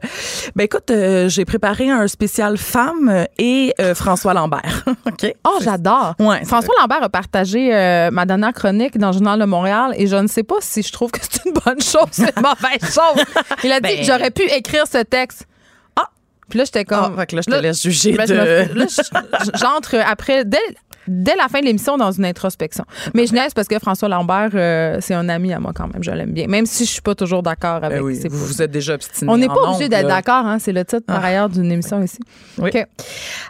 Ben écoute, euh, j'ai préparé un spécial femme et euh, François Lambert. OK? Oh, j'adore. Ouais, François Lambert a partagé euh, ma dernière chronique dans le Journal de Montréal et je ne sais pas si je trouve que c'est une bonne chose ou une mauvaise chose. Il a dit Ben- que j'aurais pu écrire ce texte. Ah! Puis là, j'étais Ah, comme. fait que là, je te laisse juger ben, de- me- là, je- j'entre après. Dès, dès la fin de l'émission dans une introspection. Mais je niaise parce que François Lambert, euh, c'est un ami à moi quand même. Je l'aime bien. Même si je suis pas toujours d'accord avec Ben oui, ses vous, vous êtes déjà obstiné. On n'est pas obligé d'être d'accord, hein? C'est le titre par Ah. ailleurs d'une émission ici. Oui.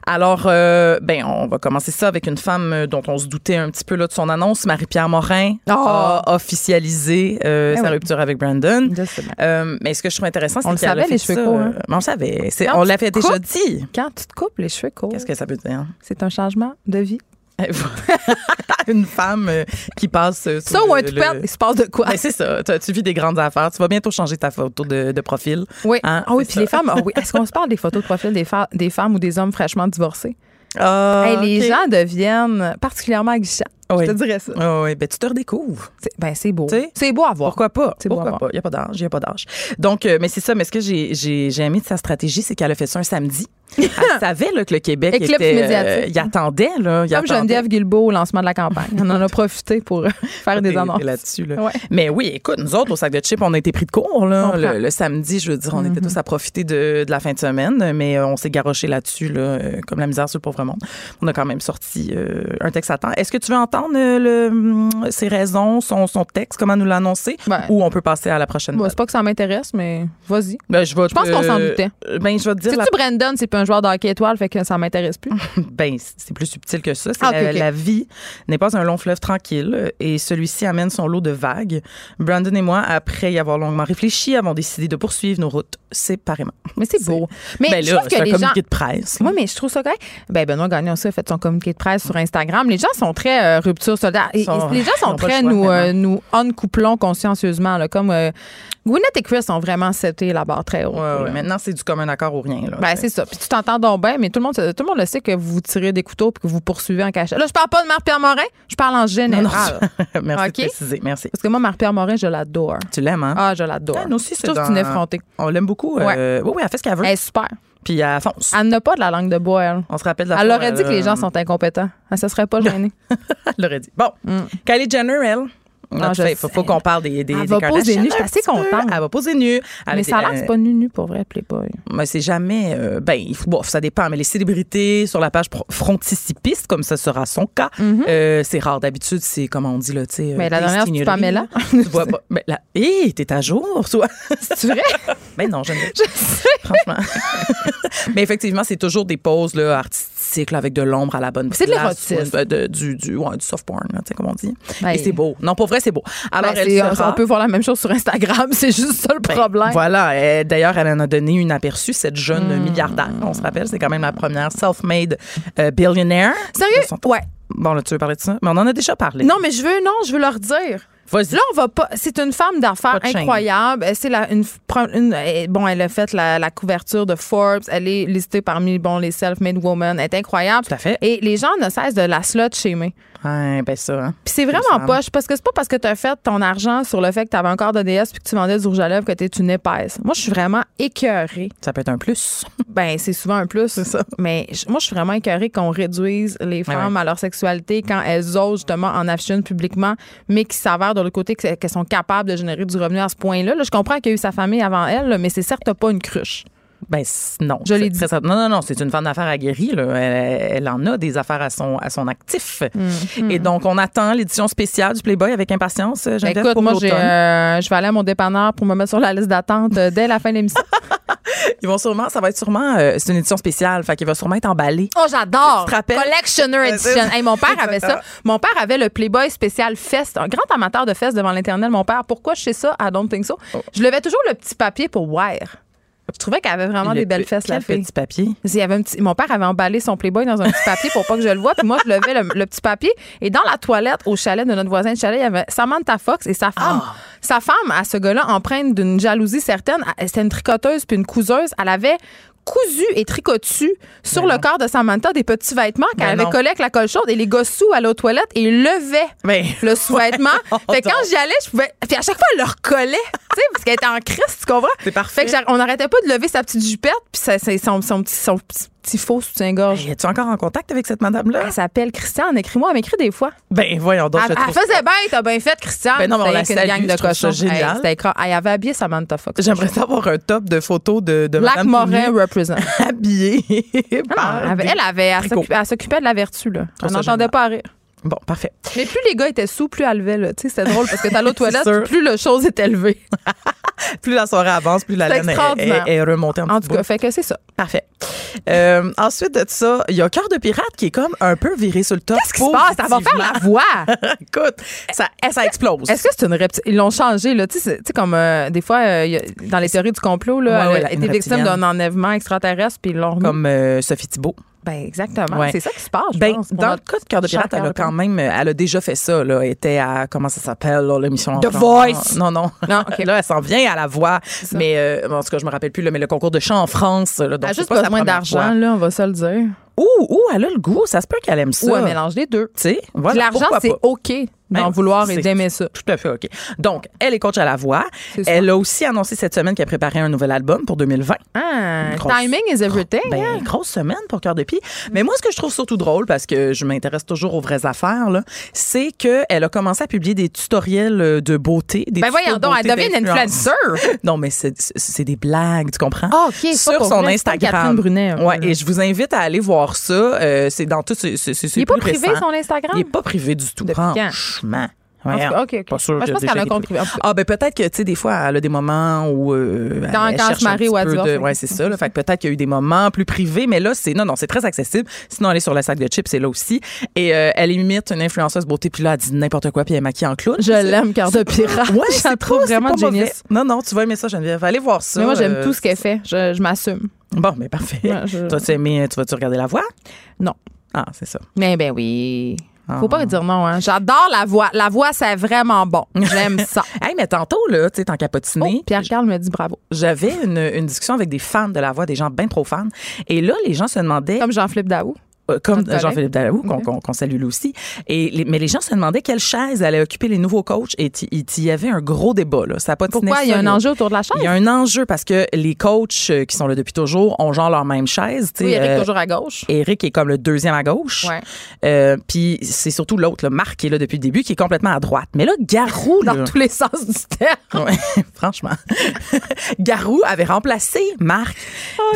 Alors, euh, ben, on va commencer ça avec une femme euh, dont on se doutait un petit peu là, de son annonce. Marie-Pierre Morin Ah. a officialisé euh, Eh sa oui. rupture avec Brandon. Mais ce que je trouve intéressant, c'est qu'elle a savait, fait les cheveux courts, hein? on le savait. On l'avait déjà dit. Quand tu te coupes les cheveux courts, Qu'est-ce que ça veut dire? c'est un changement de vie. une femme euh, qui passe. euh, Ça ou un le- il se passe de quoi? Ben, c'est ça. Tu, vis des grandes affaires. Tu vas bientôt changer ta photo de, de profil. Oui. Hein, ah oui, puis les femmes, ah oui. est-ce qu'on se parle des photos de profil des, des femmes ou des hommes fraîchement divorcés? Ah, Hey, les gens deviennent particulièrement aguichants. Oui. Je te dirais ça. Oui, ben tu te redécouvres. C'est- Ben, c'est beau. C'est beau à voir. Pourquoi pas? C'est beau à Pourquoi voir. pas? Il n'y a pas d'âge. Il n'y a pas d'âge. Donc, euh, mais c'est ça. Mais ce que j'ai, j'ai, j'ai aimé de sa stratégie, c'est qu'elle a fait ça un samedi. Elle savait là, que le Québec Éclipse était. médiatique. il attendait. Là, il Comme attendait. Geneviève Guilbeault au lancement de la campagne. On en a profité pour euh, faire des annonces. là-dessus. Là. Ouais. Mais oui, écoute, nous autres, au sac de chips, on a été pris de court. Là, le, le samedi, je veux dire, on était tous à profiter de, de la fin de semaine, mais euh, on s'est garoché là-dessus, là, euh, comme la misère sur le pauvre monde. On a quand même sorti euh, un texte à temps. Est-ce que tu veux entendre euh, le, hum, ses raisons, son, son texte, comment nous l'a annoncé, Ben, ou on peut passer à la prochaine bon, c'est pas que ça m'intéresse, mais vas-y. Ben, je pense qu'on s'en doutait. euh, Ben, je vais te dire. C'est-tu Brandon, c'est pas un joueur de hockey étoile, fait que ça m'intéresse plus. Ben, c'est plus subtil que ça. Ah, la, vie n'est pas un long fleuve tranquille et celui-ci amène son lot de vagues. Brandon et moi, après y avoir longuement réfléchi, avons décidé de poursuivre nos routes séparément. Mais c'est beau. Mais ben je là, trouve que un les communiqué gens. de presse. Moi, mais je trouve ça correct. Ben, Benoît Gagnon aussi a fait son communiqué de presse sur Instagram. Les gens sont très euh, rupture Sont- et les gens sont très choix, nous, euh, nous uncouplons consciencieusement. Là, comme euh, Gwyneth et Chris ont vraiment seté la barre très haut. Ouais, ouais, maintenant, c'est du commun accord ou rien. Là, Ben, c'est ça. Puis tu t'entends donc bien, mais tout le monde, tout le monde le sait que vous tirez des couteaux puis que vous poursuivez en cachette. Là, je parle pas de Marc-Pierre Morin, je parle en général. non, Merci Ok? de préciser. Merci. Parce que moi, Marc-Pierre Morin, je l'adore. Tu l'aimes, hein? Ah, je l'adore. Ah, nous aussi, c'est dans- une effrontée. On l'aime beaucoup. euh, oui, oui, elle fait ce qu'elle veut. Elle est super. Puis elle fonce. Elle n'a pas de la langue de bois, elle. On se rappelle de la Elle fois, aurait dit que les gens sont incompétents. Elle se serait pas gênée. Elle l'aurait dit. Bon, Kylie Jenner, elle? Ah, notre je fave. faut, sais. faut qu'on parle des, des, Elle des va poser nue, je suis assez contente. Elle va poser nue. mais ça a l'air c'est pas nu-nu pour vrai, Playboy. Mais c'est jamais. euh, ben, il faut, bon, ça dépend. Mais les célébrités sur la page fronticipiste, comme ce sera son cas, euh, c'est rare. D'habitude, c'est comme on dit, là, tu sais. Mm-hmm. Mais euh, la dernière, c'est. Pamela. Tu vois pas. Ben, là, hé, t'es à jour, toi. C'est vrai? Ben non, je ne Franchement. Mais effectivement, c'est toujours des poses là, artistiques là, avec de l'ombre à la bonne C'est de place. l'érotisme. euh, du, du, ouais, du soft porn, là, tu sais, comme on dit. Ben, Et c'est beau. Non, pour vrai, c'est beau. Alors, Ben, elle sera- on peut voir la même chose sur Instagram. C'est juste ça le ben, problème. Voilà. Elle- D'ailleurs, elle en a donné une aperçu, cette jeune Hmm. milliardaire. On se rappelle, c'est quand même la première self-made euh, billionaire. Sérieux? Son- Ouais. Bon, là, tu veux parler de ça? Mais on en a déjà parlé. Non, mais je veux, non, je veux leur dire. Là, on va pas. C'est une femme d'affaires incroyable. C'est la une, une- bon, elle a fait la, la couverture de Forbes. Elle est listée parmi bon les self-made women. Elle est incroyable. Tout à fait. Et les gens ne cessent de la slut shamer. Ouais, ben ça, hein. Puis c'est vraiment poche parce que c'est pas parce que tu as fait ton argent sur le fait que tu avais un corps de déesse puis que tu vendais du rouge à lèvres que tu es une épaisse. Moi, je suis vraiment écœurée. Ça peut être un plus. Ben, c'est souvent un plus. C'est ça. Mais moi, je suis vraiment écœurée qu'on réduise les femmes à leur sexualité quand elles osent justement en afficher une publiquement, mais qui s'avère de l'autre côté que- qu'elles sont capables de générer du revenu à ce point-là. Là, je comprends qu'il y a eu sa famille avant elle, là, mais c'est certes pas une cruche. Ben non. Je l'ai dit. très. Non, non, non, c'est une femme d'affaires aguerrie. Là. Elle, elle en a des affaires à son, à son actif. Mm. Et donc, on attend l'édition spéciale du Playboy avec impatience. euh, Écoute, pour moi, euh, je vais aller à mon dépanneur pour me mettre sur la liste d'attente euh, dès la fin de l'émission. Ils vont sûrement, ça va être sûrement, euh, c'est une édition spéciale, fait qu'il va sûrement être emballé. Oh, j'adore! Collectioner Edition. Hey, mon père avait ça. Mon père avait le Playboy spécial Fest. Un grand amateur de Fest devant l'Internet, mon père. Pourquoi je sais ça? I don't think so? Oh. Je levais toujours le petit papier pour voir. Je trouvais qu'elle avait vraiment Le des belles fesses, la fille. petit papier? Il y avait un petit- mon père avait emballé son Playboy dans un petit papier pour pas que je le voie. Puis moi, je levais le, le petit papier. Et dans la toilette au chalet de notre voisin de chalet, il y avait Samantha Fox et sa femme. Ah. Sa femme, à ce gars-là, empreinte d'une jalousie certaine, c'était une tricoteuse puis une couseuse. Elle avait cousu et tricotu sur Mais le non. corps de Samantha des petits vêtements qu'elle Mais avait collés avec la colle chaude et les gars sous allaient aux toilettes et levaient Ben, le sous-vêtement. fait que quand j'y allais, je pouvais. Puis à chaque fois, elle le recollait, tu sais, parce qu'elle était en crise, tu comprends? C'est parfait. Fait que on n'arrêtait pas de lever sa petite jupette, puis ça- son, son petit. Son petit petit faux soutien-gorge. Es-tu encore en contact avec cette madame-là? Elle s'appelle Christiane. Écris-moi, elle m'écrit des fois. Ben, voyons donc. Elle, je elle faisait bien, t'as bien fait, Christiane. Ben non, mais on la salue, gang de cochons. génial. Hey, Elle avait habillé Samantha Fox. J'aimerais savoir un top de photos de, de Black madame Morin represent. habillée. Par elle avait- elle avait, elle tricots. s'occupait- de la vertu, là. trouve On n'entendait pas à rire. Bon, parfait. Mais plus les gars étaient sous, plus elle levait, là. Tu sais, c'était drôle parce que t'as sûr. toilette, plus le chose est élevé. Plus la soirée avance, plus la laine est, est- est remontée en, En tout cas, bout. fait que c'est ça. Parfait. Euh, ensuite de ça, il y a Cœur de pirate qui est comme un peu viré sur le top. Qu'est-ce qui se passe? Ça va faire la voix. Écoute, ça, ça explose. Est-ce que c'est une reptile? Ils l'ont changé, là? Tu sais, comme euh, des fois, euh, il y a- dans les théories du complot, là, Ouais, ouais, elle été victime d'un enlèvement extraterrestre, puis ils l'ont remis. Comme Sophie Thibault. Ben, exactement. Ouais. C'est ça qui se passe, je Ben, pense. dans le cas de Cœur de pirate, elle a quand même, elle a déjà fait ça, là. Elle était à, comment ça s'appelle, l'émission The? Voice. Non, non. Non, OK. Là, elle s'en vient à la voix. Mais, euh, en tout cas, je me rappelle plus, là, mais le concours de chant en France, là, donc Elle juste pas besoin première d'argent, là, on va se le dire. Ouh, ouh, elle a le goût. Ça se peut qu'elle aime ça. Ou un mélange des deux. Tu sais, Puis voilà. L'argent, c'est pas. OK d'en Ben, vouloir et d'aimer ça. Tout à fait, OK. Donc, elle est coach à la voix. Elle a aussi annoncé cette semaine qu'elle préparait un nouvel album pour 2020. Ah, grosse- timing is everything. Ben, hein? grosse semaine pour Cœur de Pie. Mais moi, ce que je trouve surtout drôle, parce que je m'intéresse toujours aux vraies affaires, là, c'est qu'elle a commencé à publier des tutoriels euh, de beauté. Des Ben voyons donc, elle devient une d'influence. influencer. Non, mais c'est- des blagues, tu comprends? Ah, OK. Sur son Catherine Instagram. Brunet. Ouais, et je vous invite à aller voir ça. Euh, c'est dans tout. c'est- Il est pas privé, récent. son Instagram? Il est pas privé du tout. Depuis quand? Franchement. Ouais, cas. Pas sûr Moi, je pense qu'elle a est cas, Ah, ben peut-être que, tu sais, des fois, elle a des moments où. euh, Quand- elle quand elle cherche se un marie ou elle de- oui. C'est ça. là. Fait que peut-être qu'il y a eu des moments plus privés, mais là, c'est. Non, non, c'est très accessible. Sinon, aller sur le sac de chips, c'est là aussi. Et euh, elle imite une influenceuse beauté, puis là, elle dit n'importe quoi, puis elle est maquillée en clown. Je l'aime, cœur de pirate. Ouais, je la trouve vraiment géniesse. Non, non, tu vas aimer ça, Geneviève. Allez voir ça. Mais moi, j'aime euh, tout ce qu'elle fait. Je, je m'assume. Bon, mais parfait. Ouais, je- Toi, tu aimé, tu vas-tu regarder la voix? Non. Ah, c'est ça. Mais ben oui. Faut Ah. pas dire non, hein. J'adore la voix. La voix, c'est vraiment bon. J'aime ça. Hey, mais tantôt, là, tu sais, qu'à patiner, Oh, Pierre-Carl me dit bravo. j'avais une, une discussion avec des fans de la voix, des gens bien trop fans. Et là, les gens se demandaient, Comme Jean-Philippe Daou. Euh, comme. Jean-Philippe Dallaou, qu'on qu'on salue lui aussi, et les- mais les gens se demandaient quelle chaise allait occuper les nouveaux coachs. Et il y avait un gros débat. Là. Ça a pas Pourquoi? il y a un enjeu autour de la chaise? Il y a un enjeu parce que les coachs euh, qui sont là depuis toujours ont genre leur même chaise. Oui, Eric, euh, toujours à gauche. Eric est comme le deuxième à gauche. Ouais. Euh, Puis c'est surtout l'autre, Marc, qui est là depuis le début, qui est complètement à droite. Mais là, Garou, là, Dans tous les sens du terme. Ouais, franchement. Garou avait remplacé Marc.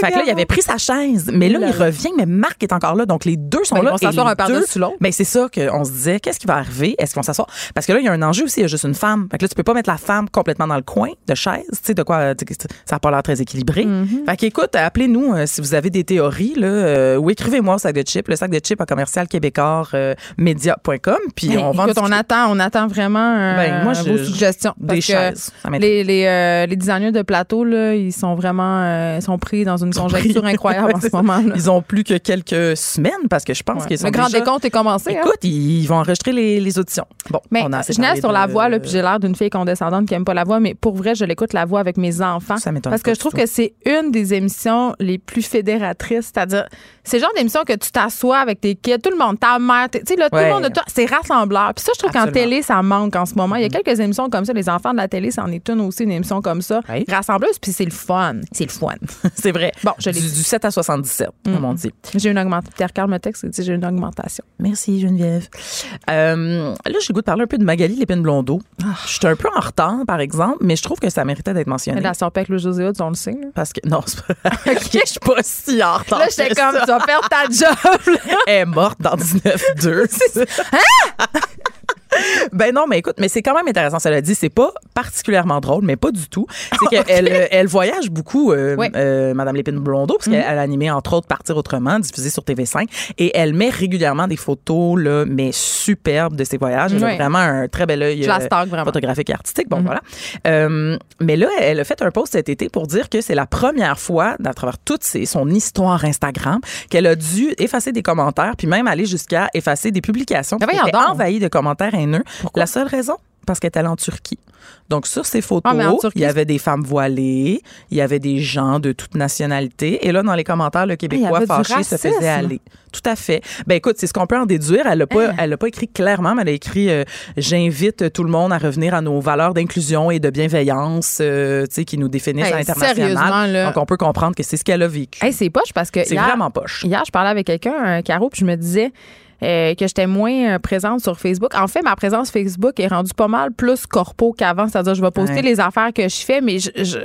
fait que là, il avait pris sa chaise. Mais là, Oh là il revient, mais Marc est encore là. Donc, les deux sont Ben, ils là. vont et s'asseoir un par-dessus l'autre. Ben, c'est ça qu'on se disait. Qu'est-ce qui va arriver? Est-ce qu'ils vont s'asseoir? Parce que là, il y a un enjeu aussi. Il y a juste une femme. Fait que là, tu peux pas mettre la femme complètement dans le coin de chaise. Tu sais, de quoi? sais, Ça n'a pas l'air très équilibré. Mm-hmm. Fait qu'écoute, appelez-nous euh, si vous avez des théories, là, euh, ou écrivez-moi au sac de chips. Le sac de chips à commercial québécois euh, média.com. Puis Hey, on va en écoute, on attend, on attend vraiment euh, Ben, moi, vos suggestions. des chaises. Ça les, les, euh, les designers de plateau, là, ils sont vraiment euh, ils sont pris dans une conjoncture pris. incroyable en ce moment. là. Ils ont plus que quelques semaines parce que je pense Ouais. qu'ils sont Le grand déjà- décompte est commencé. hein? Écoute, ils vont enregistrer les, les auditions. Bon, Mais on a assez je naisse parlé sur de- la voix, là, puis j'ai l'air d'une fille condescendante qui aime pas la voix, mais pour vrai, je l'écoute la voix avec mes enfants. Ça m'étonne Parce que je trouve que c'est une des émissions les plus fédératrices. C'est-à-dire, c'est le genre d'émission que tu t'assois avec tes kids, tout le monde, ta mère, tu sais, là, tout Ouais. le monde, c'est rassembleur. Puis ça, je trouve qu'en télé, ça manque en ce moment. Il y a quelques émissions comme ça, les enfants de la télé, c'en est une aussi, une émission comme ça, Oui. rassembleuse, puis c'est le fun. C'est le fun. C'est vrai. Bon, je l'ai du, du 7 à 77, comme on dit. J'ai une augmentation. Pierre Carl me texte j'ai une augmentation. Merci, Geneviève. Euh, là, j'ai goût de parler un peu de Magali Lépine-Blondeau. Je suis un peu en retard, par exemple, mais je trouve que ça méritait d'être mentionné. Elle a sorti avec le José on le sait. là. Parce que, non, c'est pas... je suis pas si en retard. Là, j'étais que comme, ça. Vas perdre ta job. là. Elle est morte dans 19-2. Ben non, mais écoute, mais c'est quand même intéressant. Cela dit, c'est pas particulièrement drôle, mais pas du tout. C'est qu'elle euh, elle voyage beaucoup, euh, Oui. euh, Madame Lépine Blondeau, parce qu'elle elle a animé entre autres Partir autrement, diffusé sur TV5, et elle met régulièrement des photos là, mais superbes de ses voyages. Elle a vraiment un très bel œil euh, photographique et artistique. Bon, voilà. Euh, mais là, elle a fait un post cet été pour dire que c'est la première fois, à travers toute ses- son histoire Instagram, qu'elle a dû effacer des commentaires, puis même aller jusqu'à effacer des publications voyons étaient donc. envahies de commentaires haineux. La seule raison, parce qu'elle est allée en Turquie. Donc, sur ces photos, Ah, Turquie, il y avait des femmes voilées, il y avait des gens de toute nationalité. Et là, dans les commentaires, le Québécois avait du fâché se faisait aller. Tout à fait. Ben écoute, c'est ce qu'on peut en déduire. Elle l'a pas, Hein? elle pas écrit clairement, mais elle a écrit euh, J'invite tout le monde à revenir à nos valeurs d'inclusion et de bienveillance, euh, qui nous définissent Hey, à l'international. sérieusement, là. Donc, on peut comprendre que c'est ce qu'elle a vécu. Hey, c'est poche parce que c'est vraiment poche. hier, je parlais avec quelqu'un, un Caro, puis je me disais euh, que j'étais moins euh, présente sur Facebook. En fait, ma présence Facebook est rendue pas mal plus corpo qu'avant. C'est-à-dire, je vais poster Ouais. les affaires que je fais, mais je, je,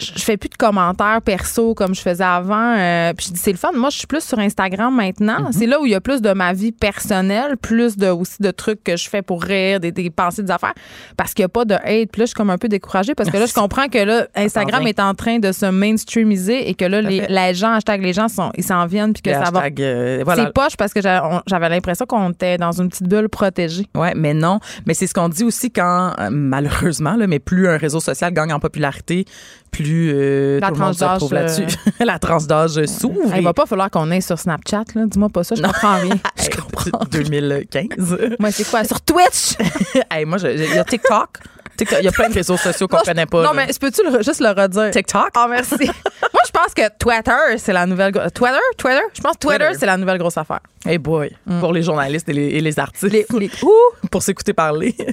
je fais plus de commentaires perso comme je faisais avant. Euh, puis je dis, c'est le fun. Moi, je suis plus sur Instagram maintenant. Mm-hmm. C'est là où il y a plus de ma vie personnelle, plus de aussi de trucs que je fais pour rire, des, des pensées, des affaires. Parce qu'il n'y a pas de hate. Puis là, je suis comme un peu découragée parce que là, je comprends que là, Instagram est en train de se mainstreamiser et que là, les, les gens, hashtag les gens, sont, ils s'en viennent puis que ça va. euh, voilà. C'est poche parce que j'avais l'impression qu'on était dans une petite bulle protégée. Ouais, mais non. Mais c'est ce qu'on dit aussi quand, euh, malheureusement, là, mais plus un réseau social gagne en popularité, plus euh, La tout le monde se tranche retrouve d'âge, là-dessus. La tranche d'âge s'ouvre. Il va pas falloir qu'on aille sur Snapchat, là. Dis-moi pas ça, je comprends rien. Je comprends. 2015. Moi, c'est quoi? Sur Twitch? hey, moi, il y a TikTok. TikTok. Il y a plein de réseaux sociaux qu'on connaît pas. Non, là. mais peux-tu le- juste le redire? TikTok? Ah, merci. Moi, je pense que Twitter, c'est la nouvelle. Twitter? Twitter? Je pense que Twitter, Twitter. c'est la nouvelle grosse affaire. Hey boy, pour les journalistes et les, et les artistes. Mm. Les- pour s'écouter parler.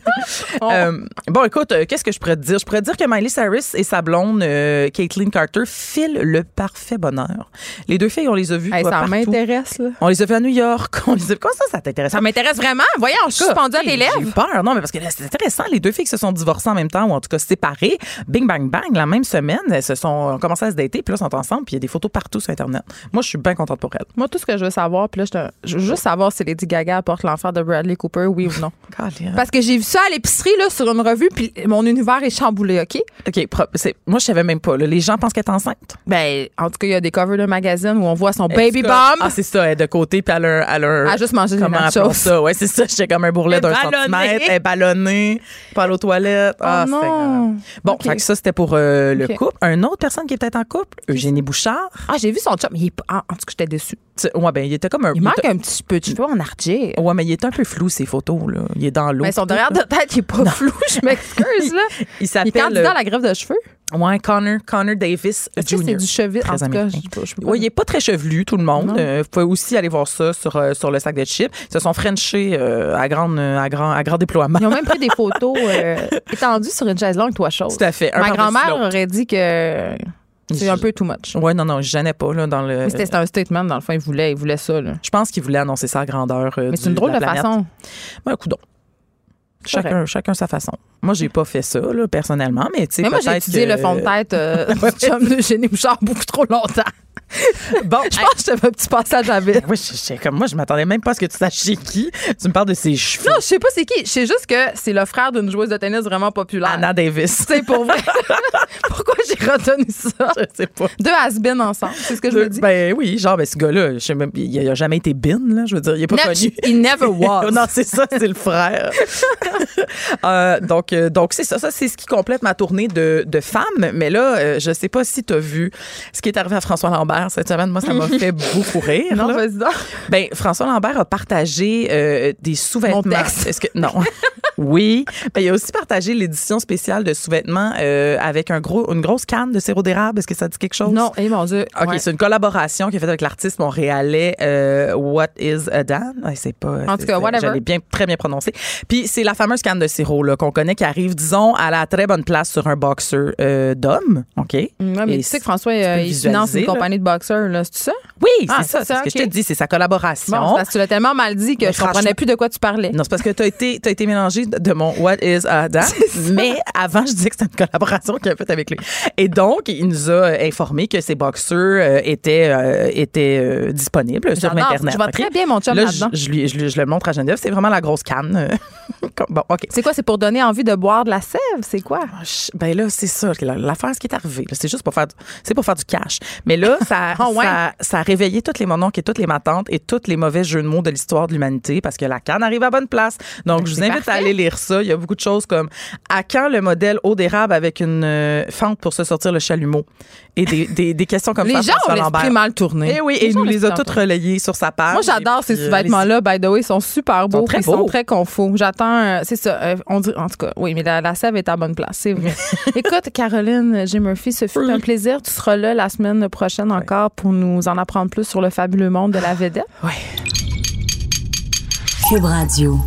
Oh. Euh, bon, écoute, euh, qu'est-ce que je pourrais te dire? Je pourrais te dire que Miley Cyrus et sa blonde, euh, Caitlyn Carter, filent le parfait bonheur. Les deux filles, on les a vues Hey, ça m'intéresse, là. On les a vues à New York. On les a... Comment ça, ça t'intéresse? Ça m'intéresse vraiment. Voyons, je suis suspendue à tes J'ai peur. Non, mais parce que c'est intéressant. Les deux filles qui se sont divorcées en même temps, ou en tout cas séparées. Bing, bang, bang. La même semaine, elles se sont ont commencé à se dater, puis là, elles sont ensemble, puis il y a des photos partout sur Internet. Moi, je suis bien contente pour elles. Moi, tout ce que je veux savoir, puis là, je, te- je veux juste savoir si Lady Gaga apporte l'enfer de Bradley Cooper, oui ou non. Parce que j'ai vu ça à l'épicerie, là, sur une revue, puis mon univers est chamboulé, OK? OK, moi, je savais même pas. là. Les gens pensent qu'elle est enceinte. Ben, en tout cas, il y a des covers de magazines où on voit son baby bomb. Ah, c'est ça, elle est de côté, puis elle a, elle a Elle juste mangé Comment ça? Ouais, c'est ça. J'étais comme un bourrelet Elle d'un centimètre. Elle est ballonnée. Pas aux toilettes. Ah, Oh non. Bon, OK. fait que ça, c'était pour euh, le couple. Une autre personne qui est peut-être en couple, Eugénie Bouchard. Ah, j'ai vu son chum. Il est ah, en tout cas, j'étais déçue. Ouais, ben, il était comme un. Il manque un petit peu de cheveux en argile. Ouais, mais il est un peu flou, ces photos, là. Il est dans l'eau. Mais son tout, derrière de tête, il est pas flou. Je m'excuse, là. Il Il est s'appelle. candidat à la grève de cheveux? Ouais, Connor, Connor Davis Jr. c'est du cheveu? En Très tout cas, Oui, il est pas très chevelu, tout le monde. Euh, vous pouvez aussi aller voir ça sur, euh, sur le sac de chips. Ils se sont frenchés euh, à, grande, à, grand, à grand déploiement. Ils ont même pris des photos euh, étendues sur une chaise longue, toi, chose. Tout à fait. Ma grand-mère aurait dit que c'est un peu too much. Ouais, non, non, je gênais pas, là, dans le. Mais c'était un statement, dans le fond, il voulait, il voulait ça. Là. Je pense qu'il voulait annoncer à grandeur. euh, Mais c'est une drôle la de façon. Ben. C'est vrai. Chacun, chacun sa façon. Moi, j'ai pas fait ça, là, personnellement, mais tu sais, Mais moi, j'ai étudié que- le fond de tête euh, de Génie Bouchard beaucoup trop longtemps. Bon, Je pense que j'avais un petit passage à vide. oui, je- je- comme moi, je m'attendais même pas à ce que tu saches chez qui. Tu me parles de ses cheveux. Non, je sais pas c'est qui. Je sais juste que c'est le frère d'une joueuse de tennis vraiment populaire. Anna Davis. C'est pour vrai. Pourquoi j'ai retenu ça? Je sais pas. Deux has ensemble, c'est ce que je me dis. Ben oui, genre, ben, ce gars-là, je sais même, il a jamais été bin, là. Je veux dire, il est pas connu. he never was. non, c'est ça, c'est le frère. Euh, donc, euh, donc c'est ça. Ça, c'est ce qui complète ma tournée de, de femmes. Mais là, euh, je sais pas si tu as vu ce qui est arrivé à François Lambert cette semaine. Moi, ça m'a fait beaucoup rire. Non, vas-y. Ben, François Lambert a partagé euh, des sous-vêtements. Est-ce que non Oui. Ben, il a aussi partagé l'édition spéciale de sous-vêtements euh, avec un gros, une grosse canne de sirop d'érable. Est-ce que ça dit quelque chose? Non, eh mon Dieu. OK, Ouais. c'est une collaboration qu'il a faite avec l'artiste montréalais euh, What is a Dan? Ouais, c'est pas. En tout cas, whatever. Je l'ai bien, très bien prononcé. Puis c'est la fameuse canne de sirop là, qu'on connaît qui arrive, disons, à la très bonne place sur un boxer d'homme. OK? Ouais, mais Et tu sais que François, il finance une là. compagnie de boxeurs, là, c'est ça? Oui, Ah, c'est ça. c'est ce que je te dis. C'est sa collaboration. Bon, parce que tu l'as tellement mal dit que Mais je comprenais plus de quoi tu parlais. Non, c'est parce que tu as été, été mélangé de mon What is a Dan. Mais avant, je disais que c'était une collaboration qu'il a faite avec lui. Et donc, il nous a informé que ces boxeurs euh, étaient, euh, étaient euh, disponibles sur. Internet. Je vois très bien mon chum Là, là-dedans. je, je lui, je, le montre à Geneviève. C'est vraiment la grosse canne. euh, bon, OK. C'est quoi? C'est pour donner envie de boire de la sève? C'est quoi? Je- Ben là, c'est ça. la- L'affaire, ce qui est arrivé, là, c'est juste pour faire, pour faire du cash. Mais là, ça, ça, oh, ça, a réveillé toutes les mononcles et toutes les matantes et tous les mauvais jeux de mots de l'histoire de l'humanité parce que la canne arrive à bonne place. Donc, ben, je vous invite à aller lire ça. Il y a beaucoup de choses comme à quand le modèle eau d'érable avec une euh, fente pour se sortir le chalumeau et des, questions comme ça. Les gens ont mal tourné. Et oui, les et nous les a toutes relayées sur sa page. Moi, j'adore ces euh, vêtements-là, by the way. Ils sont super beaux. Sont très ils beaux. sont très confos. J'attends, euh, c'est ça. On dit, en tout cas, oui, mais la, sève est à bonne place. C'est vrai. Écoute, Caroline J. Murphy, ce fut un plaisir. Tu seras là la semaine prochaine pour nous en apprendre plus sur le fabuleux monde de la vedette? Oui. Cube Radio.